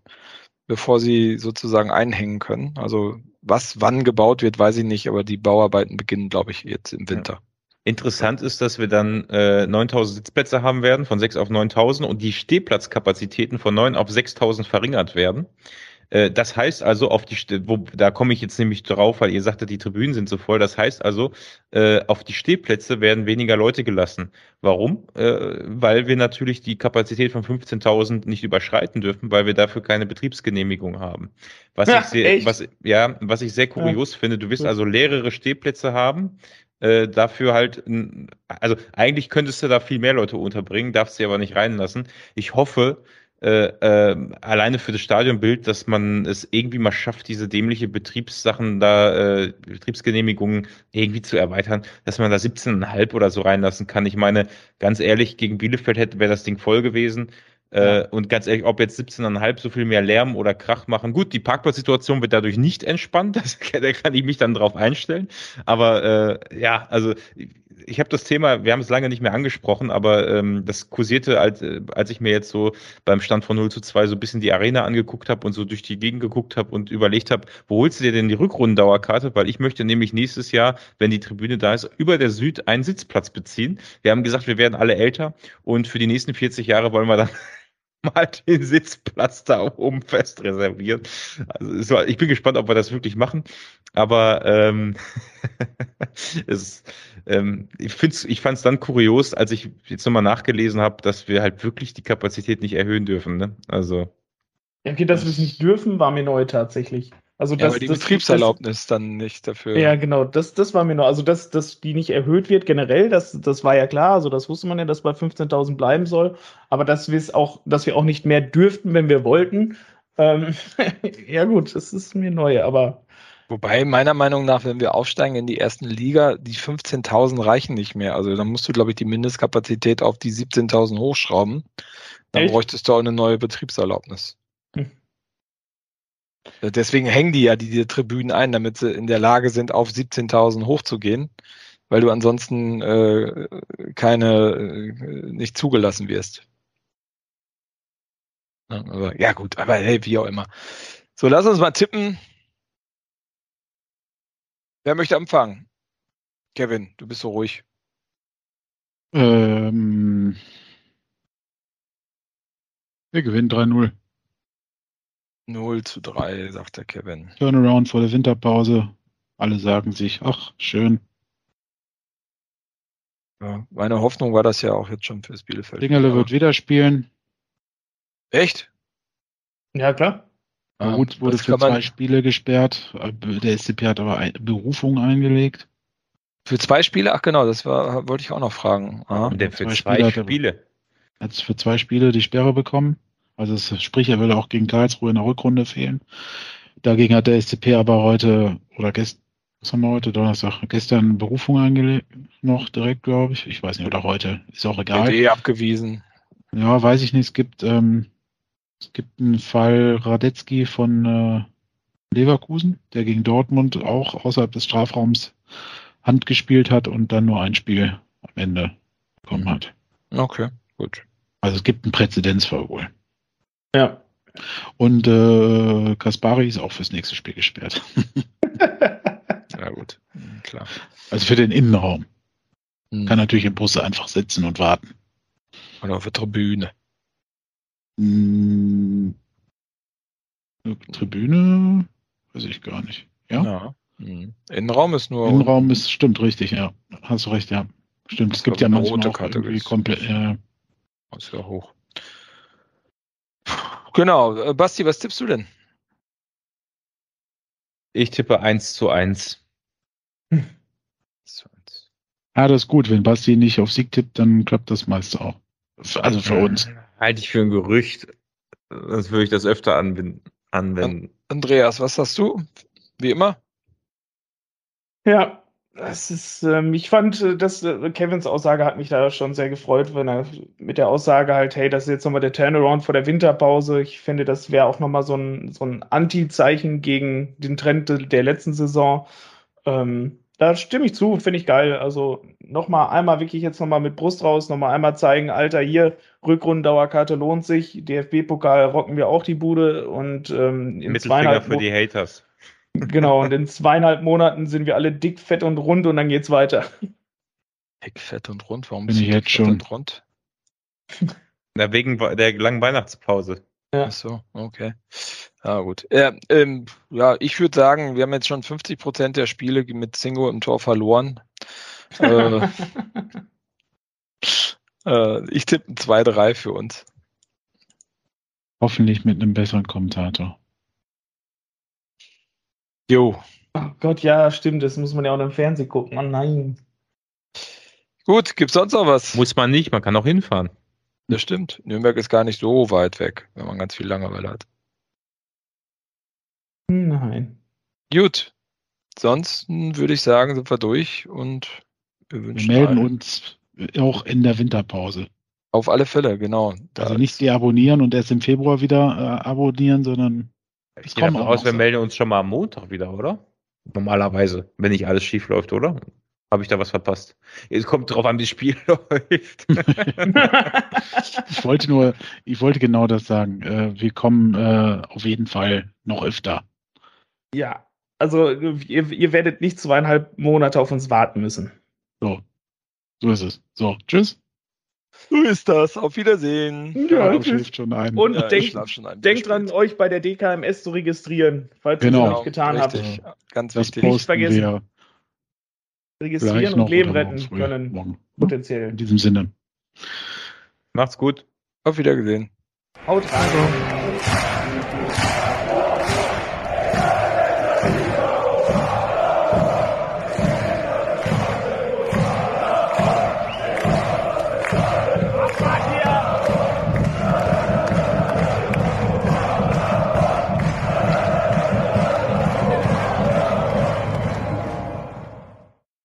bevor sie sozusagen einhängen können. Also was wann gebaut wird, weiß ich nicht, aber die Bauarbeiten beginnen, glaube ich, jetzt im Winter. Ja. Interessant ist, dass wir dann äh, 9000 Sitzplätze haben werden, von 6 auf 9000 und die Stehplatzkapazitäten von 9 auf 6000 verringert werden. Äh, das heißt also, auf die, wo, da komme ich jetzt nämlich drauf, weil ihr sagtet, die Tribünen sind so voll. Das heißt also, äh, auf die Stehplätze werden weniger Leute gelassen. Warum? Äh, weil wir natürlich die Kapazität von 15.000 nicht überschreiten dürfen, weil wir dafür keine Betriebsgenehmigung haben. Was ja, ich sehr, was, ja, was ich sehr kurios ja. finde, du wirst also leere Stehplätze haben, äh, dafür halt, also eigentlich könntest du da viel mehr Leute unterbringen, darfst sie aber nicht reinlassen. Ich hoffe, äh, äh, alleine für das Stadionbild, dass man es irgendwie mal schafft, diese dämliche Betriebssachen da, äh, Betriebsgenehmigungen irgendwie zu erweitern, dass man da 17,5 oder so reinlassen kann. Ich meine, ganz ehrlich, gegen Bielefeld hätte wäre das Ding voll gewesen. Äh, und ganz ehrlich, ob jetzt 17,5 so viel mehr Lärm oder Krach machen. Gut, die Parkplatzsituation wird dadurch nicht entspannt, das, da kann ich mich dann drauf einstellen. Aber äh, ja, also ich habe das Thema, wir haben es lange nicht mehr angesprochen, aber ähm, das kursierte, als, äh, als ich mir jetzt so beim Stand von 0 zu 2 so ein bisschen die Arena angeguckt habe und so durch die Gegend geguckt habe und überlegt habe, wo holst du dir denn die Rückrundendauerkarte? Weil ich möchte nämlich nächstes Jahr, wenn die Tribüne da ist, über der Süd einen Sitzplatz beziehen. Wir haben gesagt, wir werden alle älter und für die nächsten 40 Jahre wollen wir dann mal den Sitzplatz da oben fest reservieren. Also ich bin gespannt, ob wir das wirklich machen. Aber ähm, es, ähm, ich, find's, ich fand es dann kurios, als ich jetzt nochmal nachgelesen habe, dass wir halt wirklich die Kapazität nicht erhöhen dürfen. Ne? Also. Okay, dass wir es nicht dürfen, war mir neu tatsächlich. Also das, ja, aber die das, Betriebserlaubnis das, dann nicht dafür. Ja, genau, das, das war mir noch, also dass, dass die nicht erhöht wird generell, das, das war ja klar, also das wusste man ja, dass bei 15.000 bleiben soll, aber dass wir es auch, dass wir auch nicht mehr dürften, wenn wir wollten, ähm, ja gut, das ist mir neu, aber. Wobei meiner Meinung nach, wenn wir aufsteigen in die ersten Liga, die 15.000 reichen nicht mehr. Also dann musst du, glaube ich, die Mindestkapazität auf die 17.000 hochschrauben. Dann Echt? bräuchtest du auch eine neue Betriebserlaubnis. Äh, deswegen hängen die ja die, die Tribünen ein, damit sie in der Lage sind, auf 17.000 hochzugehen, weil du ansonsten äh, keine äh, nicht zugelassen wirst. Ja, ja gut, aber hey, wie auch immer. So, lass uns mal tippen. Wer möchte anfangen? Kevin, du bist so ruhig. Ähm, wir gewinnen 3-0. 0 zu 3, sagt der Kevin. Turnaround vor der Winterpause. Alle sagen sich, ach, schön. Ja, meine Hoffnung war das ja auch jetzt schon fürs Bielefeld. Dingerle wird wieder spielen. Echt? Ja, klar. Ja, gut, wurde für zwei Spiele gesperrt. Der SCP hat aber eine Berufung eingelegt. Für zwei Spiele? Ach genau, das war, wollte ich auch noch fragen. Aha. Der für zwei, zwei Spiele. Hat für zwei Spiele die Sperre bekommen. Also es, sprich, er würde auch gegen Karlsruhe in der Rückrunde fehlen. Dagegen hat der SCP aber heute oder gestern, was haben wir heute, Donnerstag, gestern Berufung eingelegt, noch direkt, glaube ich. Ich weiß nicht, oder heute, ist auch egal. Eh abgewiesen. Ja, weiß ich nicht. Es gibt, ähm, es gibt einen Fall Radetzky von äh, Leverkusen, der gegen Dortmund auch außerhalb des Strafraums Hand gespielt hat und dann nur ein Spiel am Ende bekommen hat. Okay, gut. Also es gibt einen Präzedenzfall wohl. Ja. Und äh, Kaspari ist auch fürs nächste Spiel gesperrt. ja, gut, klar. Also für den Innenraum. Hm. Kann natürlich im Busse einfach sitzen und warten. Oder auf der Tribüne. Hm. Tribüne? Weiß ich gar nicht. Ja. ja. Hm. Innenraum ist nur. Innenraum ist, stimmt, richtig, ja. Hast du recht, ja. Stimmt, es gibt ja manchmal rote Karte irgendwie komplett. Ja. Ist ja hoch. Genau. Äh, Basti, was tippst du denn? Ich tippe 1 zu 1. Hm. Ja, das ist gut. Wenn Basti nicht auf Sieg tippt, dann klappt das meiste auch. Also für uns. Halte ich für ein Gerücht. Sonst würde ich das öfter anwenden. Andreas, was hast du? Wie immer? Ja, das ist, ähm, ich fand, äh, dass äh, Kevins Aussage hat mich da schon sehr gefreut, wenn er mit der Aussage halt, hey, das ist jetzt nochmal der Turnaround vor der Winterpause. Ich finde, das wäre auch nochmal so ein, so ein Anti-Zeichen gegen den Trend der letzten Saison. Ähm, da stimme ich zu, finde ich geil. Also nochmal einmal wirklich jetzt nochmal mit Brust raus, nochmal einmal zeigen, Alter, hier, Rückrundendauerkarte lohnt sich, DFB-Pokal rocken wir auch die Bude und ähm, im Mittelfinger für die Haters. Genau, und in zweieinhalb Monaten sind wir alle dick, fett und rund und dann geht's weiter. Dick, fett und rund? Warum Bin ich jetzt schon? und rund? Na, wegen der langen Weihnachtspause. Ja. Ach so, okay. Ja, gut. Ja, ähm, ja ich würde sagen, wir haben jetzt schon 50 Prozent der Spiele mit Singo im Tor verloren. äh, äh, ich tippe ein 2-3 für uns. Hoffentlich mit einem besseren Kommentator. Jo. Oh Gott, ja, stimmt, das muss man ja auch im Fernsehen gucken. Oh nein. Gut, gibt's sonst noch was? Muss man nicht, man kann auch hinfahren. Das stimmt. Nürnberg ist gar nicht so weit weg, wenn man ganz viel Langeweile hat. Nein. Gut. Ansonsten würde ich sagen, sind wir durch und wir Wir wünschen melden allen- uns auch in der Winterpause. auf alle Fälle, genau. Da Also nicht deabonnieren und erst im Februar wieder äh, abonnieren, sondern Ich kommen gehe davon aus, wir melden uns schon mal am Montag wieder, oder? Normalerweise, wenn nicht alles schief läuft, oder? Habe ich da was verpasst? Es kommt drauf an, wie das Spiel läuft. ich wollte nur, ich wollte genau das sagen. Äh, wir kommen äh, auf jeden Fall noch öfter. ja, also ihr, ihr werdet nicht zweieinhalb Monate auf uns warten müssen. So. So ist es. So, tschüss. So ist das. Auf Wiedersehen. Ja, Carlo tschüss. schon ein. Und Ja, ich denkt, schlaf schon ein denkt bisschen dran, euch bei der DKMS zu registrieren, falls ihr es Genau. noch nicht getan habt. Richtig. Ganz das wichtig. posten vergessen. wir Registrieren und Leben retten früh. können, Morgen. potenziell. In diesem Sinne. Macht's gut. Auf Wiedersehen. Haut rein.